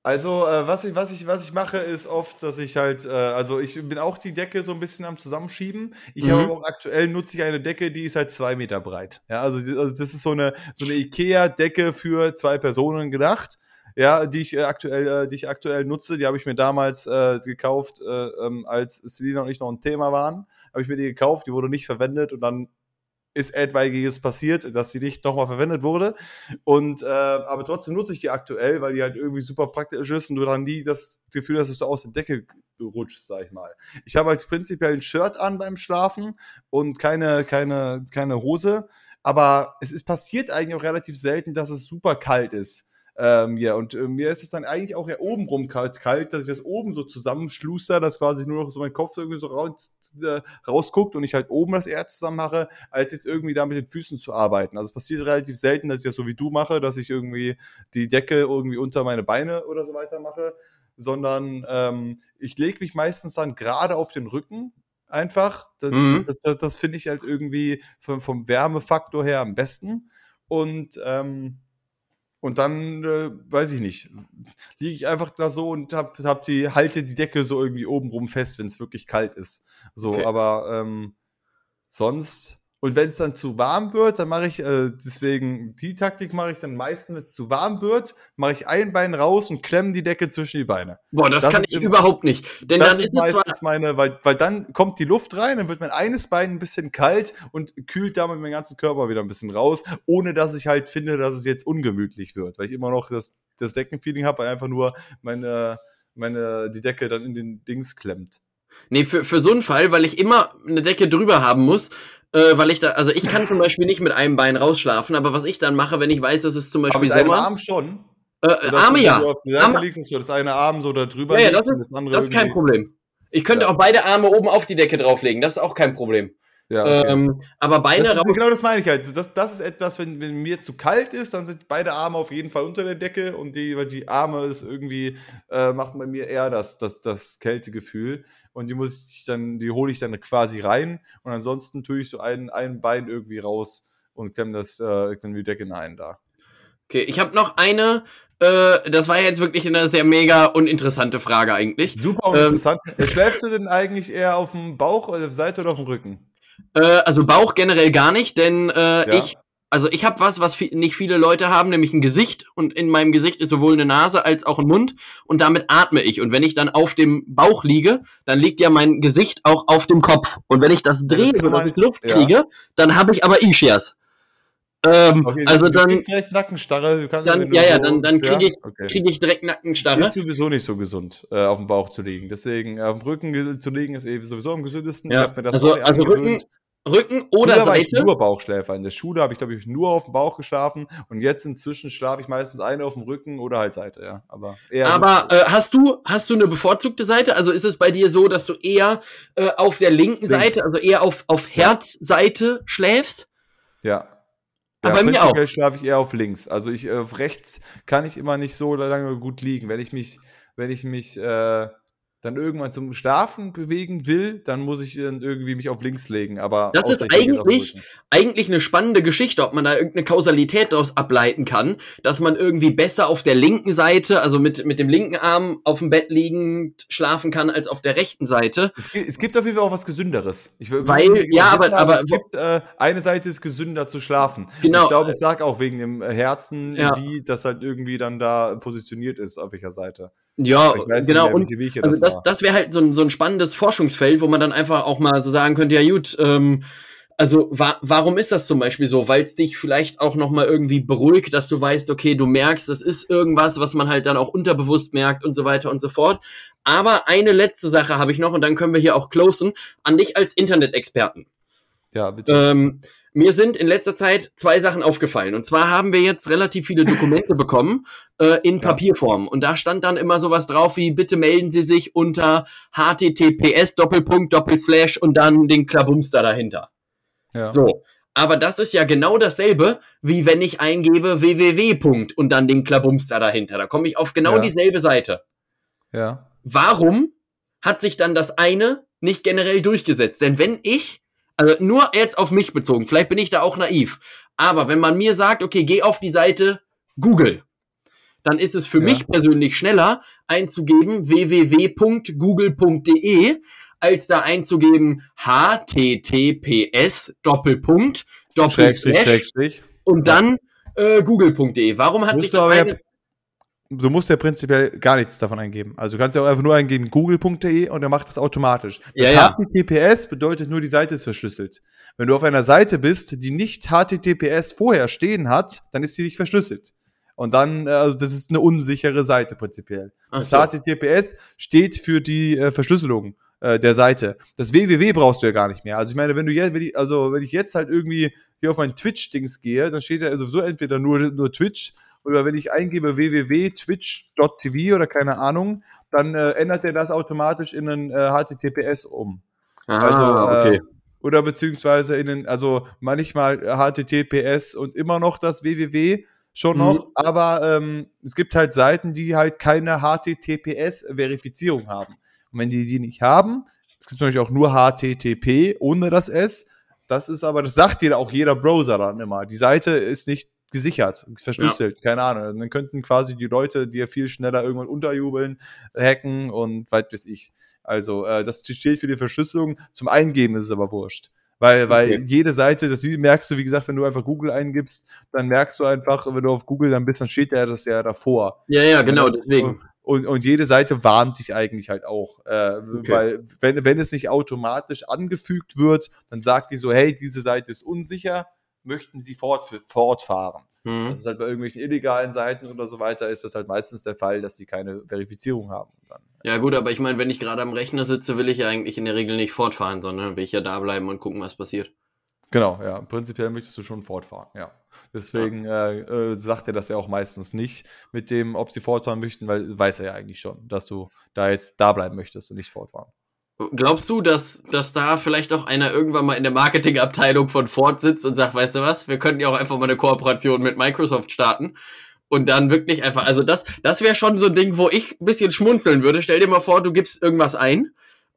also, äh, was, ich, was, ich, was ich mache, ist oft, dass ich halt, äh, also ich bin auch die Decke so ein bisschen am Zusammenschieben. Ich Mhm. habe auch aktuell nutze ich eine Decke, die ist halt zwei Meter breit. Ja, also, also das ist so eine, so eine IKEA-Decke für zwei Personen gedacht. Ja, die ich äh, aktuell, äh, die ich aktuell nutze, die habe ich mir damals äh, gekauft, äh, ähm, als Selina und ich noch ein Thema waren. Habe ich mir die gekauft, die wurde nicht verwendet und dann ist etwaiges passiert, dass sie nicht nochmal verwendet wurde. Und äh, aber trotzdem nutze ich die aktuell, weil die halt irgendwie super praktisch ist und du dann nie das Gefühl hast, dass du aus der Decke rutschst, sag ich mal. Ich habe halt prinzipiell ein Shirt an beim Schlafen und keine, keine, keine Hose. Aber es ist passiert eigentlich auch relativ selten, dass es super kalt ist. Ähm, ja, und äh, mir ist es dann eigentlich auch ja obenrum kalt, kalt, dass ich das oben so zusammenschluster, dass quasi nur noch so mein Kopf irgendwie so raus, äh, rausguckt und ich halt oben das Erz zusammen mache, als jetzt irgendwie da mit den Füßen zu arbeiten. Also es passiert relativ selten, dass ich das so wie du mache, dass ich irgendwie die Decke irgendwie unter meine Beine oder so weiter mache, sondern ähm, ich lege mich meistens dann gerade auf den Rücken. Einfach. Das, Mhm. das, das, das finde ich halt irgendwie vom, vom Wärmefaktor her am besten. Und, ähm, und dann, äh, weiß ich nicht, liege ich einfach da so und hab, hab die, halte die Decke so irgendwie obenrum fest, wenn es wirklich kalt ist. So, Okay. aber ähm, sonst. Und wenn es dann zu warm wird, dann mache ich, äh, deswegen, die Taktik mache ich dann meistens, wenn es zu warm wird, mache ich ein Bein raus und klemme die Decke zwischen die Beine. Boah, das, Das kann ich im- überhaupt nicht. Denn das dann ist meistens meine, weil, weil dann kommt die Luft rein, dann wird mein eines Bein ein bisschen kalt und kühlt damit meinen ganzen Körper wieder ein bisschen raus, ohne dass ich halt finde, dass es jetzt ungemütlich wird, weil ich immer noch das, das Deckenfeeling habe, weil einfach nur meine, meine, die Decke dann in den Dings klemmt. Nee, für, für so einen Fall, weil ich immer eine Decke drüber haben muss, äh, weil ich da, also ich kann zum Beispiel nicht mit einem Bein rausschlafen, aber was ich dann mache, wenn ich weiß, dass es zum Aber Beispiel mit einem Sommer. Arm schon. Äh, Arme ja. Wenn du auf die Seite Arme- liegst, dass du das eine Arm so da drüber Ja, ja, das ist, das andere das ist kein Problem. Ich könnte Ja. auch beide Arme oben auf die Decke drauflegen, das ist auch kein Problem. Ja, okay. Ähm, aber Beine das ist, raus. genau das meine ich halt. Das, das ist etwas, wenn, wenn mir zu kalt ist, dann sind beide Arme auf jeden Fall unter der Decke und die, weil die Arme ist irgendwie, äh, macht bei mir eher das, das, das Kältegefühl. Und die muss ich dann, die hole ich dann quasi rein und ansonsten tue ich so ein, ein Bein irgendwie raus und klemme das, äh, klemm die Decke ein da. Okay, ich habe noch eine, äh, das war jetzt wirklich eine sehr mega uninteressante Frage eigentlich. Super Ähm, interessant. Äh, Schläfst du denn eigentlich eher auf dem Bauch, oder auf der Seite oder auf dem Rücken? Äh, also Bauch generell gar nicht, denn äh, Ja. ich, also ich habe was, was vi nicht viele Leute haben, nämlich ein Gesicht und in meinem Gesicht ist sowohl eine Nase als auch ein Mund und damit atme ich und wenn ich dann auf dem Bauch liege, dann liegt ja mein Gesicht auch auf dem Kopf und wenn ich das drehe, kann sodass ich Luft ja. kriege, dann habe ich aber Ischias. Ähm, Okay, also du dann kriegst direkt Nackenstarre. Kannst, dann- ja, ja, dann- dann krieg ich- Okay. kriege ich direkt Nackenstarre. Ist sowieso nicht so gesund, äh, auf dem Bauch zu liegen. Deswegen, äh, auf dem Rücken zu liegen, ist eh sowieso am gesündesten. Ja, Ich hab mir das also- also angewöhnt. Rücken oder Früher war ich Seite. nur Bauchschläfer. In der Schule habe ich, glaube ich, nur auf dem Bauch geschlafen. Und jetzt inzwischen schlafe ich meistens eine auf dem Rücken oder halt Seite, ja. Aber Aber Rücken. äh, hast du hast du eine bevorzugte Seite? Also ist es bei dir so, dass du eher äh, auf der linken Links. Seite, also eher auf auf Herzseite schläfst? ja. Aber ja, bei mir auch. schlafe ich eher auf links. Also ich äh, auf rechts kann ich immer nicht so lange gut liegen. Wenn ich mich, wenn ich mich äh, dann irgendwann zum Schlafen bewegen will, dann muss ich dann irgendwie mich auf links legen. Aber Das ist eigentlich- Rücken. Eigentlich eine spannende Geschichte, ob man da irgendeine Kausalität daraus ableiten kann, dass man irgendwie besser auf der linken Seite, also mit mit dem linken Arm auf dem Bett liegend schlafen kann als auf der rechten Seite. Es gibt, es gibt auf jeden Fall auch was Gesünderes. Ich will, Weil- will ja, wissen, aber- aber- es gibt äh, eine Seite ist gesünder zu schlafen. Genau. Ich glaube, ich sage auch wegen dem Herzen, Ja. wie das halt irgendwie dann da positioniert ist, auf welcher Seite. Ja, genau. mehr, Und Also das, das wäre halt so ein, so ein spannendes Forschungsfeld, wo man dann einfach auch mal so sagen könnte, ja gut, ähm, also wa warum ist das zum Beispiel so? Weil es dich vielleicht auch noch mal irgendwie beruhigt, dass du weißt, okay, du merkst, es ist irgendwas, was man halt dann auch unterbewusst merkt und so weiter und so fort. Aber eine letzte Sache habe ich noch und dann können wir hier auch closen, an dich als Internet-Experten. ja, bitte. Ähm, mir sind in letzter Zeit zwei Sachen aufgefallen. Und zwar haben wir jetzt relativ viele Dokumente bekommen äh, in. Papierform. Und da stand dann immer sowas drauf wie, bitte melden Sie sich unter https Doppelpunkt Doppelslash und dann den Klabumster dahinter. ja. So. Aber das ist ja genau dasselbe, wie wenn ich eingebe www. Und dann den Klabumster dahinter. Da komme ich auf genau Ja. dieselbe Seite. ja. Warum hat sich dann das eine nicht generell durchgesetzt? Denn wenn ich, also nur jetzt auf mich bezogen, vielleicht bin ich da auch naiv, aber wenn man mir sagt, okay, geh auf die Seite Google. Dann ist es für Ja. mich persönlich schneller einzugeben www.google.de als da einzugeben https Doppelpunkt Doppelslash und dann äh, google.de. Warum hat Musst sich das eine Du musst ja prinzipiell gar nichts davon eingeben. Also du kannst ja auch einfach nur eingeben google.de und er macht das automatisch. Das Ja, ja. HTTPS bedeutet nur, die Seite ist verschlüsselt. Wenn du auf einer Seite bist, die nicht HTTPS vorher stehen hat, dann ist sie nicht verschlüsselt. Und dann, äh, also das ist eine unsichere Seite prinzipiell. Ach Das so. HTTPS steht für die äh, Verschlüsselung äh, der Seite. Das www brauchst du ja gar nicht mehr. Also ich meine, wenn du jetzt, wenn ich, also wenn ich jetzt halt irgendwie hier auf mein Twitch-Dings gehe, dann steht da sowieso entweder nur, nur Twitch oder wenn ich eingebe www.twitch.tv oder keine Ahnung, dann äh, ändert er das automatisch in einen äh, HTTPS um. Also, Ah, äh, okay. Oder beziehungsweise in den, also manchmal HTTPS und immer noch das www schon Mhm. noch, aber ähm, es gibt halt Seiten, die halt keine HTTPS-Verifizierung haben. Und wenn die die nicht haben, es gibt natürlich auch nur HTTP ohne das S, das ist aber, das sagt dir auch jeder Browser dann immer. Die Seite ist nicht gesichert, verschlüsselt, keine Ahnung. Und dann könnten quasi die Leute dir viel schneller irgendwann unterjubeln, hacken und weit weiß ich. Also, äh, das steht für die Verschlüsselung. Zum Eingeben ist es aber wurscht. Weil, weil Okay. jede Seite, das merkst du, wie gesagt, wenn du einfach Google eingibst, dann merkst du einfach, wenn du auf Google dann bist, dann steht ja das ja davor. Ja, ja, genau, das, deswegen. Und, und jede Seite warnt dich eigentlich halt auch. Äh, Okay. Weil, wenn, wenn es nicht automatisch angefügt wird, dann sagt die so, hey, diese Seite ist unsicher, möchten sie fort, fortfahren. Mhm. Das ist halt bei irgendwelchen illegalen Seiten oder so weiter, ist das halt meistens der Fall, dass sie keine Verifizierung haben. Dann, Ja gut, aber ich meine, wenn ich gerade am Rechner sitze, will ich ja eigentlich in der Regel nicht fortfahren, sondern will ich ja da bleiben und gucken, was passiert. Genau, ja. Prinzipiell möchtest du schon fortfahren, ja. Deswegen äh, äh, sagt er das ja auch meistens nicht mit dem, ob sie fortfahren möchten, weil weiß er ja eigentlich schon, dass du da jetzt da bleiben möchtest und nicht fortfahren. Glaubst du, dass, dass da vielleicht auch einer irgendwann mal in der Marketingabteilung von Ford sitzt und sagt, weißt du was, wir könnten ja auch einfach mal eine Kooperation mit Microsoft starten und dann wirklich einfach, also das, das wäre schon so ein Ding, wo ich ein bisschen schmunzeln würde. Stell dir mal vor, du gibst irgendwas ein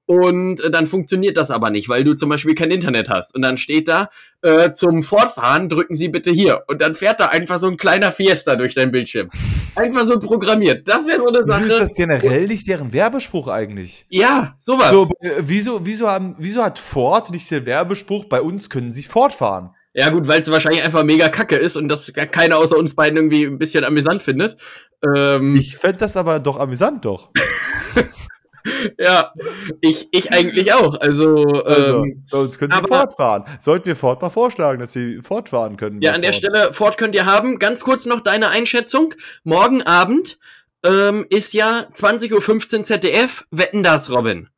und äh, dann funktioniert das aber nicht, weil du zum Beispiel kein Internet hast. Und dann steht da, äh, zum Fortfahren drücken Sie bitte hier. Und dann fährt da einfach so ein kleiner Fiesta durch dein Bildschirm. Einfach so programmiert. Das wäre so eine Wieso Sache. ist das generell nicht deren Werbespruch eigentlich? ja, sowas. So, äh, wieso, wieso, haben, wieso hat Ford nicht den Werbespruch, bei uns können sie fortfahren? Ja, gut, weil es wahrscheinlich einfach mega kacke ist und das keiner außer uns beiden irgendwie ein bisschen amüsant findet. Ähm, Ich fände das aber doch amüsant, doch. ja, ich, ich eigentlich auch. Also, Also, ähm, bei uns können sie fortfahren. Sollten wir Ford mal vorschlagen, dass sie fortfahren können. ja, an der Ford. Stelle, Ford könnt ihr haben. Ganz kurz noch deine Einschätzung. Morgen Abend ähm, ist ja 20.15 Uhr ZDF. Wetten das, Robin.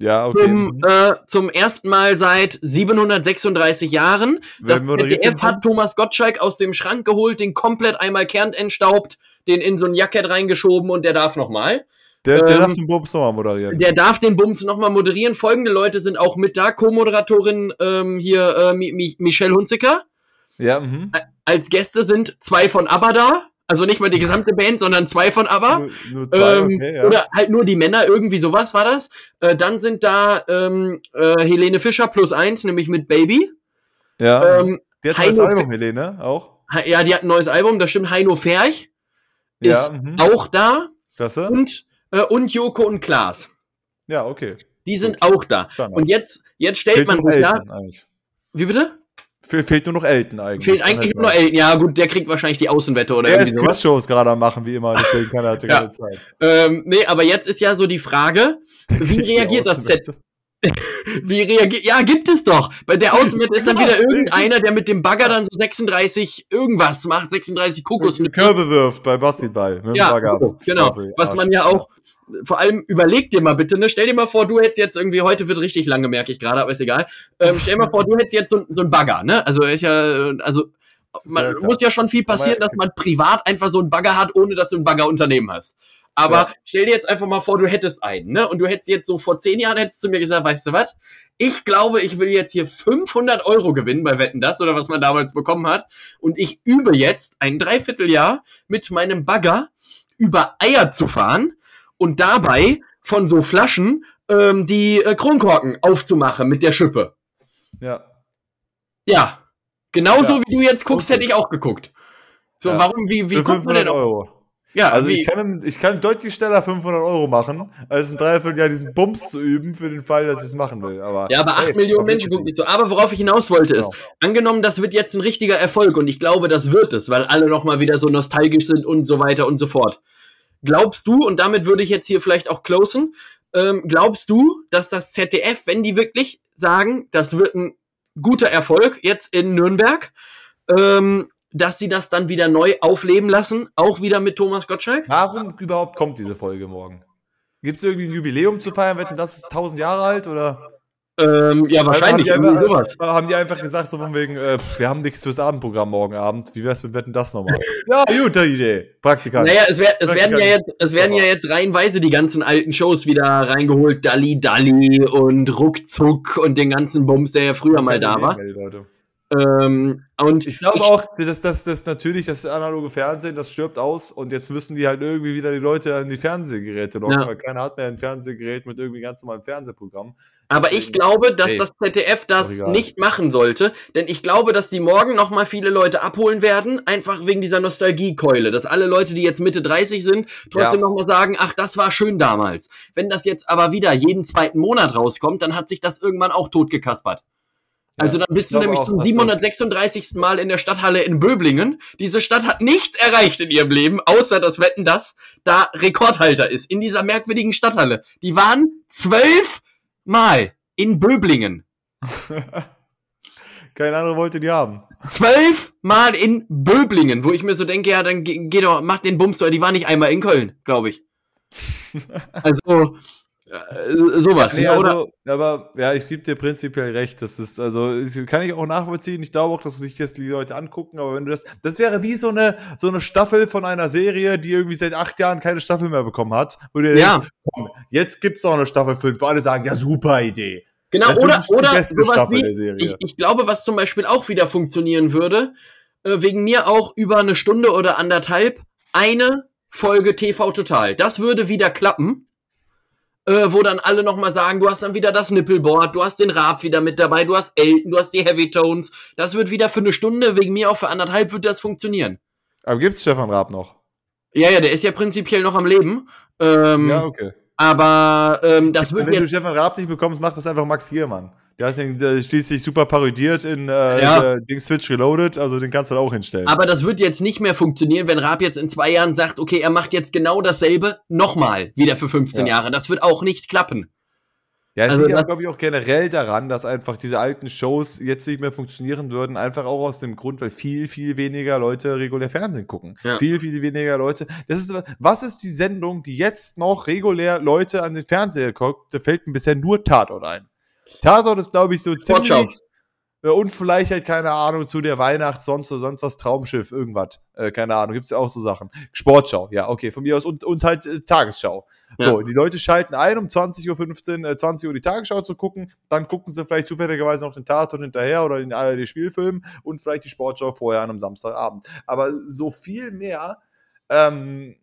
Ja, okay. Zum, Mhm. äh, zum ersten Mal seit 736 Jahren. Das ZDF hat? Thomas Gottschalk aus dem Schrank geholt, den komplett einmal kernt entstaubt, den in so ein Jacket reingeschoben und der darf nochmal. Der, der ähm, darf den Bobs nochmal moderieren. Der darf den Bums nochmal moderieren. Folgende Leute sind auch mit da. Co-Moderatorin ähm, hier äh, Mi Mi Michelle Hunziker. ja, mhm. Als Gäste sind zwei von ABBA da. Also nicht mal die gesamte Band, sondern zwei von ABBA. Nur, nur zwei, Ähm, okay, ja. Oder halt nur die Männer, irgendwie sowas war das. Äh, dann sind da ähm, äh, Helene Fischer plus eins, nämlich mit Baby. ja. Ähm, der hat Heino das Album, Fe- Helene, auch. Ha- ja, die hat ein neues Album, das stimmt. Heino Ferch ist ja, mhm. auch da. Klasse. Und, äh, und Joko und Klaas. Ja, okay. Die sind auch da. Standard. Und jetzt, jetzt stellt Fehlt man noch sich da. Wie bitte? Fe fehlt nur noch Elton eigentlich. Fehlt eigentlich nur Elton. Ja, gut, der kriegt wahrscheinlich die Außenwette oder Er irgendwie ist sowas. Quizshows gerade am machen, wie immer, deswegen kann er Ja. keine Zeit. Ähm, nee, aber jetzt ist ja so die Frage, wie reagiert das Z? Wie reagiert. Ja, gibt es doch. Bei der Außenwette ist dann Ja, wieder irgendeiner, der mit dem Bagger dann so 36 irgendwas macht, 36 Kokos mit. Körbe wirft bei Basketball. Mit dem Ja, Bagger. genau. Staffel, Was man ja auch, vor allem überleg dir mal bitte, ne? Stell dir mal vor, du hättest jetzt irgendwie, heute wird richtig lange, merke ich gerade, aber ist egal. Ähm, stell dir mal vor, du hättest jetzt so, so ein Bagger, ne? Also ist ja, also man ja muss ja schon viel passieren, dass man privat einfach so einen Bagger hat, ohne dass du ein Baggerunternehmen hast. Aber Ja. stell dir jetzt einfach mal vor, du hättest einen, ne? Und du hättest jetzt so vor zehn Jahren hättest du mir gesagt, weißt du was? Ich glaube, ich will jetzt hier 500 Euro gewinnen bei Wetten das oder was man damals bekommen hat. Und ich übe jetzt ein Dreivierteljahr mit meinem Bagger über Eier zu fahren und dabei von so Flaschen ähm, die äh, Kronkorken aufzumachen mit der Schippe. Ja. Ja. Genauso Ja. wie du jetzt guckst, Okay. hätte ich auch geguckt. So, Ja. warum, wie, wie kommt man 500 denn auf? Ja, Also wie, ich kann, ich kann deutlich schneller 500 Euro machen, als ein Dreivierteljahr diesen Bums zu üben, für den Fall, dass ich es machen will. Aber, ja, aber 8 hey, Millionen. Menschen gucken nicht so. Aber worauf ich hinaus wollte ist, Genau. angenommen, das wird jetzt ein richtiger Erfolg und ich glaube, das wird es, weil alle nochmal wieder so nostalgisch sind und so weiter und so fort. Glaubst du, und damit würde ich jetzt hier vielleicht auch closen, ähm, glaubst du, dass das ZDF, wenn die wirklich sagen, das wird ein guter Erfolg jetzt in Nürnberg, ähm, dass sie das dann wieder neu aufleben lassen, auch wieder mit Thomas Gottschalk? Warum überhaupt kommt diese Folge morgen? Gibt es irgendwie ein Jubiläum zu feiern? Wetten, das ist 1000 Jahre alt? Oder Ähm, ja, wahrscheinlich, haben die, irgendwie einfach, sowas. haben die einfach gesagt, so von wegen, äh, wir haben nichts fürs Abendprogramm morgen Abend. Wie wär's mit Wetten, das nochmal? ja, gute Idee. Praktikant. Naja, es, wär, es werden ja jetzt, es werden ja jetzt reihenweise die ganzen alten Shows wieder reingeholt. Dalli Dalli und Ruckzuck und den ganzen Bums, der ja früher mal da war. Leute. Ähm, und Ich glaube auch, dass das, das natürlich das analoge Fernsehen, das stirbt aus und jetzt müssen die halt irgendwie wieder die Leute an die Fernsehgeräte locken, Ja. weil keiner hat mehr ein Fernsehgerät mit irgendwie ganz normalem Fernsehprogramm. Aber ich glaube, dass Hey, das ZDF das nicht machen sollte, denn ich glaube, dass die morgen noch mal viele Leute abholen werden, einfach wegen dieser Nostalgiekeule, dass alle Leute, die jetzt Mitte 30 sind, trotzdem Ja. noch mal sagen, ach, das war schön damals. Wenn das jetzt aber wieder jeden zweiten Monat rauskommt, dann hat sich das irgendwann auch totgekaspert. Also dann bist du nämlich auch, zum dass 736. Mal in der Stadthalle in Böblingen. Diese Stadt hat nichts erreicht in ihrem Leben, außer dass Wetten das da Rekordhalter ist in dieser merkwürdigen Stadthalle. Die waren zwölf Mal in Böblingen. Kein anderer wollte die haben. Zwölf Mal in Böblingen, wo ich mir so denke, ja, dann geh, geh doch, mach den Bums, die war nicht einmal in Köln, glaube ich. Also, sowas. Nee, ja, oder? also, aber ja, ich gebe dir prinzipiell recht. Das ist, also, das kann ich auch nachvollziehen. Ich glaube auch, dass sich das die Leute angucken, aber wenn du das, das wäre wie so eine, so eine Staffel von einer Serie, die irgendwie seit acht Jahren keine Staffel mehr bekommen hat. Wo du Ja. denkst, komm, jetzt gibt's auch eine Staffel 5, wo alle sagen, ja, super Idee. Genau, Das oder, oder sowas Staffel wie, der Serie. ich, ich glaube, was zum Beispiel auch wieder funktionieren würde, äh, wegen mir auch über eine Stunde oder anderthalb, eine Folge TV Total. Das würde wieder klappen. Äh, wo dann alle nochmal sagen, du hast dann wieder das Nippelboard, du hast den Raab wieder mit dabei, du hast Elton, du hast die Heavy Tones. Das wird wieder für eine Stunde, wegen mir auch für anderthalb wird das funktionieren. Aber gibt's Stefan Raab noch? Ja, ja, der ist ja prinzipiell noch am Leben. Ähm, ja, okay. Aber ähm, das wird Wenn du. Stefan Raab nicht bekommst, mach das einfach Max Giermann. Der hat den der schließlich super parodiert in äh, Ja. Ding Switch Reloaded, also den kannst du da auch hinstellen. Aber das wird jetzt nicht mehr funktionieren, wenn Raab jetzt in zwei Jahren sagt, okay, er macht jetzt genau dasselbe nochmal wieder für 15 Ja. Jahre. Das wird auch nicht klappen. Ja, es Also liegt glaube ich, auch generell daran, dass einfach diese alten Shows jetzt nicht mehr funktionieren würden. Einfach auch aus dem Grund, weil viel, viel weniger Leute regulär Fernsehen gucken. Ja. Viel, viel weniger Leute. Das ist, was ist die Sendung, die jetzt noch regulär Leute an den Fernseher guckt? Da fällt mir bisher nur Tatort ein. Tatort ist, glaube ich, so ziemlich. Und vielleicht halt, keine Ahnung, zu der Weihnachts-, sonst, sonst was, Traumschiff, irgendwas. Äh, keine Ahnung, gibt's ja auch so Sachen. Sportschau, ja, okay, von mir aus. Und, und halt äh, Tagesschau. So, Ja. die Leute schalten ein, um 20.15 Uhr, äh, 20 Uhr die Tagesschau zu gucken. Dann gucken sie vielleicht zufälligerweise noch den Tatort hinterher oder den ARD-Spielfilm und vielleicht die Sportschau vorher an einem Samstagabend. Aber so viel mehr, ähm,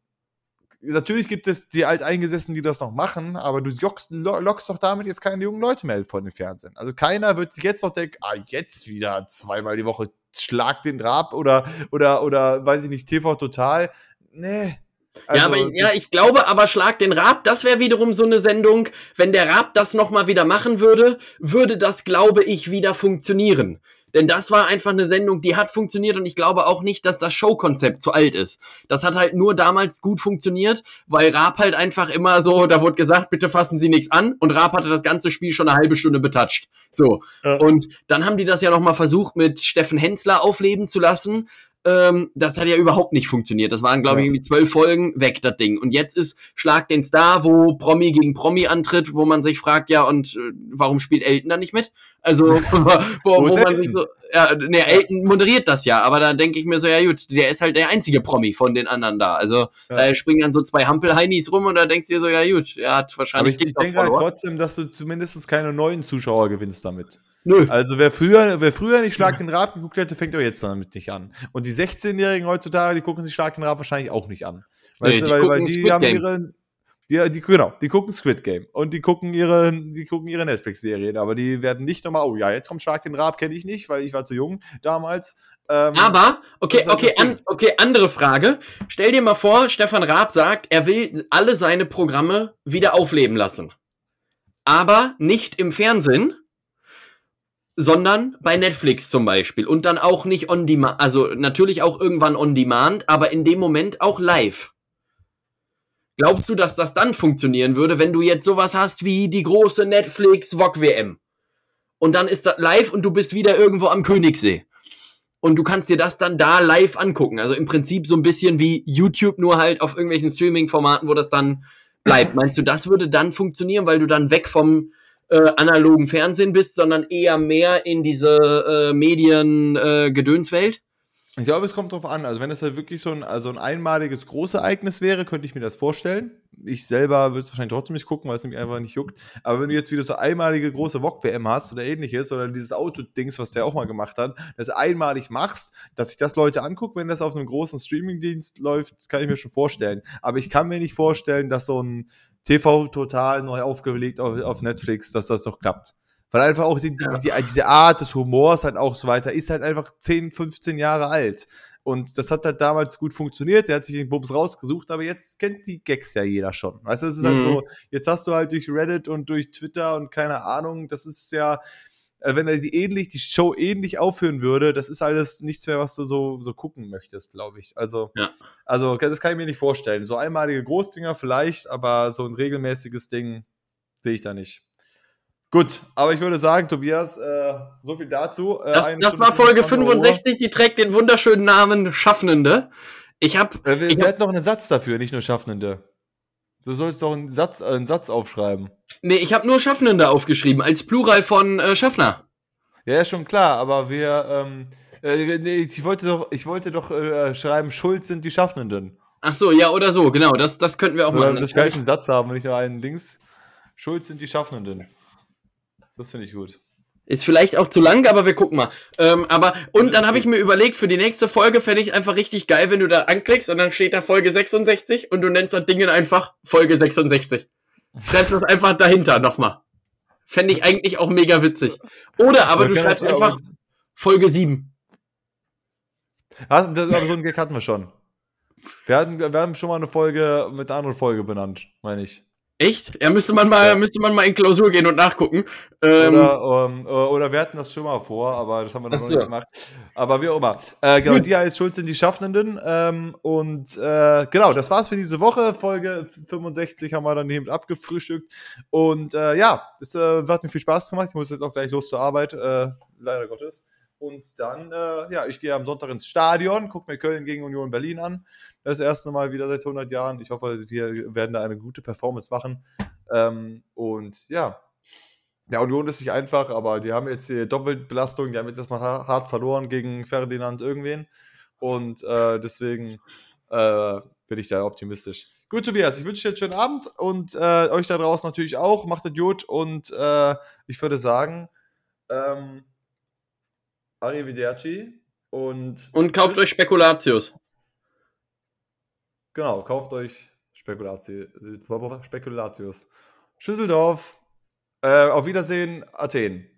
natürlich gibt es die Alteingesessenen, die das noch machen, aber du lockst, lo- lockst doch damit jetzt keine jungen Leute mehr vor den Fernsehen. Also keiner wird sich jetzt noch denken, ah, jetzt wieder zweimal die Woche Schlag den Rab oder, oder, oder, weiß ich nicht, TV Total. Nee. Also, ja, aber ich- ja, ich glaube aber Schlag den Raab, das wäre wiederum so eine Sendung. Wenn der Raab das nochmal wieder machen würde, würde das, glaube ich, wieder funktionieren. Denn das war einfach eine Sendung, die hat funktioniert und ich glaube auch nicht, dass das Showkonzept zu alt ist. Das hat halt nur damals gut funktioniert, weil Raab halt einfach immer so, da wurde gesagt, bitte fassen Sie nichts an und Raab hatte das ganze Spiel schon eine halbe Stunde betatscht. So. Ja. Und dann haben die das ja nochmal versucht, mit Steffen Hensler aufleben zu lassen. Ähm, das hat ja überhaupt nicht funktioniert. Das waren, glaube ich, Ja. irgendwie zwölf Folgen weg, das Ding. Und jetzt ist Schlag den Star, wo Promi gegen Promi antritt, wo man sich fragt, ja, und äh, warum spielt Elton da nicht mit? Also, wo, Wo wo, man sich so, ja, ne, Elton moderiert das ja, aber da denke ich mir so, ja gut, der ist halt der einzige Promi von den anderen da. Also, Ja. da springen dann so zwei Hampelheinis rum und da denkst du dir so, ja gut, er hat aber wahrscheinlich ich, ich denke halt trotzdem, dass du zumindest keine neuen Zuschauer gewinnst damit. Nö. Also wer früher, wer früher nicht Schlag den Rab geguckt hätte, fängt auch jetzt damit nicht an. Und die 16-Jährigen heutzutage, die gucken sich Schlag den Rab wahrscheinlich auch nicht an. Weißt Nee, du, die weil, weil die Squid haben Game. ihre. Die, die, genau, die gucken Squid Game und die gucken ihre, die gucken ihre Netflix-Serien, aber die werden nicht nochmal, oh ja, jetzt kommt Shark den Rab, kenne ich nicht, weil ich war zu jung damals. Ähm, aber, okay, halt okay, an, okay, andere Frage. Stell dir mal vor, Stefan Raab sagt, er will alle seine Programme wieder aufleben lassen. Aber nicht im Fernsehen, sondern bei Netflix zum Beispiel. Und dann auch nicht on demand, also natürlich auch irgendwann on demand, aber in dem Moment auch live. Glaubst du, dass das dann funktionieren würde, wenn du jetzt sowas hast wie die große Netflix VOG WM? Und dann ist das live und du bist wieder irgendwo am Königssee. Und du kannst dir das dann da live angucken. Also im Prinzip so ein bisschen wie YouTube, nur halt auf irgendwelchen Streaming-Formaten, wo das dann bleibt. Meinst du, das würde dann funktionieren, weil du dann weg vom äh, analogen Fernsehen bist, sondern eher mehr in diese äh, Medien-Gedönswelt? Äh, ich glaube, es kommt drauf an. Also, wenn es halt wirklich so ein, also ein einmaliges Großereignis wäre, könnte ich mir das vorstellen. Ich selber würde es wahrscheinlich trotzdem nicht gucken, weil es mich einfach nicht juckt. Aber wenn du jetzt wieder so einmalige große VOG-WM hast oder ähnliches, oder dieses Auto-Dings, was der auch mal gemacht hat, das einmalig machst, dass sich das Leute angucken, wenn das auf einem großen Streaming-Dienst läuft, kann ich mir schon vorstellen. Aber ich kann mir nicht vorstellen, dass so ein TV total neu aufgelegt auf, auf Netflix, dass das doch klappt. Weil einfach auch die, ja. die, diese Art des Humors halt auch so weiter ist halt einfach 10, 15 Jahre alt. Und das hat halt damals gut funktioniert. Der hat sich den Bums rausgesucht, aber jetzt kennt die Gags ja jeder schon. Weißt du, es ist halt mhm. halt so, jetzt hast du halt durch Reddit und durch Twitter und keine Ahnung, das ist ja, wenn er die ähnlich, die Show ähnlich aufführen würde, das ist alles nichts mehr, was du so, so gucken möchtest, glaube ich. Also, ja. also, das kann ich mir nicht vorstellen. So einmalige Großdinger vielleicht, aber so ein regelmäßiges Ding sehe ich da nicht. Gut, aber ich würde sagen, Tobias, äh, so viel dazu. Äh, das, das war Folge 65, die trägt den wunderschönen Namen Schaffnende. Ich habe. Äh, wir, wir hätten noch einen Satz dafür, nicht nur Schaffnende. Du sollst doch einen Satz, äh, einen Satz aufschreiben. Nee, ich habe nur Schaffnende aufgeschrieben, als Plural von äh, Schaffner. Ja, ist schon klar, aber wir. Ähm, äh, nee, ich wollte doch, ich wollte doch äh, schreiben, Schuld sind die Schaffnenden. Ach so, ja, oder so, genau. Das, das könnten wir auch so, machen. Dass wir halt einen Satz haben, nicht nur einen Dings. Schuld sind die Schaffenden. Das finde ich gut. Ist vielleicht auch zu lang, aber wir gucken mal. Ähm, aber, und dann habe ich mir überlegt, für die nächste Folge fände ich einfach richtig geil, wenn du da anklickst und dann steht da Folge 66 und du nennst das Ding einfach Folge 66. Schreibst das einfach dahinter nochmal. Fände ich eigentlich auch mega witzig. Oder aber du schreibst einfach Folge 7. Ja, das, aber so einen Gag hatten wir schon. Wir, hatten, wir haben schon mal eine Folge mit einer anderen Folge benannt, meine ich. Echt? Ja, müsste man mal, ja. müsste man mal in Klausur gehen und nachgucken. Ähm, oder, um, oder wir hatten das schon mal vor, aber das haben wir noch so. nicht gemacht. Aber wie auch immer. Äh, genau, die heißt Schuld sind die Schaffenden. Ähm, und äh, genau, das war's für diese Woche. Folge 65 haben wir dann eben abgefrühstückt. Und äh, ja, das äh, hat mir viel Spaß gemacht. Ich muss jetzt auch gleich los zur Arbeit, äh, leider Gottes. Und dann, äh, ja, ich gehe am Sonntag ins Stadion, gucke mir Köln gegen Union Berlin an das erste Mal wieder seit 100 Jahren. Ich hoffe, wir werden da eine gute Performance machen. Ähm, und ja, ja, Union ist nicht einfach, aber die haben jetzt die Doppelbelastung, die haben jetzt erstmal hart verloren gegen Ferdinand irgendwen. Und äh, deswegen äh, bin ich da optimistisch. Gut, Tobias, ich wünsche dir einen schönen Abend und äh, euch da draußen natürlich auch. Macht es gut und äh, ich würde sagen, ähm, Arrivederci und. Und kauft tschüss. euch Spekulatius. Genau, kauft euch Spekulatius. Schüsseldorf. Äh, auf Wiedersehen, Athen.